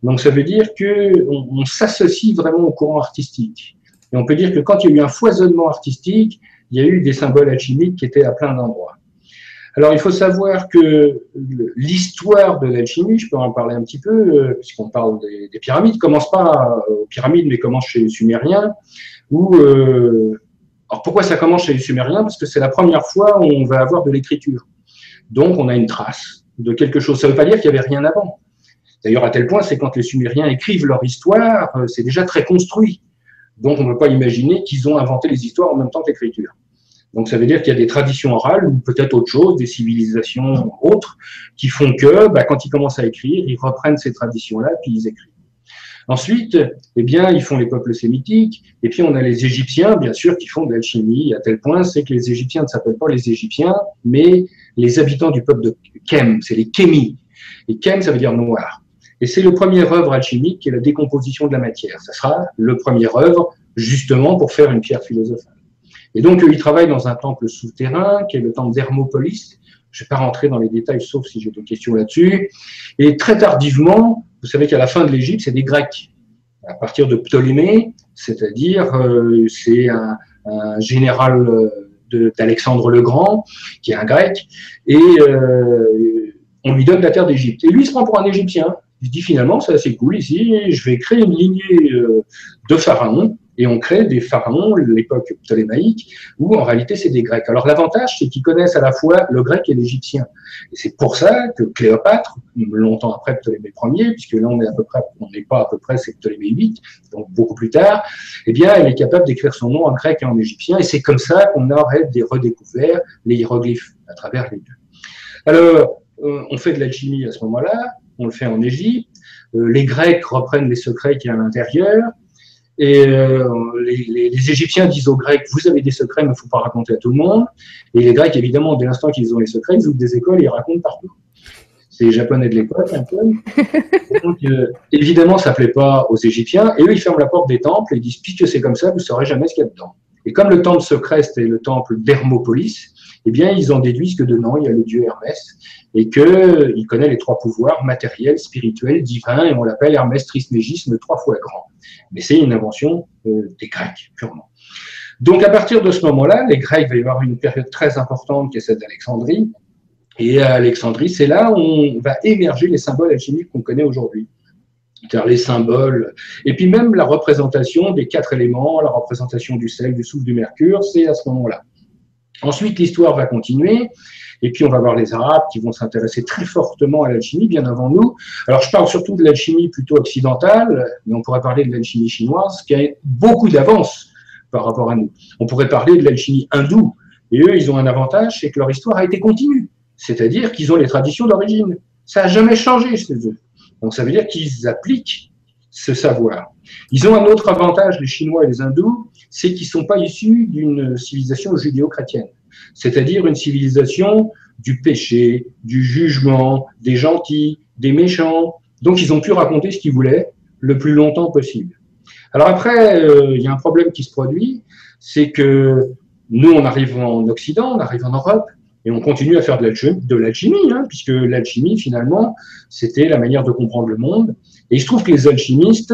Donc ça veut dire que on, s'associe vraiment au courant artistique. Et on peut dire que quand il y a eu un foisonnement artistique, il y a eu des symboles alchimiques qui étaient à plein d'endroits. Alors il faut savoir que l'histoire de l'alchimie, je peux en parler un petit peu, euh, puisqu'on parle des, pyramides, commence pas aux pyramides, mais commence chez les Sumériens. Où, euh, alors pourquoi ça commence chez les Sumériens? Parce que c'est la première fois où on va avoir de l'écriture. Donc on a une trace de quelque chose. Ça ne veut pas dire qu'il n'y avait rien avant. D'ailleurs, à tel point, c'est quand les Sumériens écrivent leur histoire, euh, c'est déjà très construit. Donc, on ne peut pas imaginer qu'ils ont inventé les histoires en même temps que l'écriture. Donc, ça veut dire qu'il y a des traditions orales ou peut-être autre chose, des civilisations autres, qui font que, bah, quand ils commencent à écrire, ils reprennent ces traditions-là puis ils écrivent. Ensuite, eh bien, ils font les peuples sémitiques, et puis on a les Égyptiens, bien sûr, qui font de l'alchimie, à tel point, c'est que les Égyptiens ne s'appellent pas les Égyptiens, mais les habitants du peuple de Kem, c'est les Kémis. Et Kem, ça veut dire noir. Et c'est le premier œuvre alchimique qui est la décomposition de la matière. Ça sera le premier œuvre, justement, pour faire une pierre philosophale. Et donc, ils travaillent dans un temple souterrain, qui est le temple d'Hermopolis. Je ne vais pas rentrer dans les détails, sauf si j'ai des questions là-dessus. Et très tardivement, vous savez qu'à la fin de l'Égypte, c'est des Grecs. À partir de Ptolémée, c'est-à-dire, euh, c'est un, général euh, d'Alexandre le Grand, qui est un Grec, et euh, on lui donne la terre d'Égypte. Et lui, il se prend pour un Égyptien. Il se dit finalement, c'est assez cool ici, je vais créer une lignée de pharaons et on crée des pharaons, l'époque ptolémaïque, où en réalité c'est des Grecs. Alors l'avantage, c'est qu'ils connaissent à la fois le grec et l'égyptien. Et c'est pour ça que Cléopâtre, longtemps après Ptolémée Ier, puisque là on est à peu près, on n'est pas à peu près, c'est Ptolémée VIII, donc beaucoup plus tard, eh bien elle est capable d'écrire son nom en grec et en égyptien, et c'est comme ça qu'on aurait des redécouverts les hiéroglyphes à travers les deux. Alors, euh, on fait de l'alchimie à ce moment-là, on le fait en Égypte, euh, les Grecs reprennent les secrets qui y a à l'intérieur, et euh, les, les, Égyptiens disent aux Grecs, vous avez des secrets, mais il ne faut pas raconter à tout le monde. Et les Grecs, évidemment, dès l'instant qu'ils ont les secrets, ils ouvrent des écoles et ils racontent partout. C'est les Japonais de l'époque, un peu. [laughs] Donc, euh, évidemment, ça ne plaît pas aux Égyptiens. Et eux, ils ferment la porte des temples et ils disent, puisque c'est comme ça, vous ne saurez jamais ce qu'il y a dedans. Et comme le temple secret, c'était le temple d'Hermopolis, eh bien, ils en déduisent que dedans, il y a le dieu Hermès et qu'il connaît les trois pouvoirs matériels, spirituels, divins, et on l'appelle Hermès Trismégisme trois fois grand. Mais c'est une invention euh, des Grecs, purement. Donc, à partir de ce moment-là, les Grecs, y avoir une période très importante qui est celle d'Alexandrie. Et à Alexandrie, c'est là où on va émerger les symboles alchimiques qu'on connaît aujourd'hui. Car les symboles, et puis même la représentation des quatre éléments, la représentation du sel, du soufre, du mercure, c'est à ce moment-là. Ensuite, l'histoire va continuer. Et puis, on va voir les Arabes qui vont s'intéresser très fortement à l'alchimie, bien avant nous. Alors, je parle surtout de l'alchimie plutôt occidentale, mais on pourrait parler de l'alchimie chinoise, qui a beaucoup d'avance par rapport à nous. On pourrait parler de l'alchimie hindoue. Et eux, ils ont un avantage, c'est que leur histoire a été continue. C'est-à-dire qu'ils ont les traditions d'origine. Ça n'a jamais changé chez eux. Donc, ça veut dire qu'ils appliquent ce savoir. Ils ont un autre avantage, les Chinois et les Hindous, c'est qu'ils ne sont pas issus d'une civilisation judéo-chrétienne, c'est-à-dire une civilisation du péché, du jugement, des gentils, des méchants. Donc ils ont pu raconter ce qu'ils voulaient le plus longtemps possible. Alors après, euh, il y a un problème qui se produit, c'est que nous, on arrive en Occident, on arrive en Europe, et on continue à faire de l'alchimie, hein, puisque l'alchimie, finalement, c'était la manière de comprendre le monde. Et il se trouve que les alchimistes,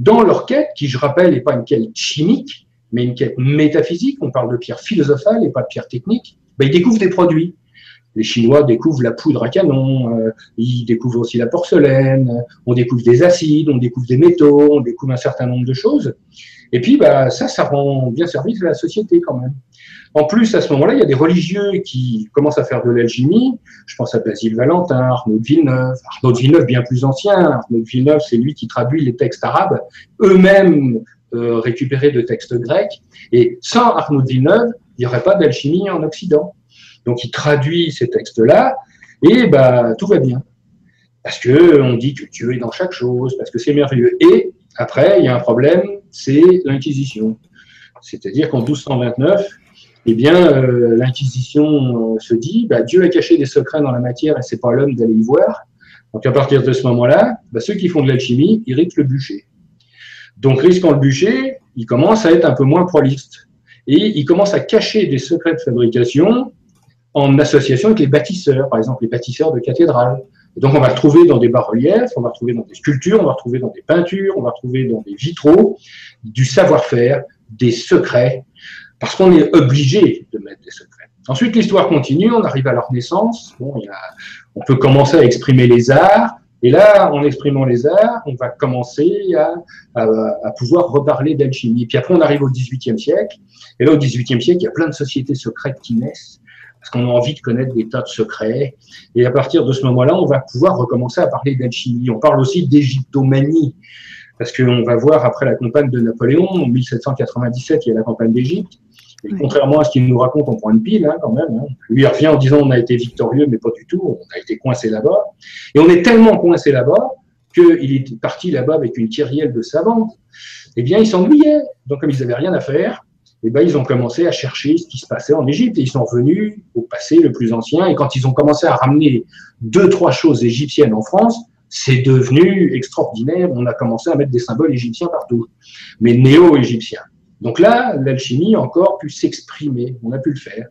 dans leur quête, qui, je rappelle, n'est pas une quête chimique, mais une quête métaphysique, on parle de pierre philosophale et pas de pierre technique, ben, ils découvrent des produits. Les Chinois découvrent la poudre à canon, euh, ils découvrent aussi la porcelaine, on découvre des acides, on découvre des métaux, on découvre un certain nombre de choses. Et puis, bah, ça, ça rend bien service à la société quand même. En plus, à ce moment-là, il y a des religieux qui commencent à faire de l'alchimie. Je pense à Basile Valentin, Arnaud de Villeneuve. Arnaud de Villeneuve, bien plus ancien. Arnaud de Villeneuve, c'est lui qui traduit les textes arabes, eux-mêmes euh, récupérés de textes grecs. Et sans Arnaud Villeneuve, il n'y aurait pas d'alchimie en Occident. Donc il traduit ces textes-là, et bah, tout va bien. Parce qu'on dit que Dieu est dans chaque chose, parce que c'est merveilleux. Et après, il y a un problème, c'est l'Inquisition. C'est-à-dire qu'en 1229, eh bien, euh, l'Inquisition euh, se dit, bah, Dieu a caché des secrets dans la matière et c'est pas l'homme d'aller y voir. Donc à partir de ce moment-là, bah, ceux qui font de l'alchimie, ils le bûcher. Donc, risquant le bûcher, il commence à être un peu moins proliste. Et il commence à cacher des secrets de fabrication en association avec les bâtisseurs, par exemple les bâtisseurs de cathédrales. Et donc, on va retrouver dans des bas-reliefs, on va retrouver dans des sculptures, on va retrouver dans des peintures, on va retrouver dans des vitraux du savoir-faire, des secrets, parce qu'on est obligé de mettre des secrets. Ensuite, l'histoire continue, on arrive à la Renaissance. Bon, on peut commencer à exprimer les arts, et là, en exprimant les arts, on va commencer à, pouvoir reparler d'alchimie. Puis après, on arrive au XVIIIe siècle. Et là, au XVIIIe siècle, il y a plein de sociétés secrètes qui naissent parce qu'on a envie de connaître des tas de secrets. Et à partir de ce moment-là, on va pouvoir recommencer à parler d'alchimie. On parle aussi d'égyptomanie, parce qu'on va voir après la campagne de Napoléon, en 1797, il y a la campagne d'Égypte. Contrairement à ce qu'il nous raconte, on prend une pile hein, quand même. Hein. Lui, revient en disant on a été victorieux, mais pas du tout, on a été coincé là-bas. Et on est tellement coincé là-bas qu'il est parti là-bas avec une kyrielle de savants, eh bien, ils s'ennuyaient. Donc, comme ils n'avaient rien à faire, eh ben, ils ont commencé à chercher ce qui se passait en Égypte. Et ils sont venus au passé le plus ancien. Et quand ils ont commencé à ramener deux, trois choses égyptiennes en France, c'est devenu extraordinaire. On a commencé à mettre des symboles égyptiens partout, mais néo-égyptiens. Donc là, l'alchimie a encore pu s'exprimer. On a pu le faire.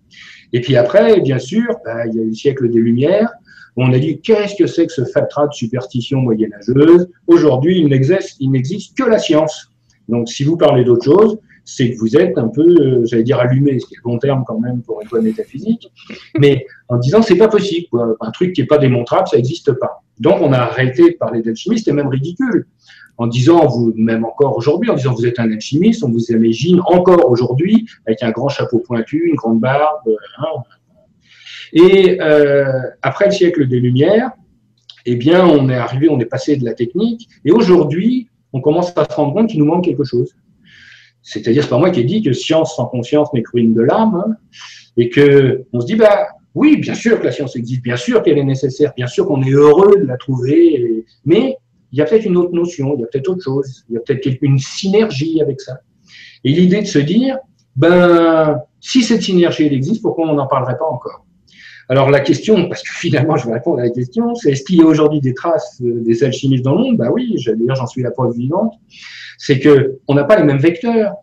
Et puis après, bien sûr, bah, il y a eu le siècle des Lumières. On a dit qu'est-ce que c'est que ce fatras de superstition moyenâgeuse? Aujourd'hui, il n'existe que la science. Donc, si vous parlez d'autre chose, c'est que vous êtes un peu, euh, j'allais dire allumé, ce qui est le bon terme quand même pour une bonne métaphysique, mais en disant c'est pas possible, un truc qui n'est pas démontrable, ça n'existe pas. Donc on a arrêté de parler d'alchimie, c'était même ridicule. En disant, vous, même encore aujourd'hui, en disant vous êtes un alchimiste, on vous imagine encore aujourd'hui avec un grand chapeau pointu, une grande barbe. Hein. Et euh, après le siècle des Lumières, eh bien, on est arrivé, on est passé de la technique, et aujourd'hui, on commence à se rendre compte qu'il nous manque quelque chose. C'est-à-dire, c'est pas moi qui ai dit que science sans conscience n'est ruine de l'âme, hein, et que on se dit, bah oui, bien sûr que la science existe, bien sûr qu'elle est nécessaire, bien sûr qu'on est heureux de la trouver, mais il y a peut-être une autre notion, il y a peut-être autre chose, il y a peut-être une synergie avec ça. Et l'idée de se dire, ben, si cette synergie existe, pourquoi on n'en parlerait pas encore? Alors la question, parce que finalement je vais répondre à la question, c'est est-ce qu'il y a aujourd'hui des traces des alchimistes dans le monde? Ben oui, d'ailleurs j'en suis la preuve vivante c'est que on n'a pas les mêmes vecteurs.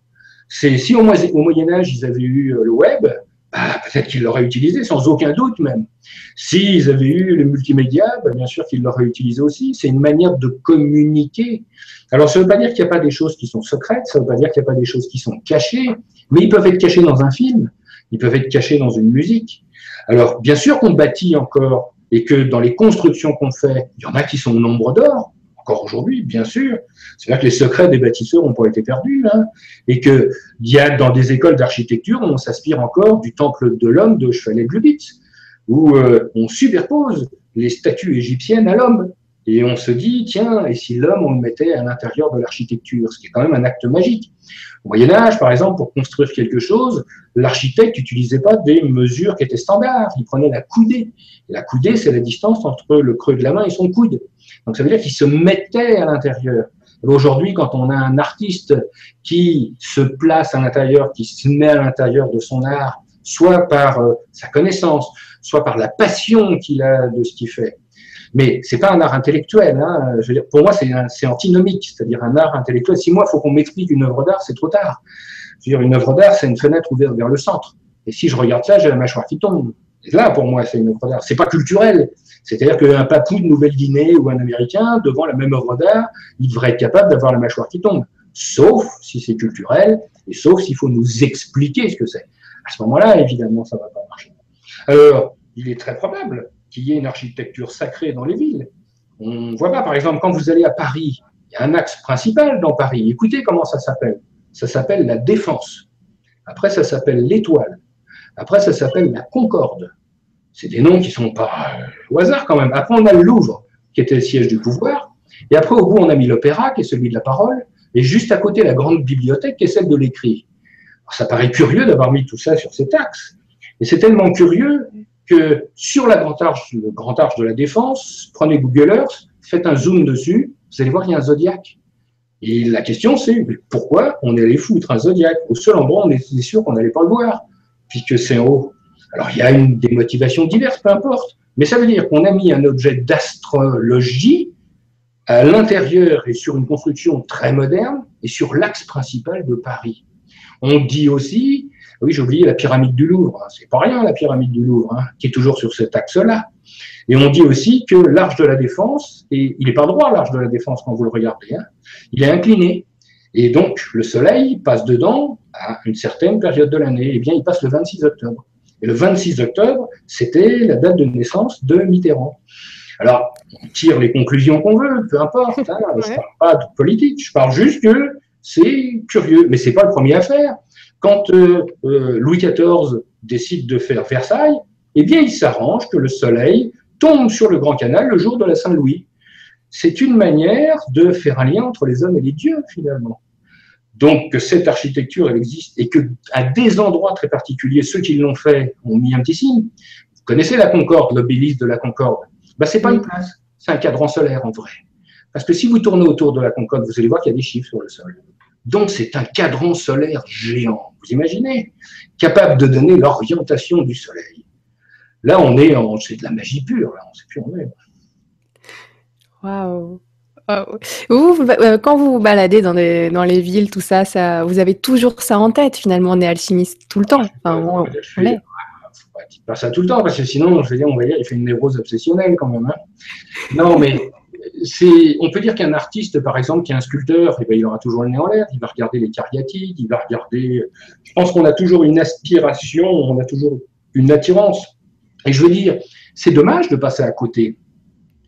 C'est si au, Moyen Âge ils avaient eu euh, le web, bah, peut-être qu'ils l'auraient utilisé sans aucun doute même. S'ils avaient eu le multimédia, bah, bien sûr qu'ils l'auraient utilisé aussi. C'est une manière de communiquer. Alors ça ne veut pas dire qu'il n'y a pas des choses qui sont secrètes, ça ne veut pas dire qu'il n'y a pas des choses qui sont cachées, mais ils peuvent être cachés dans un film, ils peuvent être cachés dans une musique. Alors bien sûr qu'on bâtit encore et que dans les constructions qu'on fait, il y en a qui sont au nombre d'or, encore aujourd'hui, bien sûr. C'est vrai que les secrets des bâtisseurs n'ont pas été perdus, hein, et qu'il y a dans des écoles d'architecture, on s'aspire encore du temple de l'homme de Chevalet Glubitz, où euh, on superpose les statues égyptiennes à l'homme. Et on se dit, tiens, et si l'homme, on le mettait à l'intérieur de l'architecture, ce qui est quand même un acte magique. Au Moyen Âge, par exemple, pour construire quelque chose, l'architecte n'utilisait pas des mesures qui étaient standards, il prenait la coudée. la coudée, c'est la distance entre le creux de la main et son coude. Donc ça veut dire qu'il se mettait à l'intérieur. Aujourd'hui, quand on a un artiste qui se place à l'intérieur, qui se met à l'intérieur de son art, soit par euh, sa connaissance, soit par la passion qu'il a de ce qu'il fait. Mais c'est pas un art intellectuel. Hein. Pour moi, c'est antinomique, c'est-à-dire un art intellectuel. Si moi, il faut qu'on m'explique une œuvre d'art, c'est trop tard. Je veux dire, une œuvre d'art, c'est une fenêtre ouverte vers le centre. Et si je regarde ça, j'ai la mâchoire qui tombe. Et là, pour moi, c'est une œuvre d'art. C'est pas culturel. C'est-à-dire qu'un papou de Nouvelle-Guinée ou un Américain, devant la même œuvre d'art, il devrait être capable d'avoir la mâchoire qui tombe. Sauf si c'est culturel, et sauf s'il faut nous expliquer ce que c'est. À ce moment-là, évidemment, ça va pas marcher. Alors, il est très probable qu'il y ait une architecture sacrée dans les villes. On voit pas, par exemple, quand vous allez à Paris, il y a un axe principal dans Paris. Écoutez comment ça s'appelle. Ça s'appelle la Défense. Après, ça s'appelle l'Étoile. Après, ça s'appelle la Concorde. C'est des noms qui sont pas euh, au hasard quand même. Après, on a le Louvre, qui était le siège du pouvoir. Et après, au bout, on a mis l'Opéra, qui est celui de la parole. Et juste à côté, la grande bibliothèque, qui est celle de l'écrit. Ça paraît curieux d'avoir mis tout ça sur cet axe. Et c'est tellement curieux sur la grande arche, le grand arche de la Défense, prenez Google Earth, faites un zoom dessus, vous allez voir qu'il y a un zodiaque. Et la question, c'est pourquoi on est allé foutre un zodiaque au seul endroit on était sûr qu'on n'allait pas le voir, puisque c'est en haut. Alors, il y a une, des motivations diverses, peu importe. Mais ça veut dire qu'on a mis un objet d'astrologie à l'intérieur et sur une construction très moderne et sur l'axe principal de Paris. On dit aussi, oui, j'ai oublié la pyramide du Louvre, hein. c'est pas rien la pyramide du Louvre, hein, qui est toujours sur cet axe-là. Et on dit aussi que l'arche de la Défense, et il n'est pas droit l'arche de la Défense quand vous le regardez, hein, il est incliné. Et donc le Soleil passe dedans à une certaine période de l'année. Eh bien, il passe le 26 octobre. Et le 26 octobre, c'était la date de naissance de Mitterrand. Alors, on tire les conclusions qu'on veut, peu importe. Hein, [laughs] je ne parle pas de politique, je parle juste que c'est curieux. Mais c'est pas le premier à faire. Quand euh, euh, Louis XIV décide de faire Versailles, eh bien, il s'arrange que le soleil tombe sur le Grand Canal le jour de la Saint-Louis. C'est une manière de faire un lien entre les hommes et les dieux, finalement. Donc, cette architecture, elle existe et que à des endroits très particuliers, ceux qui l'ont fait ont mis un petit signe. Vous connaissez la Concorde, l'obélisque de la Concorde? Ben, c'est pas une place, c'est un cadran solaire en vrai. Parce que si vous tournez autour de la Concorde, vous allez voir qu'il y a des chiffres sur le sol. Donc c'est un cadran solaire géant, vous imaginez, capable de donner l'orientation du Soleil. Là, on est en, c'est de la magie pure, là, on ne sait plus où on est. Waouh vous, euh, quand vous vous baladez dans, dans les villes, tout ça, ça, vous avez toujours ça en tête. Finalement, on est alchimiste tout le temps. Enfin, on, pas ça tout le temps, parce que sinon, je veux dire, on va dire, il fait une névrose obsessionnelle quand même. Hein. Non, mais on peut dire qu'un artiste, par exemple, qui est un sculpteur, eh ben, il aura toujours le nez en l'air. Il va regarder les cariatides, il va regarder. Je pense qu'on a toujours une aspiration, on a toujours une attirance. Et je veux dire, c'est dommage de passer à côté.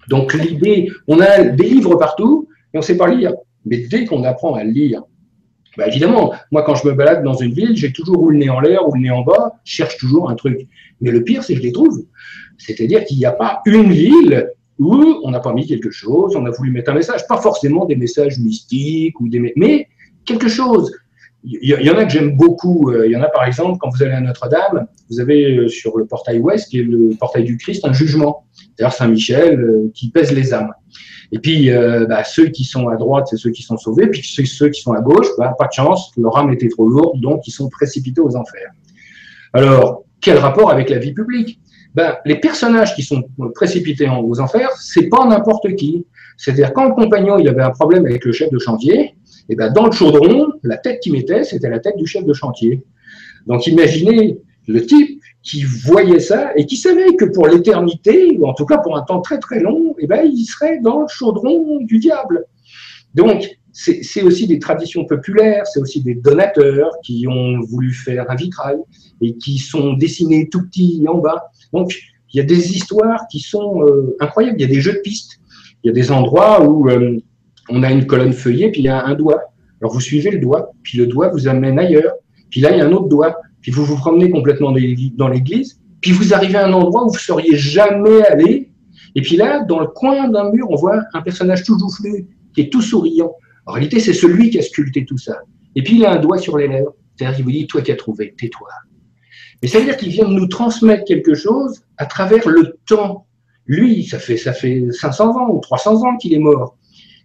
Donc l'idée, on a des livres partout et on ne sait pas lire. Mais dès qu'on apprend à lire, bah évidemment, moi quand je me balade dans une ville, j'ai toujours ou le nez en l'air ou le nez en bas, je cherche toujours un truc. Mais le pire, c'est que je les trouve. C'est-à-dire qu'il n'y a pas une ville où on n'a pas mis quelque chose, on a voulu mettre un message, pas forcément des messages mystiques ou des, mais quelque chose. Il y, en a que j'aime beaucoup. Euh, il y en a par exemple quand vous allez à Notre-Dame, vous avez euh, sur le portail ouest, qui est le portail du Christ, un jugement. C'est-à-dire Saint-Michel euh, qui pèse les âmes. Et puis, bah, ceux qui sont à droite, c'est ceux qui sont sauvés. Puis ceux qui sont à gauche, bah, pas de chance, leur âme était trop lourde, donc ils sont précipités aux enfers. Alors, quel rapport avec la vie publique? Ben, Les personnages qui sont précipités aux enfers, c'est pas n'importe qui. C'est-à-dire, quand le compagnon il avait un problème avec le chef de chantier, et eh ben, dans le chaudron, la tête qu'il mettait, c'était la tête du chef de chantier. Donc, imaginez le type qui voyait ça et qui savait que pour l'éternité, ou en tout cas pour un temps très très long, eh ben, il serait dans le chaudron du diable. Donc, c'est aussi des traditions populaires, c'est aussi des donateurs qui ont voulu faire un vitrail et qui sont dessinés tout petits en bas. Donc, il y a des histoires qui sont euh, incroyables. Il y a des jeux de pistes. Il y a des endroits où euh, on a une colonne feuillée, puis il y a un doigt. Alors, vous suivez le doigt, puis le doigt vous amène ailleurs. Puis là, il y a un autre doigt. Puis vous vous promenez complètement dans l'église, puis vous arrivez à un endroit où vous ne seriez jamais allé. Et puis là, dans le coin d'un mur, on voit un personnage tout joufflu, qui est tout souriant. En réalité, c'est celui qui a sculpté tout ça. Et puis il a un doigt sur les lèvres. C'est-à-dire qu'il vous dit, toi qui as trouvé, tais-toi. Mais ça veut dire qu'il vient de nous transmettre quelque chose à travers le temps. Lui, ça fait, ça fait 500 ans ou 300 ans qu'il est mort.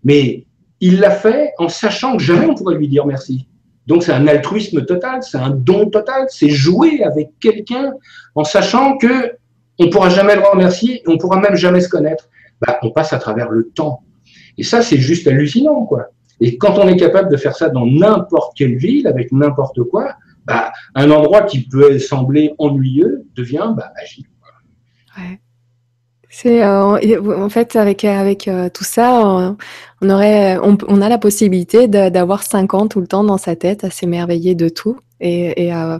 Mais il l'a fait en sachant que jamais on pourrait lui dire merci. Donc c'est un altruisme total, c'est un don total, c'est jouer avec quelqu'un en sachant que on pourra jamais le remercier, on pourra même jamais se connaître. Bah, on passe à travers le temps. Et ça, c'est juste hallucinant, quoi. Et quand on est capable de faire ça dans n'importe quelle ville, avec n'importe quoi, bah, un endroit qui peut sembler ennuyeux devient bah, magique. Ouais. C'est euh, en fait avec avec euh, tout ça, on, aurait on, a la possibilité d'avoir cinq ans tout le temps dans sa tête à s'émerveiller de tout et, à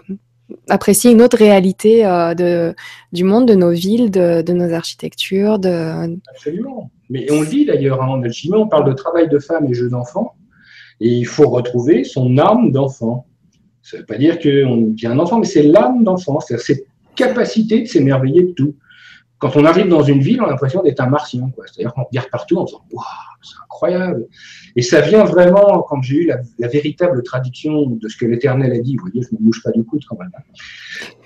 apprécier une autre réalité euh, de, du monde, de nos villes, de, de nos architectures. De... Absolument. Mais on le dit d'ailleurs hein, en alchimie, on parle de travail de femme et jeu d'enfant, et il faut retrouver son âme d'enfant. Ça ne veut pas dire qu'on devient un enfant, mais c'est l'âme d'enfant, c'est-à-dire cette capacité de s'émerveiller de tout quand on arrive dans une ville, on a l'impression d'être un martien. C'est-à-dire qu'on regarde partout en disant Waouh, c'est incroyable. Et ça vient vraiment, quand j'ai eu la, véritable traduction de ce que l'Éternel a dit, vous voyez, je ne me mouche pas du coude quand même. Hein.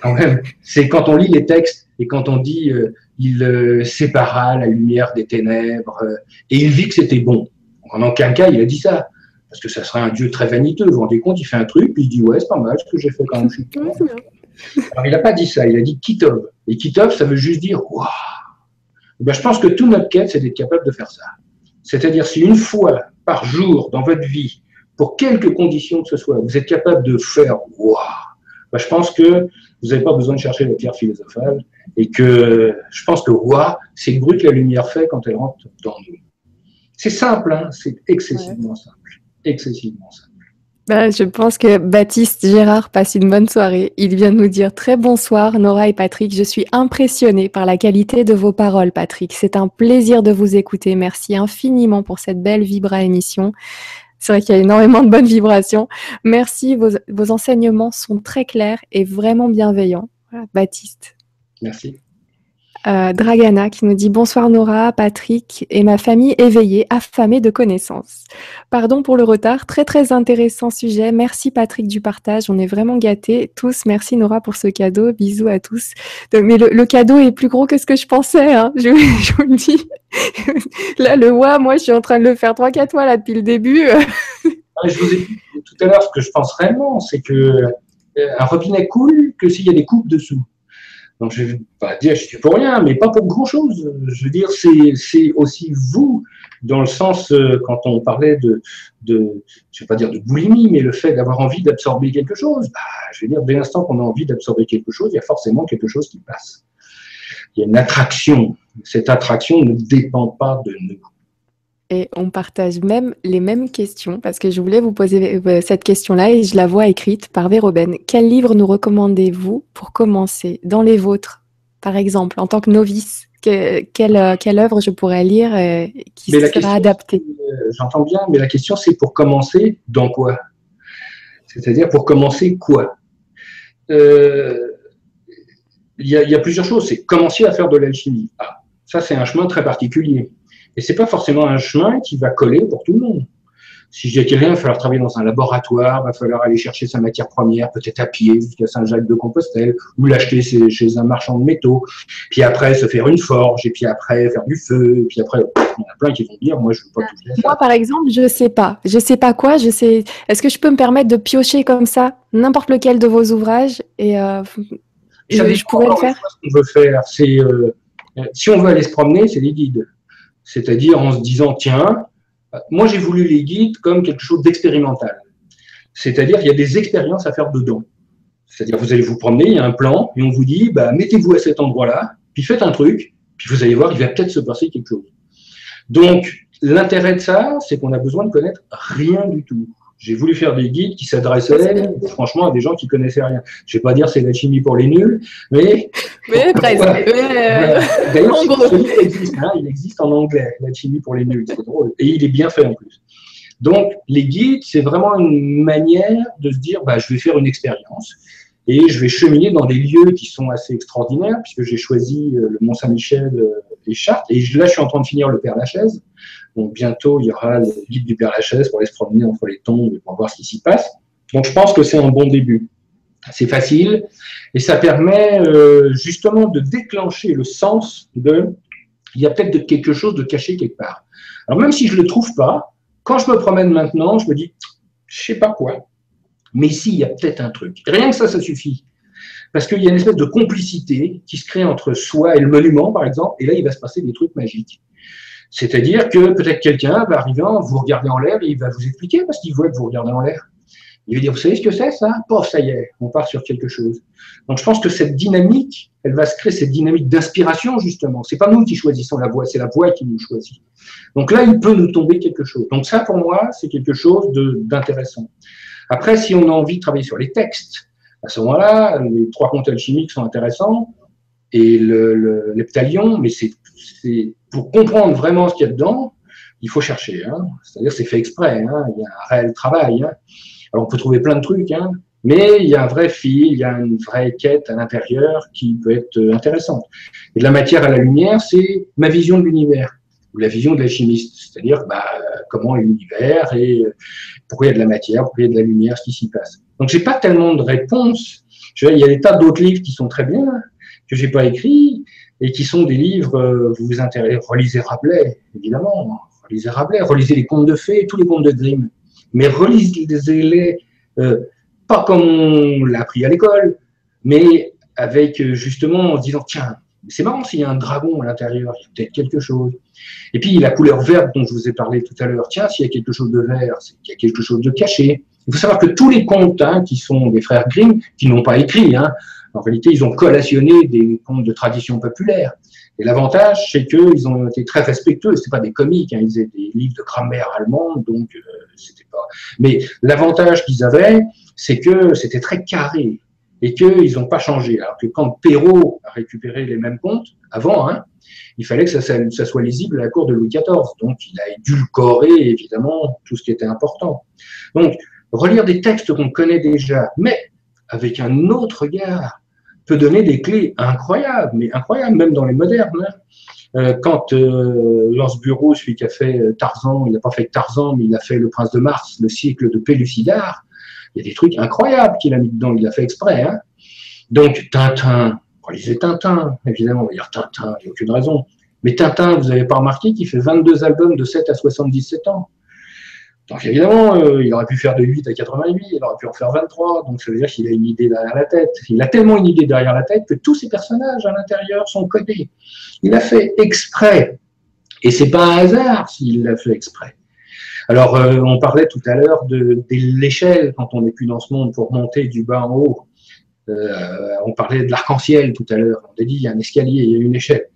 Quand même, c'est quand on lit les textes et quand on dit euh, Il euh, sépara la lumière des ténèbres euh, et il vit que c'était bon. En aucun cas, il a dit ça. Parce que ça serait un Dieu très vaniteux. Vous vous rendez compte, il fait un truc, puis il dit Ouais, c'est pas mal ce que j'ai fait quand même. Alors, il n'a pas dit ça, il a dit Kitov. Et Kitov, ça veut juste dire Waouh ben, Je pense que tout notre quête, c'est d'être capable de faire ça. C'est-à-dire, si une fois par jour dans votre vie, pour quelque condition que ce soit, vous êtes capable de faire Waouh ben, Je pense que vous n'avez pas besoin de chercher la pierre philosophale et que je pense que Waouh, c'est le bruit que la lumière fait quand elle rentre dans nous. C'est simple, hein c'est excessivement simple. Excessivement simple. Bah, je pense que Baptiste Gérard passe une bonne soirée. Il vient nous dire très bonsoir, Nora et Patrick. Je suis impressionnée par la qualité de vos paroles, Patrick. C'est un plaisir de vous écouter. Merci infiniment pour cette belle vibra émission. C'est vrai qu'il y a énormément de bonnes vibrations. Merci. Vos, vos enseignements sont très clairs et vraiment bienveillants. Baptiste. Merci. Euh, Dragana qui nous dit bonsoir Nora, Patrick et ma famille éveillée, affamée de connaissances. Pardon pour le retard, très très intéressant sujet. Merci Patrick du partage, on est vraiment gâtés tous. Merci Nora pour ce cadeau, bisous à tous. Mais le, cadeau est plus gros que ce que je pensais, hein. [laughs] je, vous le dis. là le wa, moi je suis en train de le faire trois quatre fois depuis le début. [laughs] je vous ai dit tout à l'heure ce que je pense réellement, c'est que euh, un robinet coule que s'il y a des coupes dessous. Donc, je ne vais pas dire je suis pour rien, mais pas pour grand-chose. Je veux dire, c'est aussi vous, dans le sens, euh, quand on parlait de, de je vais pas dire de boulimie, mais le fait d'avoir envie d'absorber quelque chose, bah, je veux dire, dès l'instant qu'on a envie d'absorber quelque chose, il y a forcément quelque chose qui passe. Il y a une attraction. Cette attraction ne dépend pas de nous. Et on partage même les mêmes questions parce que je voulais vous poser euh, cette question-là et je la vois écrite par Véroben. Quel livre nous recommandez-vous pour commencer Dans les vôtres, par exemple, en tant que novice, quelle, euh, quelle œuvre je pourrais lire euh, qui sera adaptée? J'entends bien, mais la question c'est pour commencer dans quoi? C'est-à-dire pour commencer quoi? Il y, a, plusieurs choses. C'est commencer à faire de l'alchimie. Ah, ça, c'est un chemin très particulier. Et c'est pas forcément un chemin qui va coller pour tout le monde. Si je dis à quelqu'un, il va falloir travailler dans un laboratoire, il va falloir aller chercher sa matière première, peut-être à pied jusqu'à Saint-Jacques-de-Compostelle, ou l'acheter chez un marchand de métaux, puis après se faire une forge, et puis après faire du feu, et puis après, il y en a plein qui vont dire, moi je veux pas toucher Moi, par exemple, je sais pas. Je sais pas quoi, je sais. Est-ce que je peux me permettre de piocher comme ça n'importe lequel de vos ouvrages et euh, je, pourrais le faire? Ce qu'on veut faire, c'est euh, si on veut aller se promener, c'est les guides c'est-à-dire en se disant, tiens, moi j'ai voulu les guides comme quelque chose d'expérimental. C'est-à-dire il y a des expériences à faire dedans. C'est-à-dire vous allez vous promener, il y a un plan, et on vous dit, bah, mettez-vous à cet endroit-là, puis faites un truc, puis vous allez voir, il va peut-être se passer quelque chose. Donc, l'intérêt de ça, c'est qu'on a besoin de connaître rien du tout. J'ai voulu faire des guides qui s'adressaient, franchement, à des gens qui connaissaient rien. Je vais pas dire c'est la chimie pour les nuls, mais. [laughs] Mais presque. D'ailleurs, il existe, hein, il existe en anglais, la chimie pour les nuls. C'est drôle. Et il est bien fait en plus. Donc, les guides, c'est vraiment une manière de se dire, bah, je vais faire une expérience et je vais cheminer dans des lieux qui sont assez extraordinaires, puisque j'ai choisi euh, le Mont-Saint-Michel euh, et Chartres. Et là, je suis en train de finir le Père Lachaise. Bientôt, il y aura le guide du Père Lachaise pour aller se promener entre les tombes pour voir ce qui s'y passe. Donc je pense que c'est un bon début. C'est facile et ça permet euh, justement de déclencher le sens de il y a peut-être quelque chose de caché quelque part. Alors même si je ne le trouve pas, quand je me promène maintenant, je me dis, je sais pas quoi, mais ici, il y a peut-être un truc. Rien que ça, ça suffit. Parce qu'il y a une espèce de complicité qui se crée entre soi et le monument, par exemple, et là, il va se passer des trucs magiques. C'est-à-dire que peut-être quelqu'un va arriver, vous regarder en l'air et il va vous expliquer parce qu'il voit que vous regardez en l'air. Il va dire, vous savez ce que c'est ça? Pof, ça y est, on part sur quelque chose. Donc je pense que cette dynamique, elle va se créer, cette dynamique d'inspiration justement. C'est pas nous qui choisissons la voix, c'est la voix qui nous choisit. Donc là, il peut nous tomber quelque chose. Donc ça, pour moi, c'est quelque chose d'intéressant. Après, si on a envie de travailler sur les textes, à ce moment-là, les trois comptes alchimiques sont intéressants et le, l'heptalion, mais c'est pour comprendre vraiment ce qu'il y a dedans, il faut chercher. Hein. C'est-à-dire c'est fait exprès. Hein. Il y a un réel travail. Hein. Alors on peut trouver plein de trucs, mais il y a un vrai fil, il y a une vraie quête à l'intérieur qui peut être euh, intéressante. Et de la matière à la lumière, c'est ma vision de l'univers ou la vision de l'alchimiste, c'est-à-dire bah, comment est l'univers et euh, pourquoi il y a de la matière, pourquoi il y a de la lumière, ce qui s'y passe. Donc j'ai pas tellement de réponses. Il y a des tas d'autres livres qui sont très bien que j'ai pas écrits et qui sont des livres, euh, vous vous intéressez, relisez Rabelais, évidemment, relisez Rabelais, relisez les contes de fées, tous les contes de Grimm, mais relisez-les euh, pas comme on l'a appris à l'école, mais avec euh, justement en disant, tiens, c'est marrant s'il y a un dragon à l'intérieur, il y a peut-être quelque chose. Et puis la couleur verte dont je vous ai parlé tout à l'heure, tiens, s'il y a quelque chose de vert, c'est qu'il y a quelque chose de caché. Il faut savoir que tous les contes hein, qui sont des frères Grimm, qui n'ont pas écrit, hein, en réalité, ils ont collationné des contes de tradition populaire. Et l'avantage, c'est qu'ils ont été très respectueux. C'est pas des comiques, hein, ils étaient des livres de grammaire allemande, donc euh, c'était pas. Mais l'avantage qu'ils avaient, c'est que c'était très carré et qu'ils n'ont pas changé. Alors que quand Perrault a récupéré les mêmes contes avant, hein, il fallait que ça, ça, soit lisible à la cour de Louis XIV. Donc, il a édulcoré évidemment tout ce qui était important. Donc, relire des textes qu'on connaît déjà, mais avec un autre regard, peut donner des clés incroyables, mais incroyables, même dans les modernes. Hein. Euh, quand euh, Lance Bureau, celui qui a fait euh, Tarzan, il n'a pas fait Tarzan, mais il a fait Le Prince de Mars, le cycle de Pellucidar, il y a des trucs incroyables qu'il a mis dedans, il l'a fait exprès. Hein. Donc Tintin, on lisait Tintin, évidemment, on va dire Tintin, il n'y a aucune raison. Mais Tintin, vous n'avez pas remarqué qu'il fait 22 albums de 7 à 77 ans. Donc évidemment, euh, il aurait pu faire de 8 à 88, il aurait pu en faire 23, donc ça veut dire qu'il a une idée derrière la tête. Il a tellement une idée derrière la tête que tous ses personnages à l'intérieur sont codés. Il a fait exprès, et c'est pas un hasard s'il l'a fait exprès. Alors, euh, on parlait tout à l'heure de, l'échelle quand on n'est plus dans ce monde pour monter du bas en haut. Euh, on parlait de l'arc-en-ciel tout à l'heure. On a dit il y a un escalier, il y a une échelle.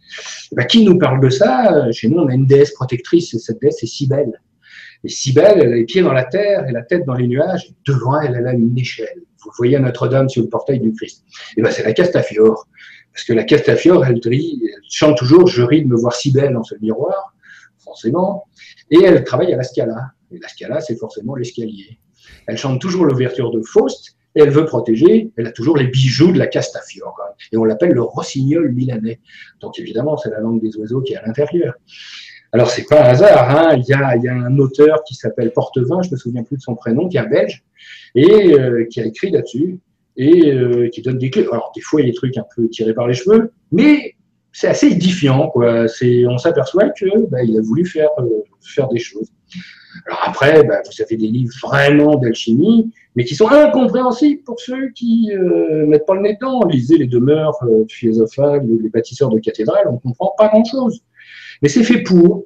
Eh ben, qui nous parle de ça? Chez nous, on a une déesse protectrice, et cette déesse, c'est Cybèle. Et Cybèle, elle a les pieds dans la terre et la tête dans les nuages. Devant elle, elle a une échelle. Vous voyez Notre-Dame sur le portail du Christ. Et ben, c'est la Castafiore. Parce que la Castafiore, elle, chante toujours Je ris de me voir si belle dans ce miroir, forcément. Et elle travaille à la Scala. Et la Scala, c'est forcément l'escalier. Elle chante toujours l'ouverture de Faust et elle veut protéger, elle a toujours les bijoux de la Castafiore. Et on l'appelle le rossignol milanais. Donc évidemment, c'est la langue des oiseaux qui est à l'intérieur. Alors, c'est pas un hasard, hein. il, y a, un auteur qui s'appelle Portevin, je me souviens plus de son prénom, qui est un belge, et euh, qui a écrit là-dessus, et euh, qui donne des clés. Alors, des fois, il y a des trucs un peu tirés par les cheveux, mais c'est assez édifiant, quoi. On s'aperçoit que bah, a voulu faire, euh, faire des choses. Alors après, bah, vous avez des livres vraiment d'alchimie, mais qui sont incompréhensibles pour ceux qui mettent pas le nez dedans. Lisez les demeures euh, philosophales, les bâtisseurs de cathédrales, on comprend pas grand-chose. Mais c'est fait pour.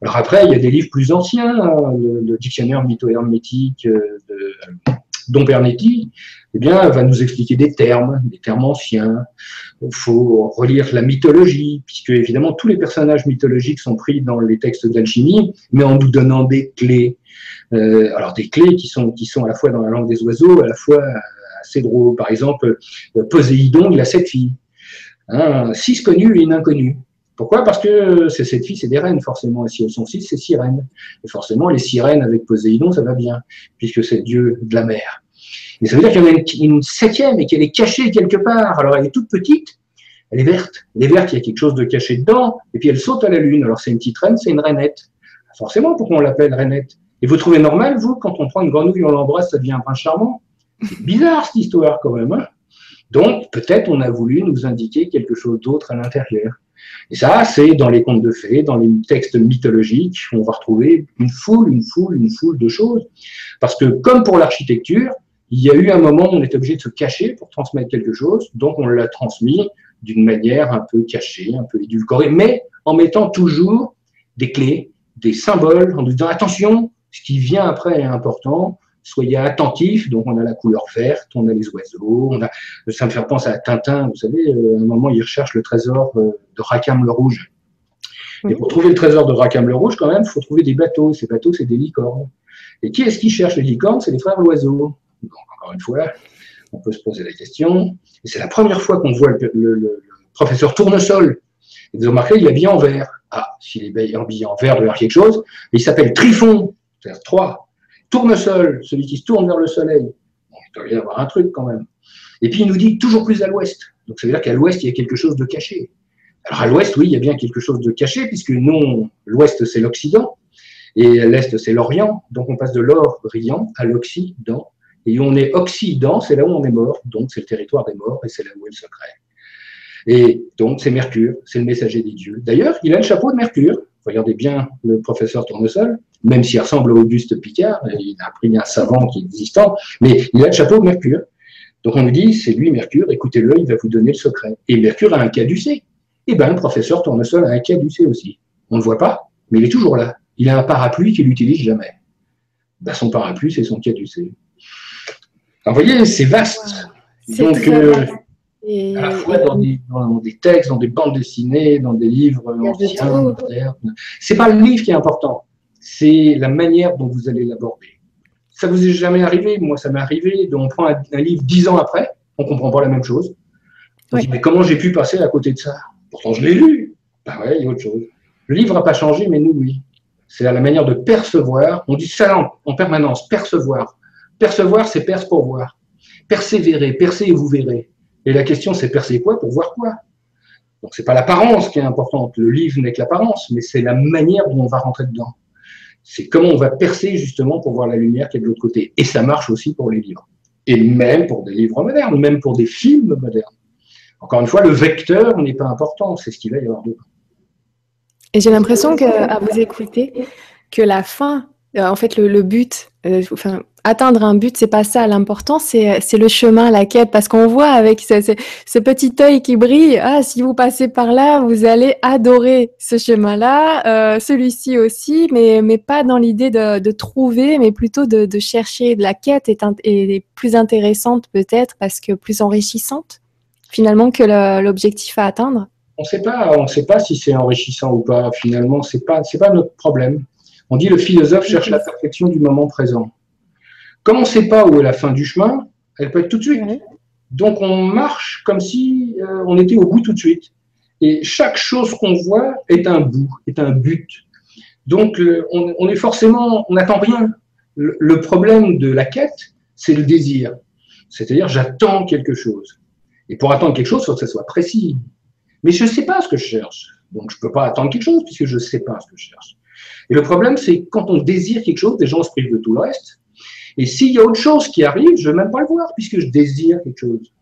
Alors après, il y a des livres plus anciens, hein, le, dictionnaire mytho-hermétique euh, de Dompernetti, eh bien, va nous expliquer des termes, des termes anciens. Il faut relire la mythologie, puisque évidemment tous les personnages mythologiques sont pris dans les textes d'alchimie, mais en nous donnant des clés. Euh, alors des clés qui sont qui sont à la fois dans la langue des oiseaux, à la fois assez drôles. Par exemple, Poséidon, il a sept filles, hein, six connues et une inconnue. Pourquoi? Parce que ces sept filles, c'est des reines, forcément. Et si elles sont six, c'est sirènes. Et forcément, les sirènes avec Poséidon, ça va bien, puisque c'est Dieu de la mer. Mais ça veut dire qu'il y en a une, septième et qu'elle est cachée quelque part. Alors, elle est toute petite, elle est verte. Elle est verte, il y a quelque chose de caché dedans, et puis elle saute à la lune. Alors, c'est une petite reine, c'est une rainette. Forcément, pourquoi on l'appelle rainette? Et vous trouvez normal, vous, quand on prend une grenouille, on l'embrasse, ça devient un prince charmant? C'est bizarre, cette histoire, quand même. Hein? Donc, peut-être on a voulu nous indiquer quelque chose d'autre à l'intérieur. Et ça, c'est dans les contes de fées, dans les textes mythologiques, on va retrouver une foule, une foule, une foule de choses. Parce que comme pour l'architecture, il y a eu un moment où on était obligé de se cacher pour transmettre quelque chose, donc on l'a transmis d'une manière un peu cachée, un peu édulcorée, mais en mettant toujours des clés, des symboles, en disant attention, ce qui vient après est important, soyez attentifs. Donc, on a la couleur verte, on a les oiseaux, on a, ça me fait penser à Tintin. Vous savez, euh, à un moment, il recherche le trésor euh, de Rackham le Rouge. Et pour trouver le trésor de Rackham le Rouge, quand même, il faut trouver des bateaux. Ces bateaux, c'est des licornes. Et qui est-ce qui cherche les licornes? C'est les frères Loiseau. Donc, encore une fois, on peut se poser la question. Et c'est la première fois qu'on voit le, professeur Tournesol. Et vous remarquez, il est habillé en vert. Ah, s'il est habillé en vert, il y avoir quelque chose. il s'appelle Trifon, c'est-à-dire 3 tournesol, celui qui se tourne vers le soleil. il doit y avoir un truc quand même. Et puis il nous dit toujours plus à l'ouest. Donc ça veut dire qu'à l'ouest, il y a quelque chose de caché. Alors à l'ouest, oui, il y a bien quelque chose de caché, puisque non, l'ouest, c'est l'Occident, et l'est, c'est l'Orient. Donc on passe de l'Orient à l'Occident. Et on est Occident, c'est là où on est mort, donc c'est le territoire des morts, et c'est là où est le secret. Et donc c'est Mercure, c'est le messager des dieux. D'ailleurs, il a le chapeau de Mercure. Regardez bien le professeur Tournesol même s'il ressemble à Auguste Picard, il a pris un savant qui est existant, mais il a le chapeau de Mercure. Donc on lui dit, c'est lui Mercure, écoutez-le, il va vous donner le secret. Et Mercure a un caducé. Et bien le professeur Tournesol a un caducé aussi. On ne le voit pas, mais il est toujours là. Il a un parapluie qu'il n'utilise jamais. Ben, son parapluie, c'est son caducé. vous voyez, c'est vaste. Donc, euh, à la fois dans des, dans des, textes, dans des bandes dessinées, dans des livres anciens, modernes. C'est pas le livre qui est important c'est la manière dont vous allez l'aborder. Ça vous est jamais arrivé Moi, ça m'est arrivé. On prend un, livre dix ans après, on comprend pas la même chose. On dit, mais comment j'ai pu passer à côté de ça? Pourtant, je l'ai lu. Ben ouais, il y a autre chose. Le livre n'a pas changé, mais nous, oui. C'est la manière de percevoir. On dit ça en permanence, percevoir. Percevoir, c'est perce pour voir. Persévérer, percez et vous verrez. Et la question, c'est percer quoi pour voir quoi? Donc, c'est pas l'apparence qui est importante. Le livre n'est que l'apparence, mais c'est la manière dont on va rentrer dedans. C'est comment on va percer justement pour voir la lumière qui est de l'autre côté. Et ça marche aussi pour les livres. Et même pour des livres modernes, même pour des films modernes. Encore une fois, le vecteur n'est pas important, c'est ce qu'il va y avoir dedans. Et j'ai l'impression qu'à vous écouter, que la fin, en fait, le, but, euh, atteindre un but, c'est pas ça. L'important, c'est, le chemin, la quête, parce qu'on voit avec ce, petit œil qui brille, ah, si vous passez par là, vous allez adorer ce chemin-là, euh, celui-ci aussi, mais, mais pas dans l'idée de, trouver, mais plutôt de, chercher. La quête est, est plus intéressante peut-être parce que plus enrichissante finalement que l'objectif à atteindre. On ne sait pas, on sait pas si c'est enrichissant ou pas. Finalement, c'est pas, c'est pas notre problème. On dit le philosophe cherche la perfection du moment présent. Comme on ne sait pas où est la fin du chemin, elle peut être tout de suite. Donc on marche comme si euh, on était au bout tout de suite. Et chaque chose qu'on voit est un bout, est un but. Donc on, est forcément, on n'attend rien. Le, problème de la quête, c'est le désir. C'est-à-dire j'attends quelque chose. Et pour attendre quelque chose, il faut que ça soit précis. Mais je ne sais pas ce que je cherche. Donc je ne peux pas attendre quelque chose puisque je ne sais pas ce que je cherche. Et le problème, c'est quand on désire quelque chose, déjà on se prive de tout le reste. Et s'il y a autre chose qui arrive, je ne vais même pas le voir puisque je désire quelque chose.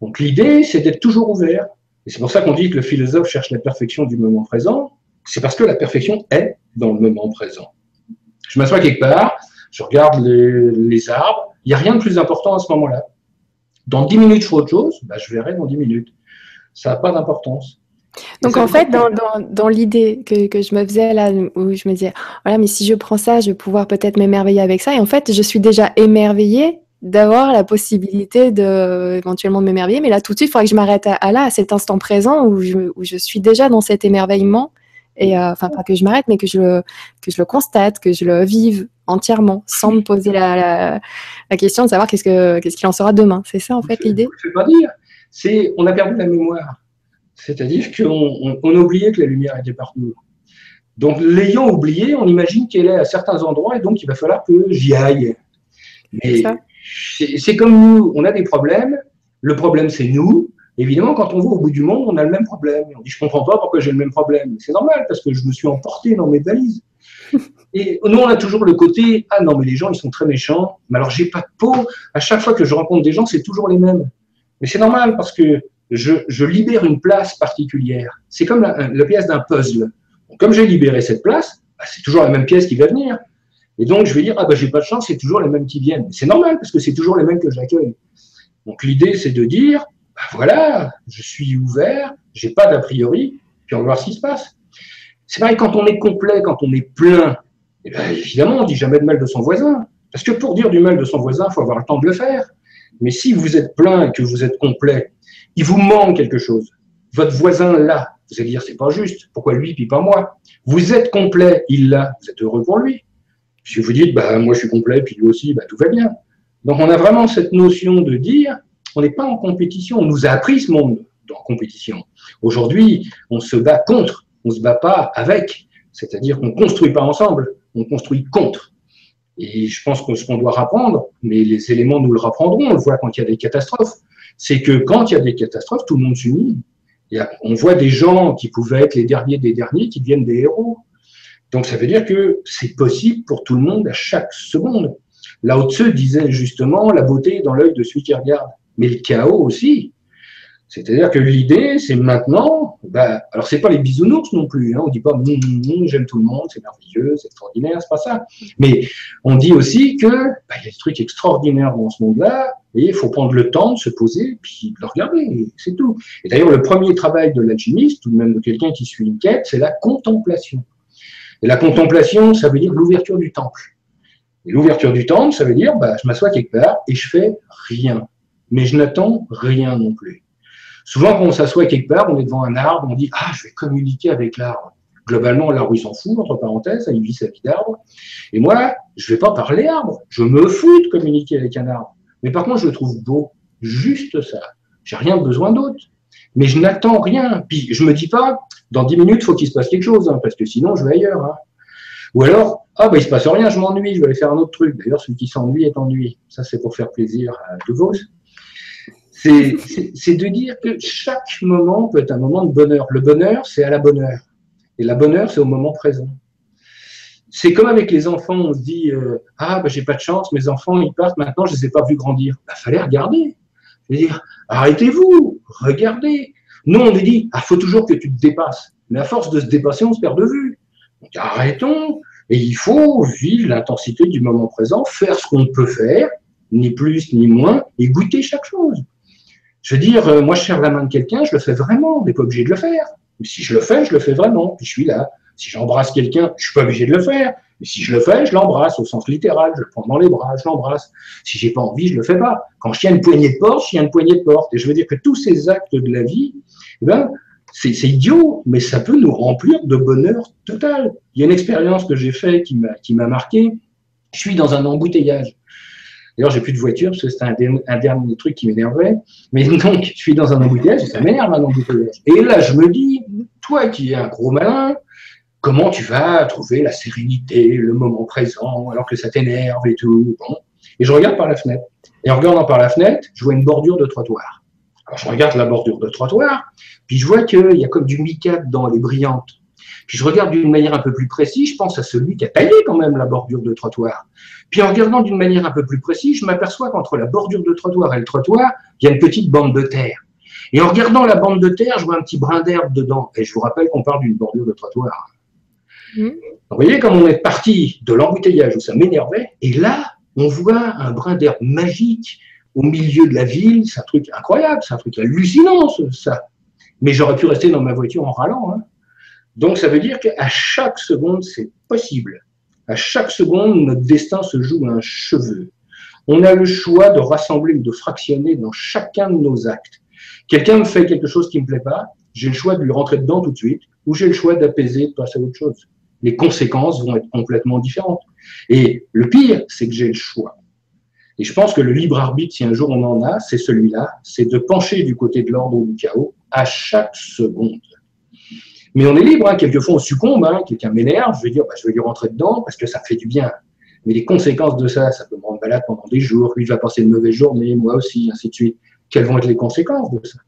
Donc l'idée, c'est d'être toujours ouvert. Et c'est pour ça qu'on dit que le philosophe cherche la perfection du moment présent. C'est parce que la perfection est dans le moment présent. Je m'assois quelque part, je regarde les, arbres, il n'y a rien de plus important à ce moment-là. Dans 10 minutes, je fais autre chose, bah, je verrai dans 10 minutes. Ça n'a pas d'importance. Donc en fait, dans, dans, dans l'idée que, que, je me faisais là, où je me disais, voilà, mais si je prends ça, je vais pouvoir peut-être m'émerveiller avec ça. Et en fait, je suis déjà émerveillée d'avoir la possibilité de éventuellement m'émerveiller. Mais là, tout de suite, il faudrait que je m'arrête à, là, à cet instant présent où je, où je suis déjà dans cet émerveillement. Et euh, enfin, pas que je m'arrête, mais que je, que je le constate, que je le vive entièrement, sans me poser la, la, la question de savoir qu'est-ce qu'il en sera demain. C'est ça, en fait, l'idée? Je ne pas dire. C'est, on a perdu la mémoire. C'est-à-dire qu'on on, oubliait que la lumière était partout. Donc, l'ayant oublié, on imagine qu'elle est à certains endroits et donc il va falloir que j'y aille. Mais c'est comme nous, on a des problèmes. Le problème, c'est nous. Évidemment, quand on va au bout du monde, on a le même problème. On dit, je comprends pas pourquoi j'ai le même problème. C'est normal parce que je me suis emporté dans mes valises. [laughs] Et nous, on a toujours le côté, ah non, mais les gens, ils sont très méchants. Mais alors, j'ai pas de peau. À chaque fois que je rencontre des gens, c'est toujours les mêmes. Mais c'est normal parce que je, libère une place particulière. C'est comme la, pièce d'un puzzle. comme j'ai libéré cette place, bah, c'est toujours la même pièce qui va venir. Et donc, je vais dire, ah ben, j'ai pas de chance, c'est toujours les mêmes qui viennent. C'est normal, parce que c'est toujours les mêmes que j'accueille. Donc, l'idée, c'est de dire, bah, voilà, je suis ouvert, j'ai pas d'a priori, puis on va voir ce qui se passe. C'est pareil, quand on est complet, quand on est plein, eh ben, évidemment, on dit jamais de mal de son voisin. Parce que pour dire du mal de son voisin, il faut avoir le temps de le faire. Mais si vous êtes plein et que vous êtes complet, il vous manque quelque chose. Votre voisin l'a. Vous allez dire, c'est pas juste. Pourquoi lui, puis pas moi? Vous êtes complet, il l'a. Vous êtes heureux pour lui. Si vous dites, bah, moi je suis complet, puis lui aussi, bah, tout va bien. Donc on a vraiment cette notion de dire, on n'est pas en compétition. On nous a appris ce monde en compétition. Aujourd'hui, on se bat contre, on se bat pas avec. C'est-à-dire qu'on ne construit pas ensemble, on construit contre. Et je pense que ce qu'on doit rapprendre, mais les éléments nous le rapprendront, on le voit quand il y a des catastrophes, c'est que quand il y a des catastrophes, tout le monde s'unit. On voit des gens qui pouvaient être les derniers des derniers qui deviennent des héros. Donc ça veut dire que c'est possible pour tout le monde à chaque seconde. Lao Tzu disait justement la beauté est dans l'œil de celui qui regarde, mais le chaos aussi. C'est-à-dire que l'idée, c'est maintenant, bah, alors c'est pas les bisounours non plus, hein, on dit pas mmm, mmm, j'aime tout le monde, c'est merveilleux, c'est extraordinaire, c'est pas ça. Mais on dit aussi que bah, il y a des trucs extraordinaires dans ce monde-là, et il faut prendre le temps de se poser, puis de le regarder, c'est tout. Et d'ailleurs, le premier travail de l'alchimiste, ou même de quelqu'un qui suit une quête, c'est la contemplation. Et la contemplation, ça veut dire l'ouverture du temple. Et l'ouverture du temple, ça veut dire, bah, je m'assois quelque part et je fais rien. Mais je n'attends rien non plus. Souvent, quand on s'assoit quelque part, on est devant un arbre, on dit Ah, je vais communiquer avec l'arbre. Globalement, l'arbre, il s'en fout, entre parenthèses, il vit sa vie d'arbre. Et moi, je ne vais pas parler arbre. Je me fous de communiquer avec un arbre. Mais par contre, je le trouve beau. Juste ça. J'ai rien besoin d'autre. Mais je n'attends rien. Puis je me dis pas, dans dix minutes, il faut qu'il se passe quelque chose, hein, parce que sinon, je vais ailleurs. Hein. Ou alors, ah bah il se passe rien, je m'ennuie, je vais aller faire un autre truc. D'ailleurs, celui qui s'ennuie est ennuyé. Ça, c'est pour faire plaisir à De Vos. C'est de dire que chaque moment peut être un moment de bonheur. Le bonheur, c'est à la bonne heure. Et la bonheur, c'est au moment présent. C'est comme avec les enfants, on se dit euh, Ah, ben, j'ai pas de chance, mes enfants, ils partent maintenant, je ne les ai pas vus grandir. Il bah, fallait regarder. Je veux dire Arrêtez-vous, regardez. Nous, on nous dit Ah, faut toujours que tu te dépasses. Mais à force de se dépasser, on se perd de vue. Donc arrêtons. Et il faut vivre l'intensité du moment présent, faire ce qu'on peut faire, ni plus ni moins, et goûter chaque chose. Je veux dire, euh, moi, je serre la main de quelqu'un, je le fais vraiment, on n'est pas obligé de le faire. Mais si je le fais, je le fais vraiment, puis je suis là. Si j'embrasse quelqu'un, je suis pas obligé de le faire. Mais si je le fais, je l'embrasse au sens littéral, je le prends dans les bras, je l'embrasse. Si j'ai pas envie, je le fais pas. Quand je tiens une poignée de porte, je tiens une poignée de porte. Et je veux dire que tous ces actes de la vie, eh ben, c'est idiot, mais ça peut nous remplir de bonheur total. Il y a une expérience que j'ai faite qui m'a marqué. Je suis dans un embouteillage. D'ailleurs, j'ai plus de voiture parce que c'était un, dernier truc qui m'énervait. Mais [laughs] donc, je suis dans un embouteillage et ça m'énerve un embouteillage. Et là, je me dis, toi qui es un gros malin, comment tu vas trouver la sérénité, le moment présent, alors que ça t'énerve et tout. Et je regarde par la fenêtre. Et en regardant par la fenêtre, je vois une bordure de trottoir. Alors, je regarde la bordure de trottoir, puis je vois qu'il y a comme du mica dans les brillantes. Puis je regarde d'une manière un peu plus précise, je pense à celui qui a taillé quand même la bordure de trottoir. Puis en regardant d'une manière un peu plus précise, je m'aperçois qu'entre la bordure de trottoir et le trottoir, il y a une petite bande de terre. Et en regardant la bande de terre, je vois un petit brin d'herbe dedans. Et je vous rappelle qu'on parle d'une bordure de trottoir. Mmh. Vous voyez comme on est parti de l'embouteillage où ça m'énervait, et là, on voit un brin d'herbe magique au milieu de la ville. C'est un truc incroyable, c'est un truc hallucinant, ça. Mais j'aurais pu rester dans ma voiture en râlant. Hein. Donc ça veut dire qu'à chaque seconde, c'est possible. À chaque seconde, notre destin se joue à un cheveu. On a le choix de rassembler ou de fractionner dans chacun de nos actes. Quelqu'un me fait quelque chose qui ne me plaît pas, j'ai le choix de lui rentrer dedans tout de suite, ou j'ai le choix d'apaiser, de passer à autre chose. Les conséquences vont être complètement différentes. Et le pire, c'est que j'ai le choix. Et je pense que le libre arbitre, si un jour on en a, c'est celui-là, c'est de pencher du côté de l'ordre ou du chaos à chaque seconde. Mais on est libre, hein. quelquefois on succombe, hein. quelqu'un m'énerve, je vais dire, bah, je vais lui rentrer dedans parce que ça fait du bien. Mais les conséquences de ça, ça peut me rendre malade pendant des jours, lui va passer une mauvaise journée, moi aussi, ainsi de suite. Quelles vont être les conséquences de ça?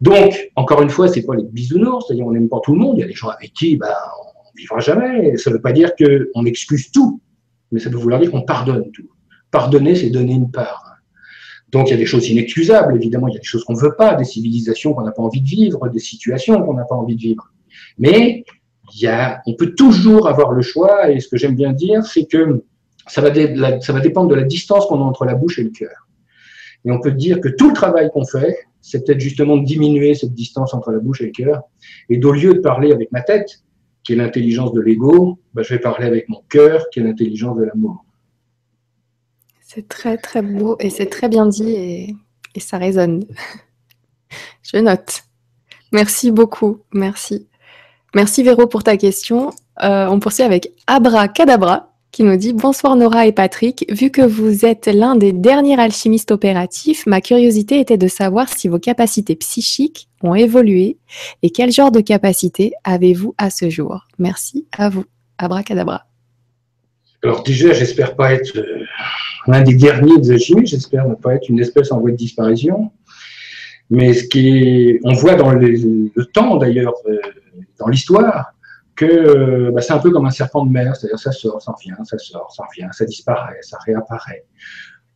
Donc, encore une fois, c'est pas les bisounours, c'est-à-dire on n'aime pas tout le monde, il y a des gens avec qui bah, on vivra jamais. Ça ne veut pas dire qu'on excuse tout, mais ça veut vouloir dire qu'on pardonne tout. Pardonner, c'est donner une part. Donc il y a des choses inexcusables, évidemment, il y a des choses qu'on ne veut pas, des civilisations qu'on n'a pas envie de vivre, des situations qu'on n'a pas envie de vivre. Mais il y a, on peut toujours avoir le choix, et ce que j'aime bien dire, c'est que ça va, dépendre de la distance qu'on a entre la bouche et le cœur. Et on peut dire que tout le travail qu'on fait, c'est peut-être justement de diminuer cette distance entre la bouche et le cœur, et d'au lieu de parler avec ma tête, qui est l'intelligence de l'ego, bah, je vais parler avec mon cœur, qui est l'intelligence de l'amour. C'est très très beau et c'est très bien dit et, ça résonne. [laughs] Je note. Merci beaucoup. Merci. Merci Véro pour ta question. Euh, on poursuit avec Abra Cadabra qui nous dit Bonsoir Nora et Patrick. Vu que vous êtes l'un des derniers alchimistes opératifs, ma curiosité était de savoir si vos capacités psychiques ont évolué et quel genre de capacités avez-vous à ce jour Merci à vous. Abra Cadabra. Alors déjà, j'espère pas être euh, l'un des derniers des alchimistes, j'espère ne pas être une espèce en voie de disparition. Mais ce qui est, on voit dans le, temps d'ailleurs, euh, dans l'histoire, que euh, bah, c'est un peu comme un serpent de mer, c'est-à-dire ça sort, ça revient, ça sort, ça revient, ça disparaît, ça réapparaît.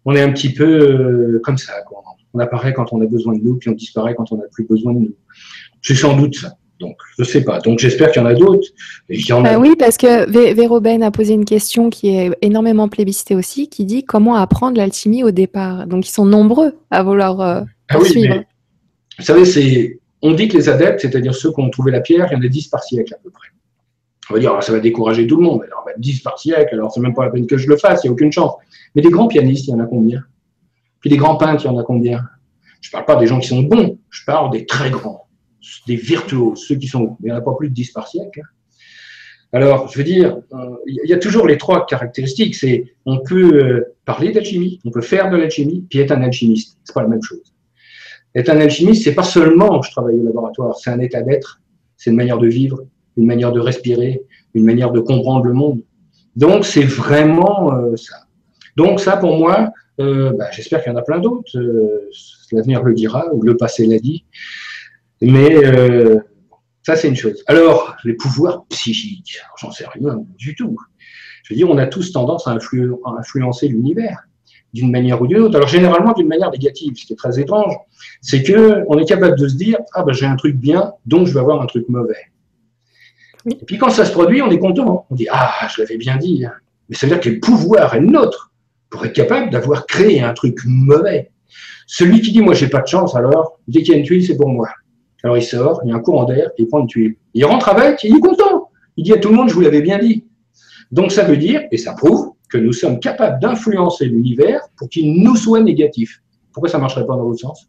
On est un petit peu euh, comme ça, quoi. on apparaît quand on a besoin de nous, puis on disparaît quand on n'a plus besoin de nous. C'est sans doute ça. Donc, je ne sais pas. Donc, j'espère qu'il y en a d'autres. Bah oui, parce que Véro Ben a posé une question qui est énormément plébiscitée aussi, qui dit comment apprendre l'alchimie au départ. Donc, ils sont nombreux à vouloir euh, ah suivre. vous savez, c'est, on dit que les adeptes, c'est-à-dire ceux qui ont trouvé la pierre, il y en a 10 par siècle à peu près. On va dire, ça va décourager tout le monde. Alors, 10 bah, par siècle, alors c'est même pas la peine que je le fasse, il n'y a aucune chance. Mais des grands pianistes, il y en a combien? Puis des grands peintres, il y en a combien? Je ne parle pas des gens qui sont bons, je parle des très grands des virtuoses, ceux qui sont, il n'y en a pas plus de 10 par siècle. Hein. Alors, je veux dire, euh, il y a toujours les trois caractéristiques. C'est, on peut euh, parler d'alchimie, on peut faire de l'alchimie, puis être un alchimiste. C'est pas la même chose. Être un alchimiste, c'est pas seulement je travaille au laboratoire, c'est un état d'être, c'est une manière de vivre, une manière de respirer, une manière de comprendre le monde. Donc, c'est vraiment euh, ça. Donc ça, pour moi, euh, bah, j'espère qu'il y en a plein d'autres. Euh, l'avenir le dira, ou le passé l'a dit. Mais ça, c'est une chose. Alors, les pouvoirs psychiques, j'en sais rien du tout. Je veux dire, on a tous tendance à, influencer l'univers d'une manière ou d'une autre. Alors, généralement, d'une manière négative, ce qui est très étrange, c'est que on est capable de se dire, ah ben j'ai un truc bien, donc je vais avoir un truc mauvais. Et puis quand ça se produit, on est content. On dit, ah, je l'avais bien dit. Hein. Mais ça veut dire que le pouvoir est nôtre pour être capable d'avoir créé un truc mauvais. Celui qui dit, moi, j'ai pas de chance, alors, dès qu'il y a une tuile, c'est pour moi. Alors il sort, il y a un courant d'air, il prend une tuile. Il rentre avec, il est content. Il dit à tout le monde, je vous l'avais bien dit. Donc ça veut dire, et ça prouve, que nous sommes capables d'influencer l'univers pour qu'il nous soit négatif. Pourquoi ça ne marcherait pas dans l'autre sens?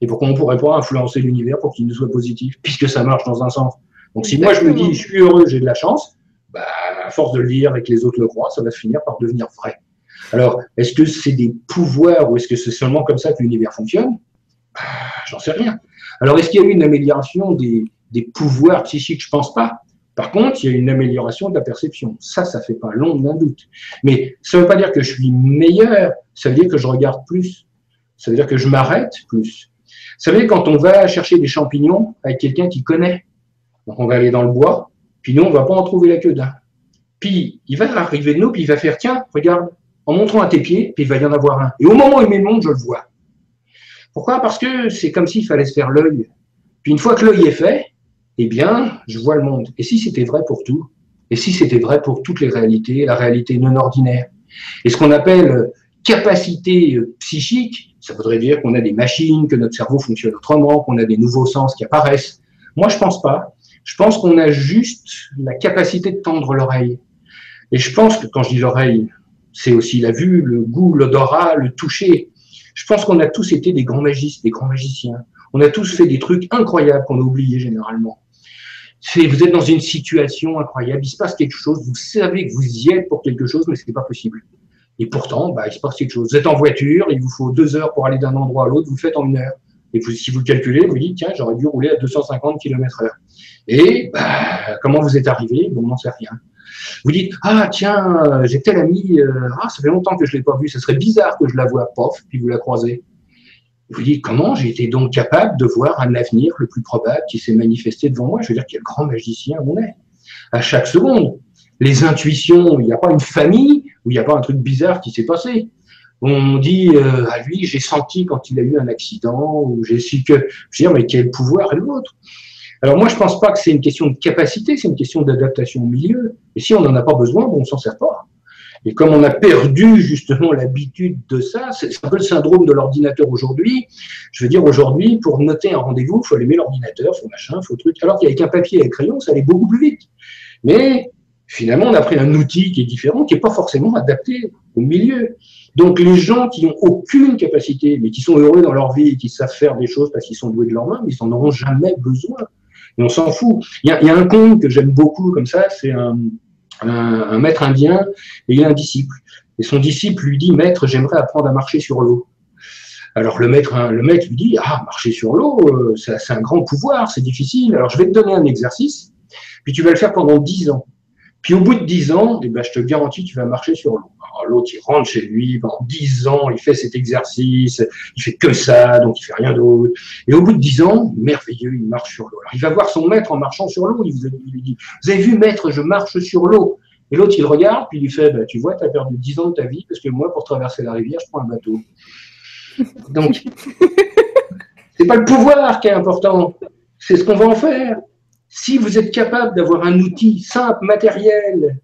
Et pourquoi on ne pourrait pas influencer l'univers pour qu'il nous soit positif, puisque ça marche dans un sens? Donc si moi je me dis, je suis heureux, j'ai de la chance, bah, à force de le dire et que les autres le croient, ça va finir par devenir vrai. Alors, est-ce que c'est des pouvoirs ou est-ce que c'est seulement comme ça que l'univers fonctionne? Bah, J'en sais rien. Alors, est-ce qu'il y a eu une amélioration des, pouvoirs psychiques? Je ne pense pas. Par contre, il y a une amélioration de la perception. Ça, ça fait pas long d'un doute. Mais ça ne veut pas dire que je suis meilleur, ça veut dire que je regarde plus. Ça veut dire que je m'arrête plus. Vous savez, quand on va chercher des champignons avec quelqu'un qui connaît, donc on va aller dans le bois, puis nous, on va pas en trouver la queue d'un. Puis il va arriver de nous, puis il va faire, tiens, regarde, en montrant à tes pieds, puis il va y en avoir un. Et au moment où il met je le vois. Pourquoi? Parce que c'est comme s'il fallait se faire l'œil. Puis une fois que l'œil est fait, eh bien, je vois le monde. Et si c'était vrai pour tout? Et si c'était vrai pour toutes les réalités, la réalité non ordinaire? Et ce qu'on appelle capacité psychique, ça voudrait dire qu'on a des machines, que notre cerveau fonctionne autrement, qu'on a des nouveaux sens qui apparaissent. Moi, je pense pas. Je pense qu'on a juste la capacité de tendre l'oreille. Et je pense que quand je dis l'oreille, c'est aussi la vue, le goût, l'odorat, le toucher. Je pense qu'on a tous été des grands magistes, des grands magiciens. On a tous fait des trucs incroyables qu'on a oubliés généralement. Vous êtes dans une situation incroyable, il se passe quelque chose, vous savez que vous y êtes pour quelque chose, mais ce n'est pas possible. Et pourtant, bah, il se passe quelque chose. Vous êtes en voiture, il vous faut deux heures pour aller d'un endroit à l'autre, vous le faites en une heure. Et si vous le calculez, vous dites, tiens, j'aurais dû rouler à 250 km heure. Et bah, comment vous êtes arrivé? Bon, on n'en sait rien. Vous dites, ah tiens, j'ai tel ami, euh, ah, ça fait longtemps que je ne l'ai pas vu, ce serait bizarre que je la vois, pof, puis vous la croisez. Vous dites, comment j'ai été donc capable de voir un avenir le plus probable qui s'est manifesté devant moi? Je veux dire, quel grand magicien on est. À chaque seconde. Les intuitions, il n'y a pas une famille où il n'y a pas un truc bizarre qui s'est passé. On dit euh, à lui, j'ai senti quand il a eu un accident, ou j'ai su que. Je veux dire, mais quel pouvoir est le vôtre? Alors moi, je pense pas que c'est une question de capacité, c'est une question d'adaptation au milieu. Et si on n'en a pas besoin, bon, on s'en sert pas. Et comme on a perdu justement l'habitude de ça, c'est un peu le syndrome de l'ordinateur aujourd'hui. Je veux dire, aujourd'hui, pour noter un rendez-vous, il faut allumer l'ordinateur, il faut machin, il faut truc. Alors qu'avec un papier et un crayon, ça allait beaucoup plus vite. Mais finalement, on a pris un outil qui est différent, qui n'est pas forcément adapté au milieu. Donc les gens qui n'ont aucune capacité, mais qui sont heureux dans leur vie et qui savent faire des choses parce qu'ils sont doués de leurs mains, ils n'en auront jamais besoin. Et on s'en fout. Il y, a, un conte que j'aime beaucoup comme ça, c'est un, maître indien et il a un disciple. Et son disciple lui dit, maître, j'aimerais apprendre à marcher sur l'eau. Alors le maître, le maître lui dit, ah, marcher sur l'eau, euh, c'est un grand pouvoir, c'est difficile. Alors je vais te donner un exercice, puis tu vas le faire pendant dix ans. Puis au bout de dix ans, eh ben, je te garantis, tu vas marcher sur l'eau l'autre, il rentre chez lui, pendant dix ans, il fait cet exercice, il fait que ça, donc il fait rien d'autre. Et au bout de dix ans, merveilleux, il marche sur l'eau. Alors il va voir son maître en marchant sur l'eau, il, lui dit, vous avez vu maître, je marche sur l'eau? Et l'autre, il regarde, puis il lui fait, bah, tu vois, tu as perdu dix ans de ta vie, parce que moi, pour traverser la rivière, je prends un bateau. Donc, [laughs] c'est pas le pouvoir qui est important, c'est ce qu'on va en faire. Si vous êtes capable d'avoir un outil simple, matériel,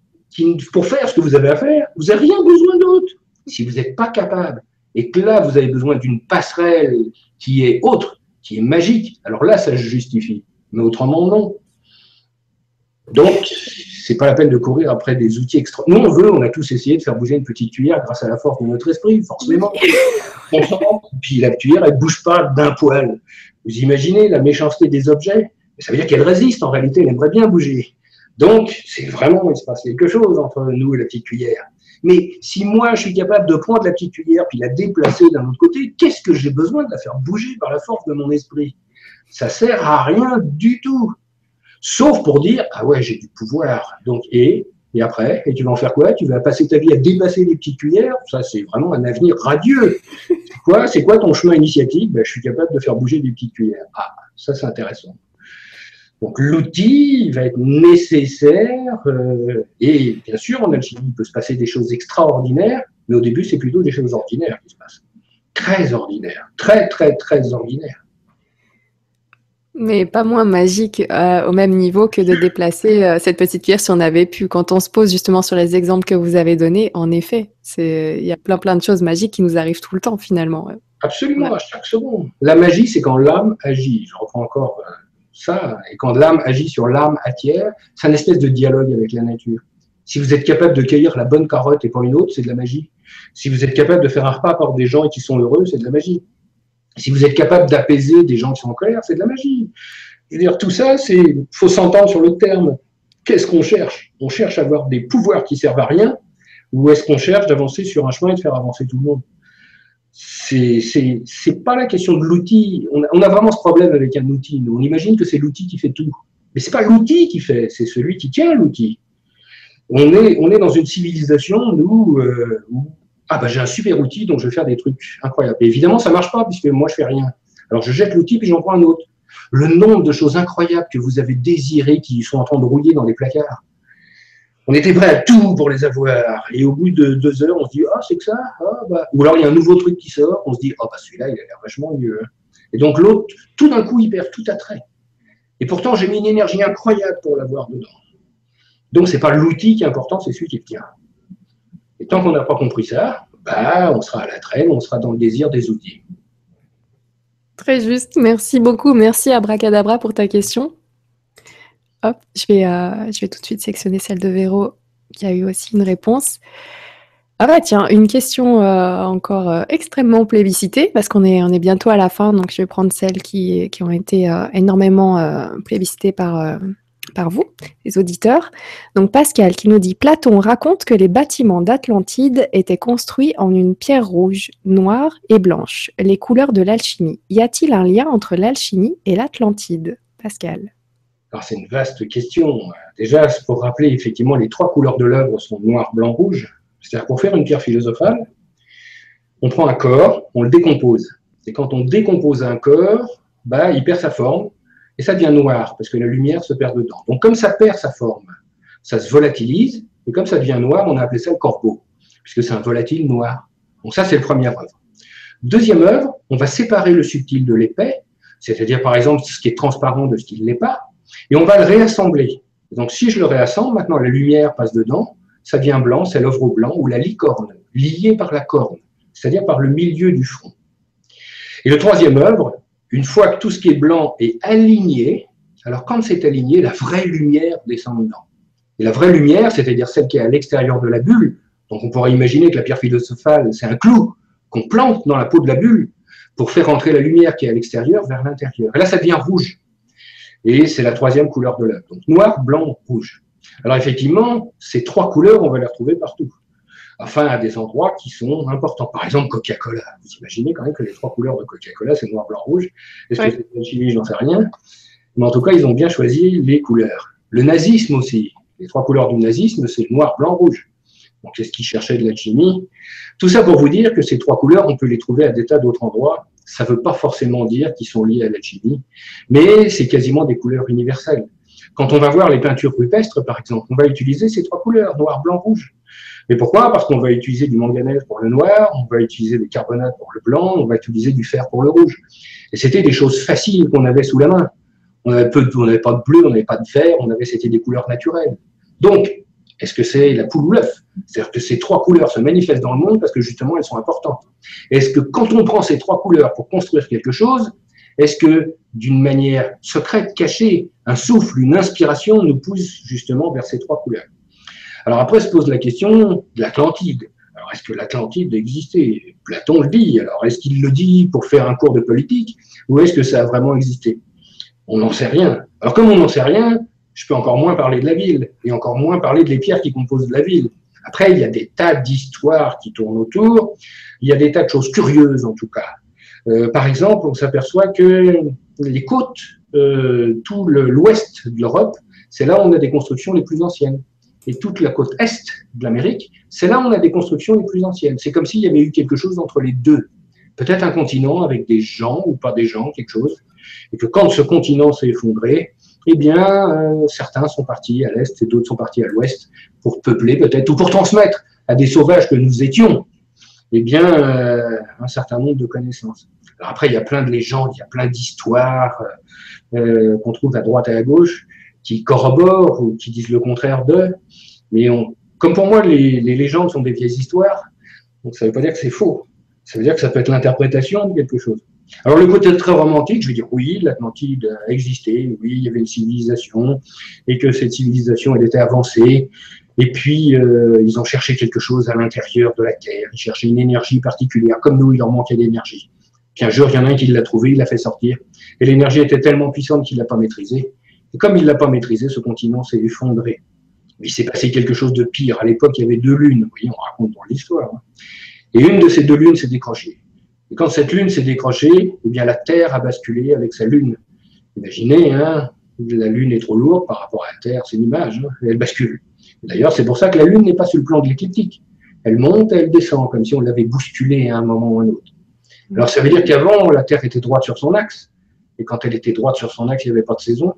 pour faire ce que vous avez à faire, vous n'avez rien besoin d'autre. Si vous n'êtes pas capable et que là, vous avez besoin d'une passerelle qui est autre, qui est magique, alors là, ça se justifie. Mais autrement, non. Donc, c'est pas la peine de courir après des outils extra. Nous, on veut, on a tous essayé de faire bouger une petite cuillère grâce à la force de notre esprit, forcément. puis la cuillère, elle bouge pas d'un poil. Vous imaginez la méchanceté des objets? Ça veut dire qu'elle résiste, en réalité, elle aimerait bien bouger. Donc, c'est vraiment, il se passe quelque chose entre nous et la petite cuillère. Mais si moi, je suis capable de prendre la petite cuillère puis la déplacer d'un autre côté, qu'est-ce que j'ai besoin de la faire bouger par la force de mon esprit? Ça sert à rien du tout. Sauf pour dire, ah ouais, j'ai du pouvoir. Donc, et Et après, et tu vas en faire quoi? Tu vas passer ta vie à dépasser les petites cuillères? Ça, c'est vraiment un avenir radieux. C'est quoi, ton chemin initiatique? Ben, Je suis capable de faire bouger des petites cuillères. Ah, ça, c'est intéressant. Donc l'outil va être nécessaire euh, et bien sûr en alchimie il peut se passer des choses extraordinaires, mais au début c'est plutôt des choses ordinaires qui se passent. Très ordinaires, très très très ordinaires. Mais pas moins magique euh, au même niveau que de déplacer euh, cette petite pierre si on avait pu. Quand on se pose justement sur les exemples que vous avez donnés, en effet, il y a plein plein de choses magiques qui nous arrivent tout le temps finalement. Absolument, à chaque seconde. La magie, c'est quand l'âme agit. Je reprends encore ça. Et quand l'âme agit sur l'âme atière, c'est un espèce de dialogue avec la nature. Si vous êtes capable de cueillir la bonne carotte et pas une autre, c'est de la magie. Si vous êtes capable de faire un repas par des gens qui sont heureux, c'est de la magie. Si vous êtes capable d'apaiser des gens qui sont en colère, c'est de la magie. Et dire tout ça, c'est faut s'entendre sur le terme. Qu'est-ce qu'on cherche? On cherche à avoir des pouvoirs qui servent à rien, ou est-ce qu'on cherche d'avancer sur un chemin et de faire avancer tout le monde? C'est pas la question de l'outil. On, a vraiment ce problème avec un outil. On imagine que c'est l'outil qui fait tout, mais c'est pas l'outil qui fait, c'est celui qui tient l'outil. On est dans une civilisation euh, où ah bah j'ai un super outil donc je vais faire des trucs incroyables. Et évidemment ça marche pas puisque moi je fais rien. Alors je jette l'outil puis j'en prends un autre. Le nombre de choses incroyables que vous avez désirées qui sont en train de rouiller dans les placards on était prêt à tout pour les avoir. Et au bout de deux heures, on se dit, ah, c'est que ça ah, bah. Ou alors il y a un nouveau truc qui sort, on se dit, ah, bah celui-là, il a l'air vachement mieux. Et donc l'autre, tout d'un coup, il perd tout attrait. Et pourtant, j'ai mis une énergie incroyable pour l'avoir dedans. Donc, ce n'est pas l'outil qui est important, c'est celui qui le tient. Et tant qu'on n'a pas compris ça, bah, on sera à la traîne, on sera dans le désir des outils. Très juste. Merci beaucoup. Merci Abracadabra pour ta question. Hop, je vais, euh, je vais tout de suite sectionner celle de Véro qui a eu aussi une réponse. Ah bah tiens, une question euh, encore euh, extrêmement plébiscitée parce qu'on est, on est bientôt à la fin, donc je vais prendre celles qui, qui ont été énormément plébiscitées par, par vous, les auditeurs. Donc Pascal qui nous dit Platon raconte que les bâtiments d'Atlantide étaient construits en une pierre rouge, noire et blanche, les couleurs de l'alchimie. Y a-t-il un lien entre l'alchimie et l'Atlantide? Pascal alors c'est une vaste question. Déjà, pour rappeler, effectivement, les trois couleurs de l'œuvre sont noir, blanc, rouge. C'est-à-dire pour faire une pierre philosophale, on prend un corps, on le décompose. Et quand on décompose un corps, bah, il perd sa forme et ça devient noir parce que la lumière se perd dedans. Donc comme ça perd sa forme, ça se volatilise et comme ça devient noir, on a appelé ça le corbeau puisque c'est un volatile noir. Donc ça, c'est la première œuvre. Deuxième œuvre, on va séparer le subtil de l'épais, c'est-à-dire par exemple ce qui est transparent de ce qui ne l'est pas, et on va le réassembler. Donc, si je le réassemble, maintenant la lumière passe dedans, ça devient blanc, c'est l'œuvre au blanc ou la licorne, liée par la corne, c'est-à-dire par le milieu du front. Et le troisième œuvre, une fois que tout ce qui est blanc est aligné, alors quand c'est aligné, la vraie lumière descend dedans. Et la vraie lumière, c'est-à-dire celle qui est à l'extérieur de la bulle, donc on pourrait imaginer que la pierre philosophale, c'est un clou qu'on plante dans la peau de la bulle pour faire entrer la lumière qui est à l'extérieur vers l'intérieur. Et là, ça devient rouge et c'est la troisième couleur de l'œuvre. Donc noir, blanc, rouge. Alors effectivement, ces trois couleurs, on va les retrouver partout. Enfin, à des endroits qui sont importants. Par exemple, Coca-Cola. Vous imaginez quand même que les trois couleurs de Coca-Cola, c'est noir, blanc, rouge. Est-ce que c'est chimie Je n'en sais rien. Mais en tout cas, ils ont bien choisi les couleurs. Le nazisme aussi. Les trois couleurs du nazisme, c'est noir, blanc, rouge. Donc, c'est ce qu'ils cherchaient de la chimie. Tout ça pour vous dire que ces trois couleurs, on peut les trouver à des tas d'autres endroits ça ne veut pas forcément dire qu'ils sont liés à l'alchimie, mais c'est quasiment des couleurs universelles. Quand on va voir les peintures rupestres, par exemple, on va utiliser ces trois couleurs, noir, blanc, rouge. Mais pourquoi? Parce qu'on va utiliser du manganèse pour le noir, on va utiliser des carbonates pour le blanc, on va utiliser du fer pour le rouge. Et c'était des choses faciles qu'on avait sous la main. On n'avait pas de bleu, on n'avait pas de fer, on avait, c'était des couleurs naturelles. Donc, est-ce que c'est la poule ou l'œuf? C'est-à-dire que ces trois couleurs se manifestent dans le monde parce que justement elles sont importantes. Est-ce que quand on prend ces trois couleurs pour construire quelque chose, est-ce que d'une manière secrète, cachée, un souffle, une inspiration nous pousse justement vers ces trois couleurs? Alors après se pose la question de l'Atlantide. Alors est-ce que l'Atlantide existait? Platon le dit. Alors est-ce qu'il le dit pour faire un cours de politique? Ou est-ce que ça a vraiment existé? On n'en sait rien. Alors comme on n'en sait rien, je peux encore moins parler de la ville et encore moins parler des pierres qui composent la ville. Après, il y a des tas d'histoires qui tournent autour. Il y a des tas de choses curieuses, en tout cas. Euh, par exemple, on s'aperçoit que les côtes, euh, tout l'ouest de l'Europe, c'est là où on a des constructions les plus anciennes. et toute la côte est de l'Amérique, c'est là où on a des constructions les plus anciennes. C'est comme s'il y avait eu quelque chose entre les deux. Peut-être un continent avec des gens ou pas des gens, quelque chose. Et que quand ce continent s'est effondré, eh bien, euh, certains sont partis à l'est et d'autres sont partis à l'ouest pour peupler peut-être ou pour transmettre à des sauvages que nous étions, eh bien, euh, un certain nombre de connaissances. Alors après, il y a plein de légendes, il y a plein d'histoires euh, qu'on trouve à droite et à gauche qui corroborent ou qui disent le contraire d'eux. Mais comme pour moi, les, légendes sont des vieilles histoires, donc ça ne veut pas dire que c'est faux. Ça veut dire que ça peut être l'interprétation de quelque chose. Alors le côté très romantique, je vais dire oui, l'Atlantide a existé, oui, il y avait une civilisation, et que cette civilisation, elle était avancée, et puis euh, ils ont cherché quelque chose à l'intérieur de la Terre, ils cherchaient une énergie particulière, comme nous, il leur manquait d'énergie. Puis un jour, il y en a un qui l'a trouvé, il l'a fait sortir, et l'énergie était tellement puissante qu'il l'a pas maîtrisée. Et comme il ne l'a pas maîtrisé, ce continent s'est effondré. Il s'est passé quelque chose de pire. À l'époque, il y avait deux lunes. Vous voyez, on raconte dans l'histoire. Hein. Et une de ces deux lunes s'est décrochée. Et quand cette lune s'est décrochée, eh bien la Terre a basculé avec sa lune. Imaginez, hein, la lune est trop lourde par rapport à la Terre, c'est une image, hein, elle bascule. D'ailleurs, c'est pour ça que la lune n'est pas sur le plan de l'écliptique. Elle monte et elle descend, comme si on l'avait bousculée à un moment ou à un autre. Alors ça veut dire qu'avant, la Terre était droite sur son axe. Et quand elle était droite sur son axe, il n'y avait pas de saison.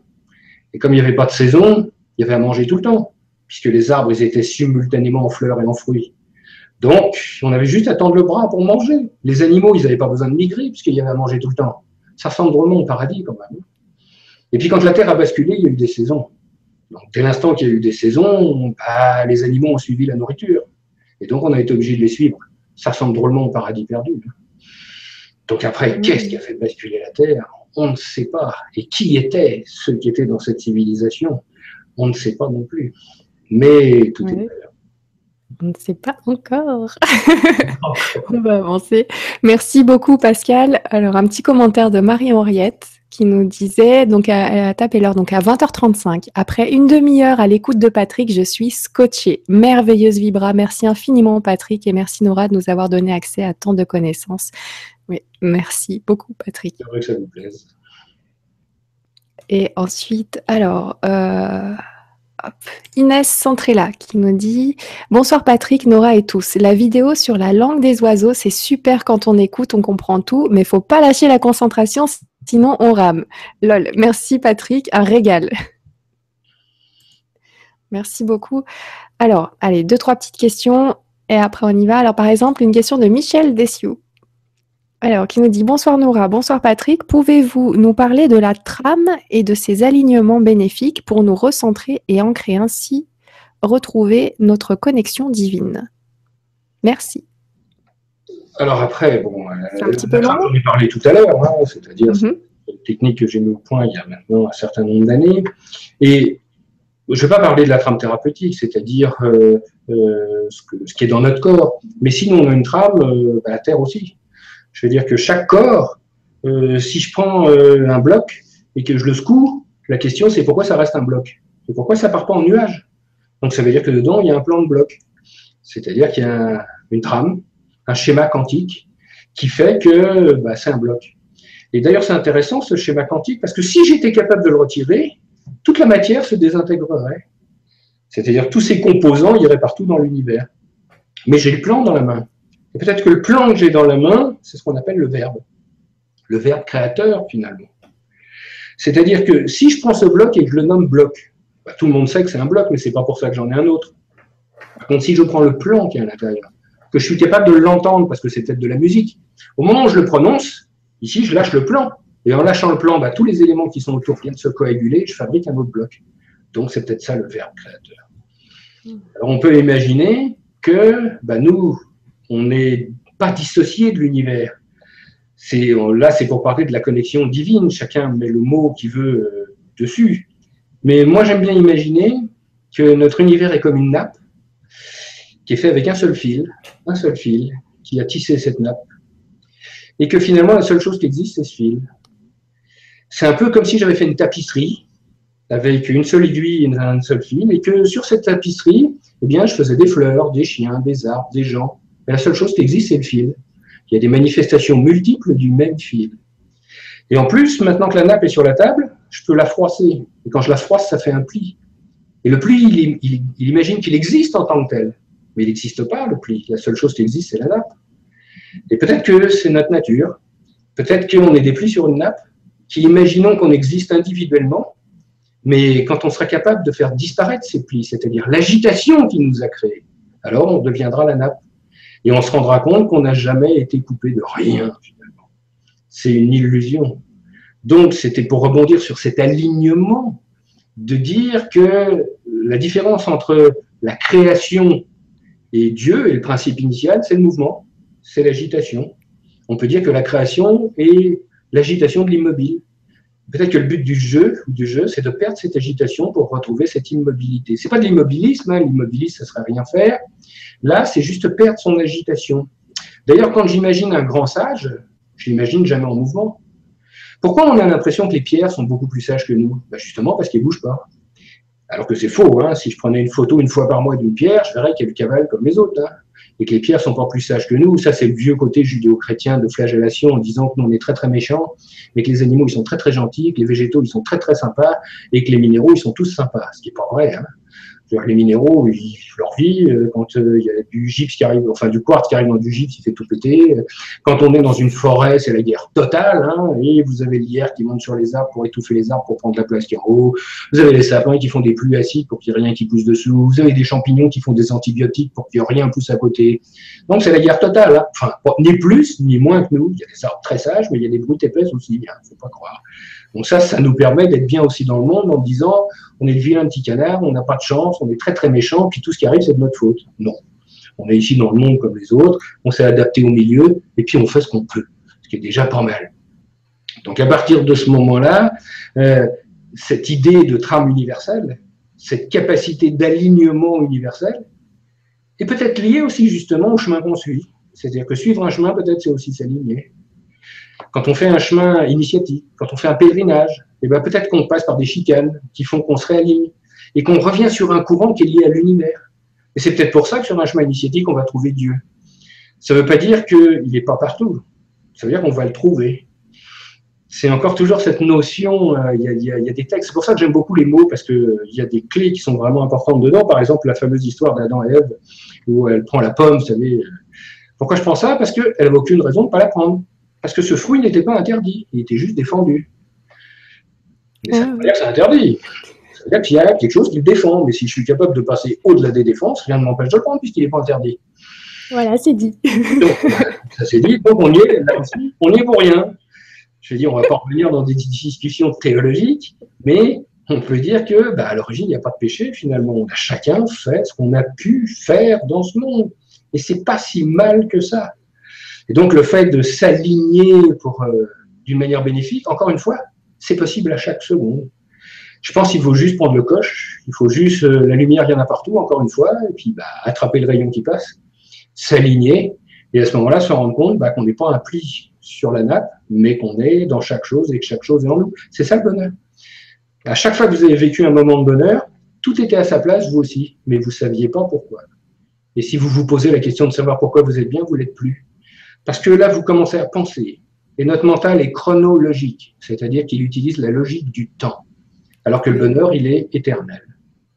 Et comme il n'y avait pas de saison, il y avait à manger tout le temps, puisque les arbres, étaient simultanément en fleurs et en fruits. Donc, on avait juste à tendre le bras pour manger. Les animaux, ils n'avaient pas besoin de migrer, puisqu'il y avait à manger tout le temps. Ça ressemble drôlement au paradis, quand même. Et puis, quand la Terre a basculé, il y a eu des saisons. Donc, dès l'instant qu'il y a eu des saisons, bah, les animaux ont suivi la nourriture. Et donc, on a été obligé de les suivre. Ça ressemble drôlement au paradis perdu. Donc, après, qu'est-ce qui a fait basculer la Terre? On ne sait pas. Et qui étaient ceux qui étaient dans cette civilisation? On ne sait pas non plus. Mais tout est on ne sait pas encore. [laughs] [laughs] On va avancer. Merci beaucoup, Pascal. Alors, un petit commentaire de Marie-Henriette qui nous disait, donc, a tapé l'heure, donc à 20h35. Après une demi-heure à l'écoute de Patrick, je suis scotché. Merveilleuse Vibra. Merci infiniment, Patrick, et merci, Nora, de nous avoir donné accès à tant de connaissances. Oui, merci beaucoup, Patrick. C'est vrai que ça vous plaise. Et ensuite, alors, euh, Inès Centrella qui nous dit Bonsoir Patrick, Nora et tous. La vidéo sur la langue des oiseaux, c'est super quand on écoute, on comprend tout, mais faut pas lâcher la concentration, sinon on rame. Lol. Merci Patrick, un régal. Merci beaucoup. Alors, allez, deux, trois petites questions et après on y va. Alors, par exemple, une question de Michel Dessiou. Alors, qui nous dit bonsoir Nora, bonsoir Patrick. Pouvez-vous nous parler de la trame et de ses alignements bénéfiques pour nous recentrer et ancrer ainsi retrouver notre connexion divine? Merci. Alors après, bon, un petit peu long. J'en ai parlé tout à l'heure, hein, c'est-à-dire mm une technique que j'ai mis au point il y a maintenant un certain nombre d'années. Et je ne vais pas parler de la trame thérapeutique, c'est-à-dire euh, euh, ce, qui est dans notre corps, mais sinon on a une trame, euh, bah, la Terre aussi. Je veux dire que chaque corps, euh, si je prends euh, un bloc et que je le secoue, la question c'est pourquoi ça reste un bloc? Et pourquoi ça part pas en nuage? Donc ça veut dire que dedans, il y a un plan de bloc. C'est-à-dire qu'il y a une trame, un schéma quantique qui fait que bah, c'est un bloc. Et d'ailleurs, c'est intéressant ce schéma quantique parce que si j'étais capable de le retirer, toute la matière se désintégrerait. C'est-à-dire tous ces composants iraient partout dans l'univers. Mais j'ai le plan dans la main. Et peut-être que le plan que j'ai dans la main, c'est ce qu'on appelle le verbe. Le verbe créateur, finalement. C'est-à-dire que si je prends ce bloc et que je le nomme bloc, bah, tout le monde sait que c'est un bloc, mais ce n'est pas pour ça que j'en ai un autre. Par contre, si je prends le plan qui est à l'intérieur, que je suis capable de l'entendre parce que c'est peut-être de la musique, au moment où je le prononce, ici, je lâche le plan. Et en lâchant le plan, bah, tous les éléments qui sont autour viennent se coaguler, je fabrique un autre bloc. Donc, c'est peut-être ça le verbe créateur. Alors, on peut imaginer que bah, nous, on n'est pas dissocié de l'univers. C'est, là, c'est pour parler de la connexion divine. Chacun met le mot qu'il veut euh, dessus. Mais moi, j'aime bien imaginer que notre univers est comme une nappe qui est fait avec un seul fil, un seul fil, qui a tissé cette nappe. Et que finalement, la seule chose qui existe, c'est ce fil. C'est un peu comme si j'avais fait une tapisserie avec une seule aiguille et un seul fil, et que sur cette tapisserie, eh bien, je faisais des fleurs, des chiens, des arbres, des gens, la seule chose qui existe, c'est le fil. Il y a des manifestations multiples du même fil. Et en plus, maintenant que la nappe est sur la table, je peux la froisser. Et quand je la froisse, ça fait un pli. Et le pli, il, il imagine qu'il existe en tant que tel. Mais il n'existe pas, le pli. La seule chose qui existe, c'est la nappe. Et peut-être que c'est notre nature. Peut-être qu'on est des plis sur une nappe, qui imaginons qu'on existe individuellement, mais quand on sera capable de faire disparaître ces plis, c'est-à-dire l'agitation qui nous a créés, alors on deviendra la nappe. Et on se rendra compte qu'on n'a jamais été coupé de rien, finalement. C'est une illusion. Donc, c'était pour rebondir sur cet alignement, de dire que la différence entre la création et Dieu et le principe initial, c'est le mouvement, c'est l'agitation. On peut dire que la création est l'agitation de l'immobile. Peut-être que le but du jeu, du jeu, c'est de perdre cette agitation pour retrouver cette immobilité. C'est pas de l'immobilisme, hein. l'immobilisme, ça serait rien faire. Là, c'est juste perdre son agitation. D'ailleurs, quand j'imagine un grand sage, je l'imagine jamais en mouvement. Pourquoi on a l'impression que les pierres sont beaucoup plus sages que nous? Ben Justement parce qu'elles bougent pas. Alors que c'est faux. Hein. Si je prenais une photo une fois par mois d'une pierre, je verrais qu'elle cavale comme les autres. Hein. Et que les pierres sont encore plus sages que nous. Ça, c'est le vieux côté judéo-chrétien de flagellation en disant que nous, on est très très méchants, mais que les animaux, ils sont très très gentils, que les végétaux, ils sont très très sympas, et que les minéraux, ils sont tous sympas. Ce qui n'est pas vrai. Hein les minéraux, ils vivent leur vie. Euh, quand euh, il y a du gypse qui arrive, enfin du quartz qui arrive dans du gypse, il fait tout péter. Quand on est dans une forêt, c'est la guerre totale. Hein, et vous avez l'hier qui monte sur les arbres pour étouffer les arbres pour prendre la place qui est en haut. Vous avez les sapins qui font des pluies acides pour qu'il n'y ait rien qui pousse dessous. Vous avez des champignons qui font des antibiotiques pour qu'il n'y ait rien pousse à côté. Donc c'est la guerre totale. Hein. Enfin, ni plus ni moins que nous. Il y a des arbres très sages, mais il y a des brutes épaisses aussi. Il hein, ne faut pas croire. Donc ça, ça nous permet d'être bien aussi dans le monde en disant, on est le vilain petit canard, on n'a pas de chance, on est très très méchant, puis tout ce qui arrive, c'est de notre faute. Non. On est ici dans le monde comme les autres, on s'est adapté au milieu, et puis on fait ce qu'on peut, ce qui est déjà pas mal. Donc à partir de ce moment-là, euh, cette idée de trame universelle, cette capacité d'alignement universel, est peut-être liée aussi justement au chemin qu'on suit. C'est-à-dire que suivre un chemin, peut-être, c'est aussi s'aligner. Quand on fait un chemin initiatique, quand on fait un pèlerinage, eh ben peut-être qu'on passe par des chicanes qui font qu'on se réaligne et qu'on revient sur un courant qui est lié à l'univers. Et c'est peut-être pour ça que sur un chemin initiatique, on va trouver Dieu. Ça ne veut pas dire qu'il n'est pas partout. Ça veut dire qu'on va le trouver. C'est encore toujours cette notion, euh, il y, a, des textes, c'est pour ça que j'aime beaucoup les mots, parce qu'il y a des clés qui sont vraiment importantes dedans. Par exemple, la fameuse histoire d'Adam et Ève, où elle prend la pomme, vous savez. Pourquoi je prends ça? Parce qu'elle n'avait aucune raison de ne pas la prendre. Parce que ce fruit n'était pas interdit, il était juste défendu. Mais ça ne veut pas dire que c'est interdit. Ça veut dire qu'il y a quelque chose qui le défend. Mais si je suis capable de passer au-delà des défenses, rien ne m'empêche de le prendre puisqu'il n'est pas interdit. Voilà, c'est dit. [laughs] ça c'est dit. Donc on y est, là aussi, on y est pour rien. Je veux dire, on ne va pas revenir dans des discussions théologiques, mais on peut dire que, bah, à l'origine, il n'y a pas de péché, finalement. On a chacun fait ce qu'on a pu faire dans ce monde. Et c'est pas si mal que ça. Et donc le fait de s'aligner pour euh, d'une manière bénéfique, encore une fois, c'est possible à chaque seconde. Je pense qu'il faut juste prendre le coche, il faut juste euh, la lumière vient partout, encore une fois, et puis bah, attraper le rayon qui passe, s'aligner, et à ce moment-là se rendre compte bah, qu'on n'est pas un pli sur la nappe, mais qu'on est dans chaque chose et que chaque chose est en nous. C'est ça le bonheur. À chaque fois que vous avez vécu un moment de bonheur, tout était à sa place, vous aussi, mais vous ne saviez pas pourquoi. Et si vous vous posez la question de savoir pourquoi vous êtes bien, vous l'êtes plus. Parce que là, vous commencez à penser. Et notre mental est chronologique, c'est-à-dire qu'il utilise la logique du temps, alors que le bonheur, il est éternel.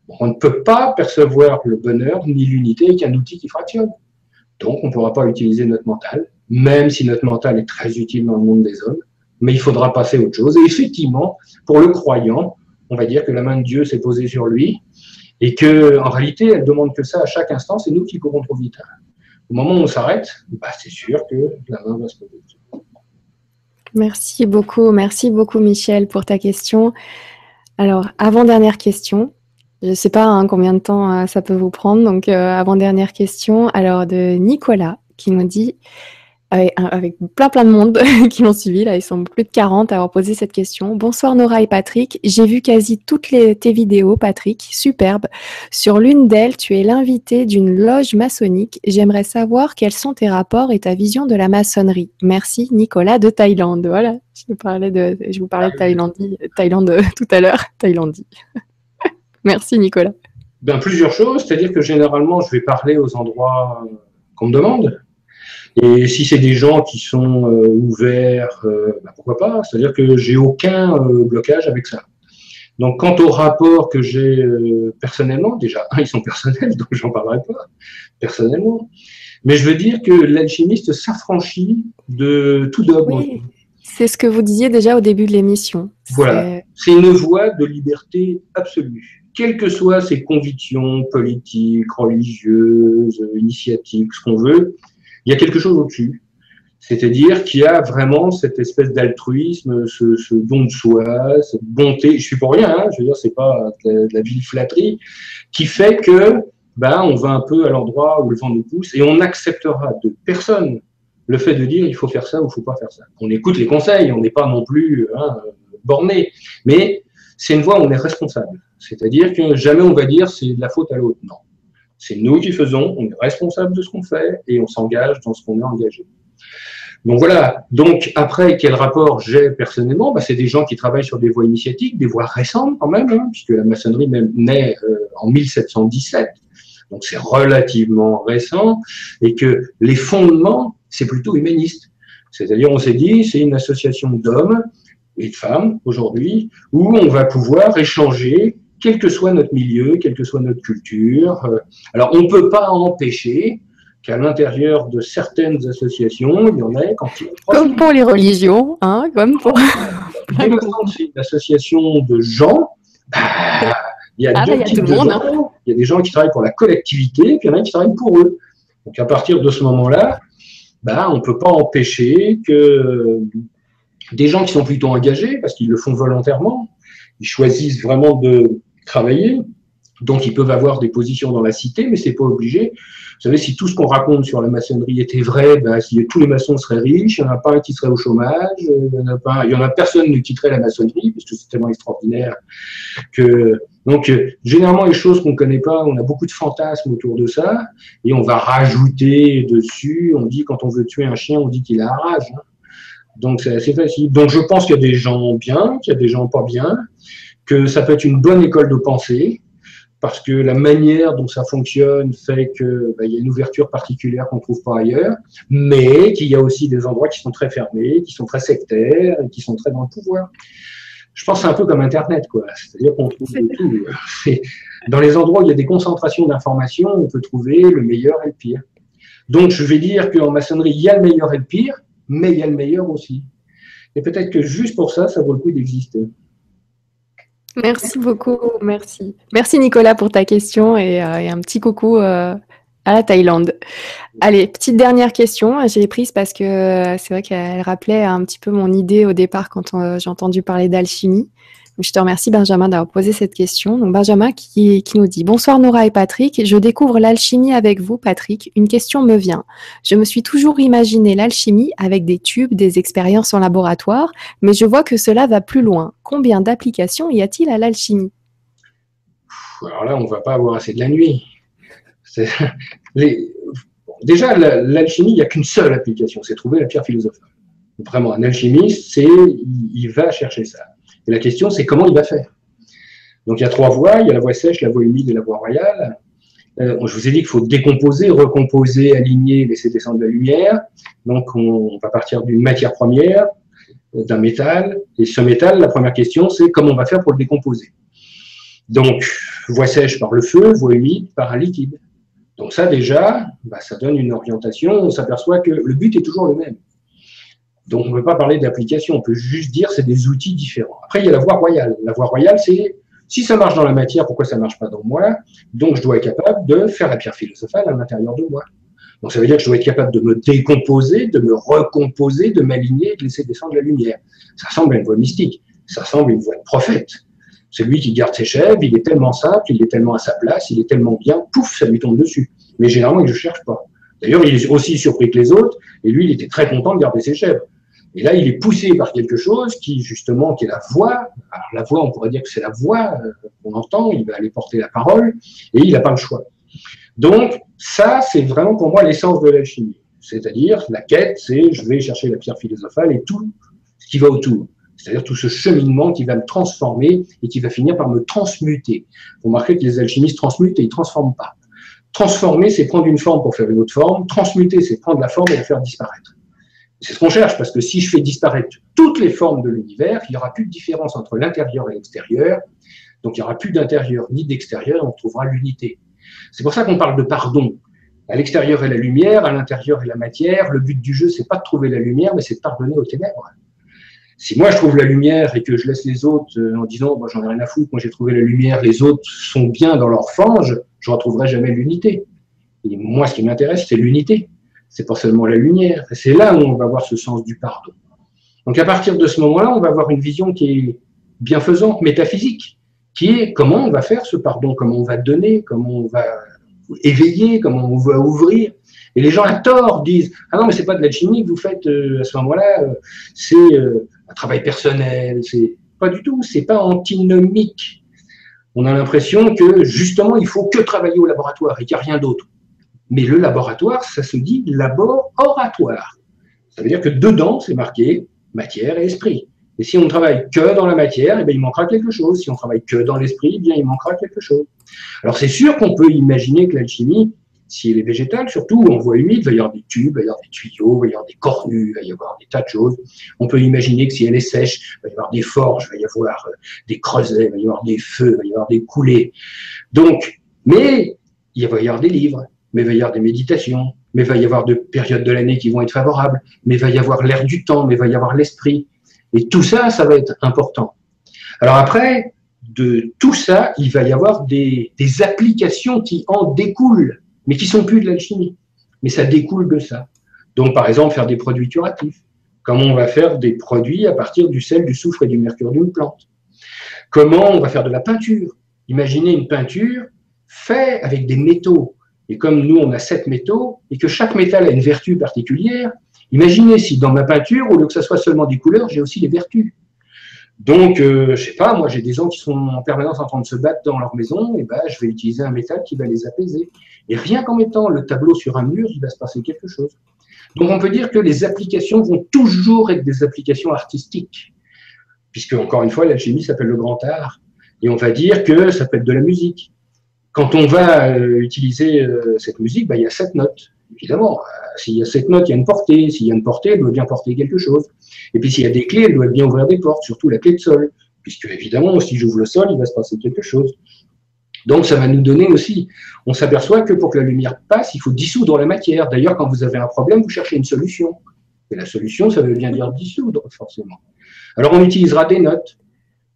On ne peut pas percevoir le bonheur ni l'unité avec un outil qui fractionne. Donc, on ne pourra pas utiliser notre mental, même si notre mental est très utile dans le monde des hommes, mais il faudra passer à autre chose. Et effectivement, pour le croyant, on va dire que la main de Dieu s'est posée sur lui, et que en réalité, elle demande que ça à chaque instant, c'est nous qui courons trop vite. Au moment où on s'arrête, bah, c'est sûr que la main va se poser. Merci beaucoup, merci beaucoup Michel pour ta question. Alors, avant-dernière question, je ne sais pas hein, combien de temps euh, ça peut vous prendre, donc euh, avant-dernière question, alors de Nicolas qui nous dit avec, plein plein de monde [laughs] qui m'ont suivi. Là, ils sont plus de 40 à avoir posé cette question. Bonsoir Nora et Patrick. J'ai vu quasi toutes les, tes vidéos, Patrick. Superbe. Sur l'une d'elles, tu es l'invité d'une loge maçonnique. J'aimerais savoir quels sont tes rapports et ta vision de la maçonnerie. Merci Nicolas de Thaïlande. Voilà, je vous parlais de, je vous parlais de Thaïlande, Thaïlande euh, tout à l'heure. [laughs] Thaïlandie. [laughs] Merci Nicolas. Ben, plusieurs choses, c'est-à-dire que généralement, je vais parler aux endroits euh, qu'on me demande. Et si c'est des gens qui sont euh, ouverts, euh, bah, pourquoi pas? C'est-à-dire que j'ai aucun euh, blocage avec ça. Donc, quant aux rapports que j'ai personnellement, déjà, ils sont personnels, donc j'en parlerai pas personnellement. Mais je veux dire que l'alchimiste s'affranchit de tout dogme. Oui, c'est ce que vous disiez déjà au début de l'émission. Voilà, c'est une voie de liberté absolue. Quelles que soient ses convictions politiques, religieuses, initiatiques, ce qu'on veut, il y a quelque chose au-dessus. C'est-à-dire qu'il y a vraiment cette espèce d'altruisme, ce, don de soi, cette bonté. Je suis pour rien, hein, je veux dire, c'est pas de la, ville flatterie, qui fait que ben, on va un peu à l'endroit où le vent nous pousse et on n'acceptera de personne le fait de dire il faut faire ça ou il faut pas faire ça. On écoute les conseils, on n'est pas non plus hein, borné, mais c'est une voie où on est responsable. C'est-à-dire que jamais on va dire c'est de la faute à l'autre. Non. C'est nous qui faisons, on est responsable de ce qu'on fait et on s'engage dans ce qu'on est engagé. Donc voilà. Donc après, quel rapport j'ai personnellement? Bah, C'est des gens qui travaillent sur des voies initiatiques, des voies récentes quand même, hein, puisque la maçonnerie même naît euh, en 1717. Donc c'est relativement récent et que les fondements, c'est plutôt humaniste. C'est-à-dire, on s'est dit, c'est une association d'hommes et de femmes aujourd'hui où on va pouvoir échanger, quel que soit notre milieu, quelle que soit notre culture. Euh, alors, on ne peut pas empêcher qu'à l'intérieur de certaines associations, il y en a quand il Comme pour les religions, hein, comme pour. c'est une association de gens. Bah, il y a ah, deux types de monde, hein. gens. Il y a des gens qui travaillent pour la collectivité, puis il y en a qui travaillent pour eux. Donc à partir de ce moment-là, bah, on ne peut pas empêcher que des gens qui sont plutôt engagés, parce qu'ils le font volontairement, ils choisissent vraiment de travailler, donc ils peuvent avoir des positions dans la cité, mais c'est pas obligé. Vous savez, si tout ce qu'on raconte sur la maçonnerie était vrai, ben, si tous les maçons seraient riches, il n'y en a pas un qui serait au chômage, il n'y en a pas, il y en a personne qui quitterait la maçonnerie, parce que c'est tellement extraordinaire que, donc, généralement, les choses qu'on ne connaît pas, on a beaucoup de fantasmes autour de ça, et on va rajouter dessus, on dit quand on veut tuer un chien, on dit qu'il a rage. Hein. Donc, c'est assez facile. Donc, je pense qu'il y a des gens bien, qu'il y a des gens pas bien, que ça peut être une bonne école de pensée, parce que la manière dont ça fonctionne fait qu'il bah, y a une ouverture particulière qu'on ne trouve pas ailleurs, mais qu'il y a aussi des endroits qui sont très fermés, qui sont très sectaires et qui sont très dans le pouvoir. Je pense c'est un peu comme Internet, quoi. C'est-à-dire qu'on trouve de tout. Dans les endroits où il y a des concentrations d'informations, on peut trouver le meilleur et le pire. Donc, je vais dire qu'en maçonnerie, il y a le meilleur et le pire, mais il y a le meilleur aussi. Et peut-être que juste pour ça, ça vaut le coup d'exister. Merci beaucoup, merci. Merci Nicolas pour ta question et, euh, un petit coucou euh, à la Thaïlande. Allez, petite dernière question, j'ai prise parce que euh, c'est vrai qu'elle rappelait un petit peu mon idée au départ quand j'ai entendu parler d'alchimie. Je te remercie Benjamin d'avoir posé cette question. Donc Benjamin qui, nous dit Bonsoir Nora et Patrick, je découvre l'alchimie avec vous Patrick. Une question me vient. Je me suis toujours imaginé l'alchimie avec des tubes, des expériences en laboratoire, mais je vois que cela va plus loin. Combien d'applications y a-t-il à l'alchimie? Alors là, on ne va pas avoir assez de la nuit. [laughs] Déjà, l'alchimie, il n'y a qu'une seule application, c'est trouver la pierre philosophale. Vraiment, un alchimiste, il va chercher ça. Et la question, c'est comment il va faire? Donc il y a trois voies, il y a la voie sèche, la voie humide et la voie royale. Euh, je vous ai dit qu'il faut décomposer, recomposer, aligner, laisser descendre la lumière. Donc on, va partir d'une matière première, euh, d'un métal. Et ce métal, la première question, c'est comment on va faire pour le décomposer? Donc voie sèche par le feu, voie humide par un liquide. Donc ça déjà, bah, ça donne une orientation. On s'aperçoit que le but est toujours le même. Donc, on ne peut pas parler d'application, on peut juste dire c'est des outils différents. Après, il y a la voie royale. La voie royale, c'est si ça marche dans la matière, pourquoi ça ne marche pas dans moi? Donc, je dois être capable de faire la pierre philosophale à l'intérieur de moi. Donc, ça veut dire que je dois être capable de me décomposer, de me recomposer, de m'aligner, de laisser descendre la lumière. Ça ressemble à une voie mystique. Ça ressemble à une voie de prophète. Celui qui garde ses chèvres, il est tellement simple, il est tellement à sa place, il est tellement bien, pouf, ça lui tombe dessus. Mais généralement, il ne cherche pas. D'ailleurs, il est aussi surpris que les autres, et lui, il était très content de garder ses chèvres. Et là, il est poussé par quelque chose qui, justement, qui est la voix. Alors, la voix, on pourrait dire que c'est la voix euh, qu'on entend, il va aller porter la parole, et il n'a pas le choix. Donc, ça, c'est vraiment pour moi l'essence de l'alchimie. C'est-à-dire, la quête, c'est je vais chercher la pierre philosophale et tout ce qui va autour. C'est-à-dire tout ce cheminement qui va me transformer et qui va finir par me transmuter. Vous remarquez que les alchimistes transmutent et ils ne transforment pas. Transformer, c'est prendre une forme pour faire une autre forme. Transmuter, c'est prendre la forme et la faire disparaître. C'est ce qu'on cherche, parce que si je fais disparaître toutes les formes de l'univers, il n'y aura plus de différence entre l'intérieur et l'extérieur. Donc il n'y aura plus d'intérieur ni d'extérieur, on trouvera l'unité. C'est pour ça qu'on parle de pardon. À l'extérieur est la lumière, à l'intérieur est la matière. Le but du jeu, c'est pas de trouver la lumière, mais c'est de pardonner aux ténèbres. Si moi je trouve la lumière et que je laisse les autres euh, en disant j'en ai rien à foutre, moi j'ai trouvé la lumière, les autres sont bien dans leur fange, je retrouverai jamais l'unité. Moi ce qui m'intéresse c'est l'unité c'est pas seulement la lumière. C'est là où on va avoir ce sens du pardon. Donc à partir de ce moment-là, on va avoir une vision qui est bienfaisante, métaphysique, qui est comment on va faire ce pardon, comment on va donner, comment on va éveiller, comment on va ouvrir. Et les gens à tort disent ah non mais c'est pas de la chimie que vous faites euh, à ce moment-là, euh, c'est euh, un travail personnel, c'est pas du tout, c'est pas antinomique. On a l'impression que justement il faut que travailler au laboratoire et qu'il n'y a rien d'autre. Mais le laboratoire, ça se dit laboratoire. Ça veut dire que dedans, c'est marqué matière et esprit. Et si on ne travaille que dans la matière, eh bien, il manquera quelque chose. Si on travaille que dans l'esprit, eh bien, il manquera quelque chose. Alors, c'est sûr qu'on peut imaginer que l'alchimie, si elle est végétale, surtout en voie humide, il va y avoir des tubes, il va y avoir des tuyaux, il va y avoir des cornues, il va y avoir des tas de choses. On peut imaginer que si elle est sèche, il va y avoir des forges, il va y avoir euh, des creusets, il va y avoir des feux, il va y avoir des coulées. Donc, mais il va y avoir des livres, mais il va y avoir des méditations, mais il va y avoir de périodes de l'année qui vont être favorables, mais il va y avoir l'air du temps, mais il va y avoir l'esprit. Et tout ça, ça va être important. Alors après, de tout ça, il va y avoir des, applications qui en découlent, mais qui sont plus de l'alchimie. Mais ça découle de ça. Donc, par exemple, faire des produits curatifs. Comment on va faire des produits à partir du sel, du soufre et du mercure d'une plante? Comment on va faire de la peinture? Imaginez une peinture faite avec des métaux. Et comme nous, on a sept métaux, et que chaque métal a une vertu particulière, imaginez si dans ma peinture, au lieu que ce soit seulement des couleurs, j'ai aussi des vertus. Donc, euh, je sais pas, moi j'ai des gens qui sont en permanence en train de se battre dans leur maison, et ben je vais utiliser un métal qui va les apaiser. Et rien qu'en mettant le tableau sur un mur, il va se passer quelque chose. Donc on peut dire que les applications vont toujours être des applications artistiques, puisque encore une fois l'alchimie s'appelle le grand art, et on va dire que ça peut être de la musique, quand on va euh, utiliser euh, cette musique, bah, il y a sept notes. Évidemment, euh, s'il y a sept notes, il y a une portée. S'il y a une portée, elle doit bien porter quelque chose. Et puis s'il y a des clés, elle doit bien ouvrir des portes, surtout la clé de sol. Puisque évidemment, si j'ouvre le sol, il va se passer quelque chose. Donc ça va nous donner aussi, on s'aperçoit que pour que la lumière passe, il faut dissoudre la matière. D'ailleurs, quand vous avez un problème, vous cherchez une solution. Et la solution, ça veut bien dire dissoudre, forcément. Alors on utilisera des notes,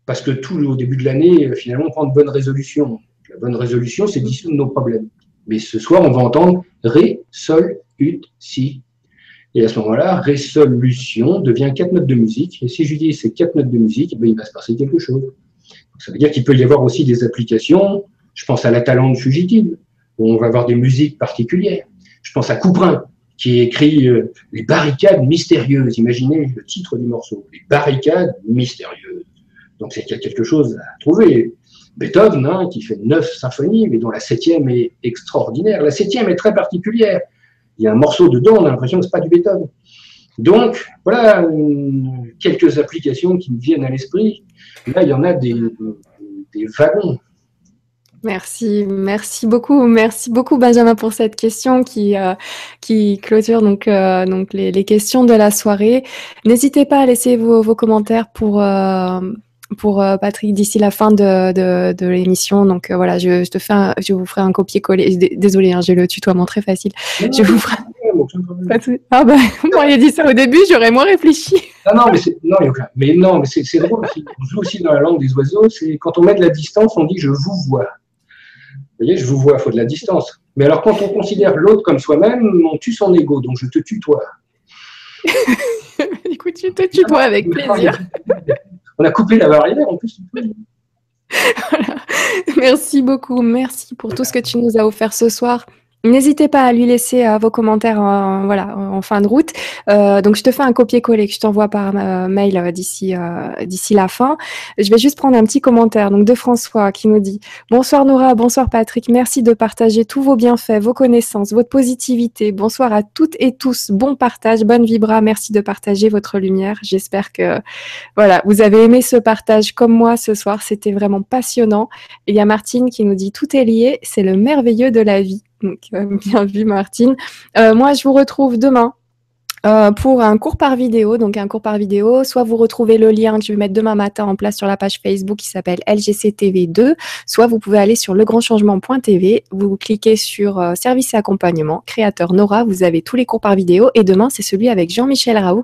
parce que tout au début de l'année, finalement, on prend de bonnes résolutions. La bonne résolution, c'est dissoudre nos problèmes. Mais ce soir, on va entendre Ré, Sol, Ut, Si. Et à ce moment-là, résolution devient quatre notes de musique. Et si je dis ces quatre notes de musique, eh il va se passer quelque chose. ça veut dire qu'il peut y avoir aussi des applications. Je pense à la talente fugitive, où on va avoir des musiques particulières. Je pense à Couperin, qui écrit euh, Les barricades mystérieuses. Imaginez le titre du morceau, Les barricades mystérieuses. Donc c'est quelque chose à trouver. Beethoven, hein, qui fait neuf symphonies, mais dont la septième est extraordinaire. La septième est très particulière. Il y a un morceau dedans, on a l'impression que ce pas du Beethoven. Donc, voilà quelques applications qui me viennent à l'esprit. Là, il y en a des, des wagons. Merci, merci beaucoup, merci beaucoup Benjamin pour cette question qui euh, qui clôture donc euh, donc les, les, questions de la soirée. N'hésitez pas à laisser vos, vos commentaires pour euh, pour euh, Patrick d'ici la fin de, de, de l'émission. Donc euh, voilà, je, je, te fais je vous ferai un copier-coller. Désolée, hein, j'ai le tutoiement très facile. je vous ferai. Ah bah, [laughs] vous m'auriez dit ça au début, j'aurais moins réfléchi. Ah non, mais non, mais non, mais c'est drôle. On joue aussi dans la langue des oiseaux. C'est quand on met de la distance, on dit je vous vois. Vous voyez, je vous vois, il faut de la distance. Mais alors quand on considère l'autre comme soi-même, on tue son ego, donc je te tutoie. [laughs] Écoute, je te tutoie avec plaisir on a coupé la barrière en plus. [laughs] Merci beaucoup, merci pour tout ce que tu nous as offert ce soir. N'hésitez pas à lui laisser euh, vos commentaires en, voilà, en fin de route. Euh, donc, je te fais un copier-coller que je t'envoie par euh, mail d'ici d'ici la fin. Je vais juste prendre un petit commentaire donc de François qui nous dit Bonsoir Nora, bonsoir Patrick, merci de partager tous vos bienfaits, vos connaissances, votre positivité. Bonsoir à toutes et tous, bon partage, bonne vibra, merci de partager votre lumière. J'espère que voilà, vous avez aimé ce partage comme moi ce soir, c'était vraiment passionnant. Et il y a Martine qui nous dit Tout est lié, c'est le merveilleux de la vie. Donc, euh, [laughs] bien vu, Martine. Euh, moi, je vous retrouve demain euh, pour un cours par vidéo, donc un cours par vidéo, soit vous retrouvez le lien que je vais mettre demain matin en place sur la page Facebook qui s'appelle LGCTV2, soit vous pouvez aller sur legrandchangement.tv, vous cliquez sur euh, service et accompagnement, créateur Nora, vous avez tous les cours par vidéo et demain c'est celui avec Jean-Michel Raoux,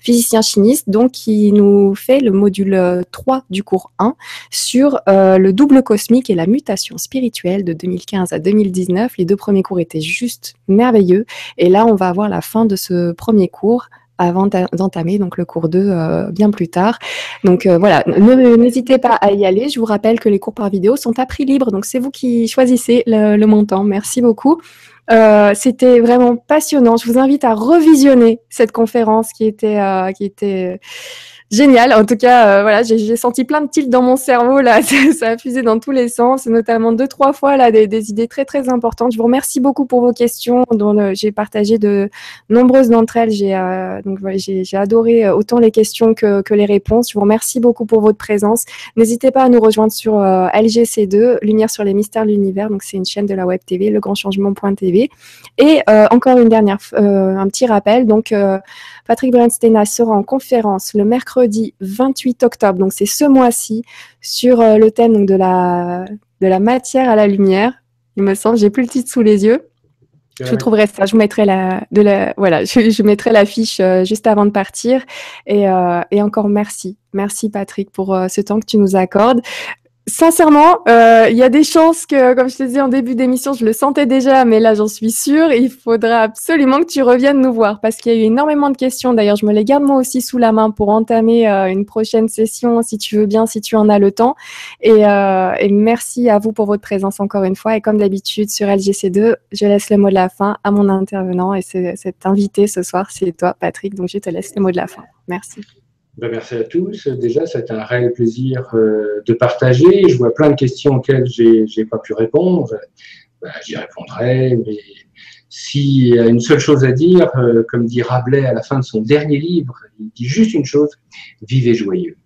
physicien chimiste, donc qui nous fait le module 3 du cours 1 sur euh, le double cosmique et la mutation spirituelle de 2015 à 2019. Les deux premiers cours étaient juste merveilleux et là on va avoir la fin de ce premier cours avant d'entamer donc le cours 2 euh, bien plus tard. Donc euh, voilà, n'hésitez pas à y aller. Je vous rappelle que les cours par vidéo sont à prix libre, donc c'est vous qui choisissez le, montant. Merci beaucoup. Euh, c'était vraiment passionnant. Je vous invite à revisionner cette conférence qui était qui était génial. En tout cas, euh, voilà, j'ai senti plein de tilts dans mon cerveau là. [laughs] ça a fusé dans tous les sens, notamment deux trois fois là des, des idées très très importantes. Je vous remercie beaucoup pour vos questions, dont euh, j'ai partagé de nombreuses d'entre elles. J'ai euh, donc j'ai adoré autant les questions que, que, les réponses. Je vous remercie beaucoup pour votre présence. N'hésitez pas à nous rejoindre sur LGC2, Lumière sur les mystères de l'univers. Donc c'est une chaîne de la web TV, legrandchangement.tv. Et encore une dernière, un petit rappel. Donc Patrick Bernstein sera en conférence le mercredi 28 octobre, donc c'est ce mois-ci, sur euh, le thème donc, de, la, de la matière à la lumière. Il me semble, j'ai plus le titre sous les yeux. Je trouverai ça. Je vous mettrai la, de la, voilà, [laughs] je, mettrai l'affiche euh, juste avant de partir. Et, euh, et, encore merci, merci Patrick pour ce temps que tu nous accordes. Sincèrement, euh, il y a des chances que, comme je te disais en début d'émission, je le sentais déjà, mais là j'en suis sûre, il faudra absolument que tu reviennes nous voir parce qu'il y a eu énormément de questions. D'ailleurs, je me les garde moi aussi sous la main pour entamer euh, une prochaine session, si tu veux bien, si tu en as le temps. Et, euh, et merci à vous pour votre présence encore une fois. Et comme d'habitude sur LGC2, je laisse le mot de la fin à mon intervenant et cet invité ce soir, c'est toi, Patrick. Donc je te laisse le mot de la fin. Merci. Ben, merci à tous. Déjà, c'est un réel plaisir euh, de partager. Je vois plein de questions auxquelles j'ai n'ai pas pu répondre. Ben, J'y répondrai, mais s'il y a une seule chose à dire, euh, comme dit Rabelais à la fin de son dernier livre, il dit juste une chose, vivez joyeux.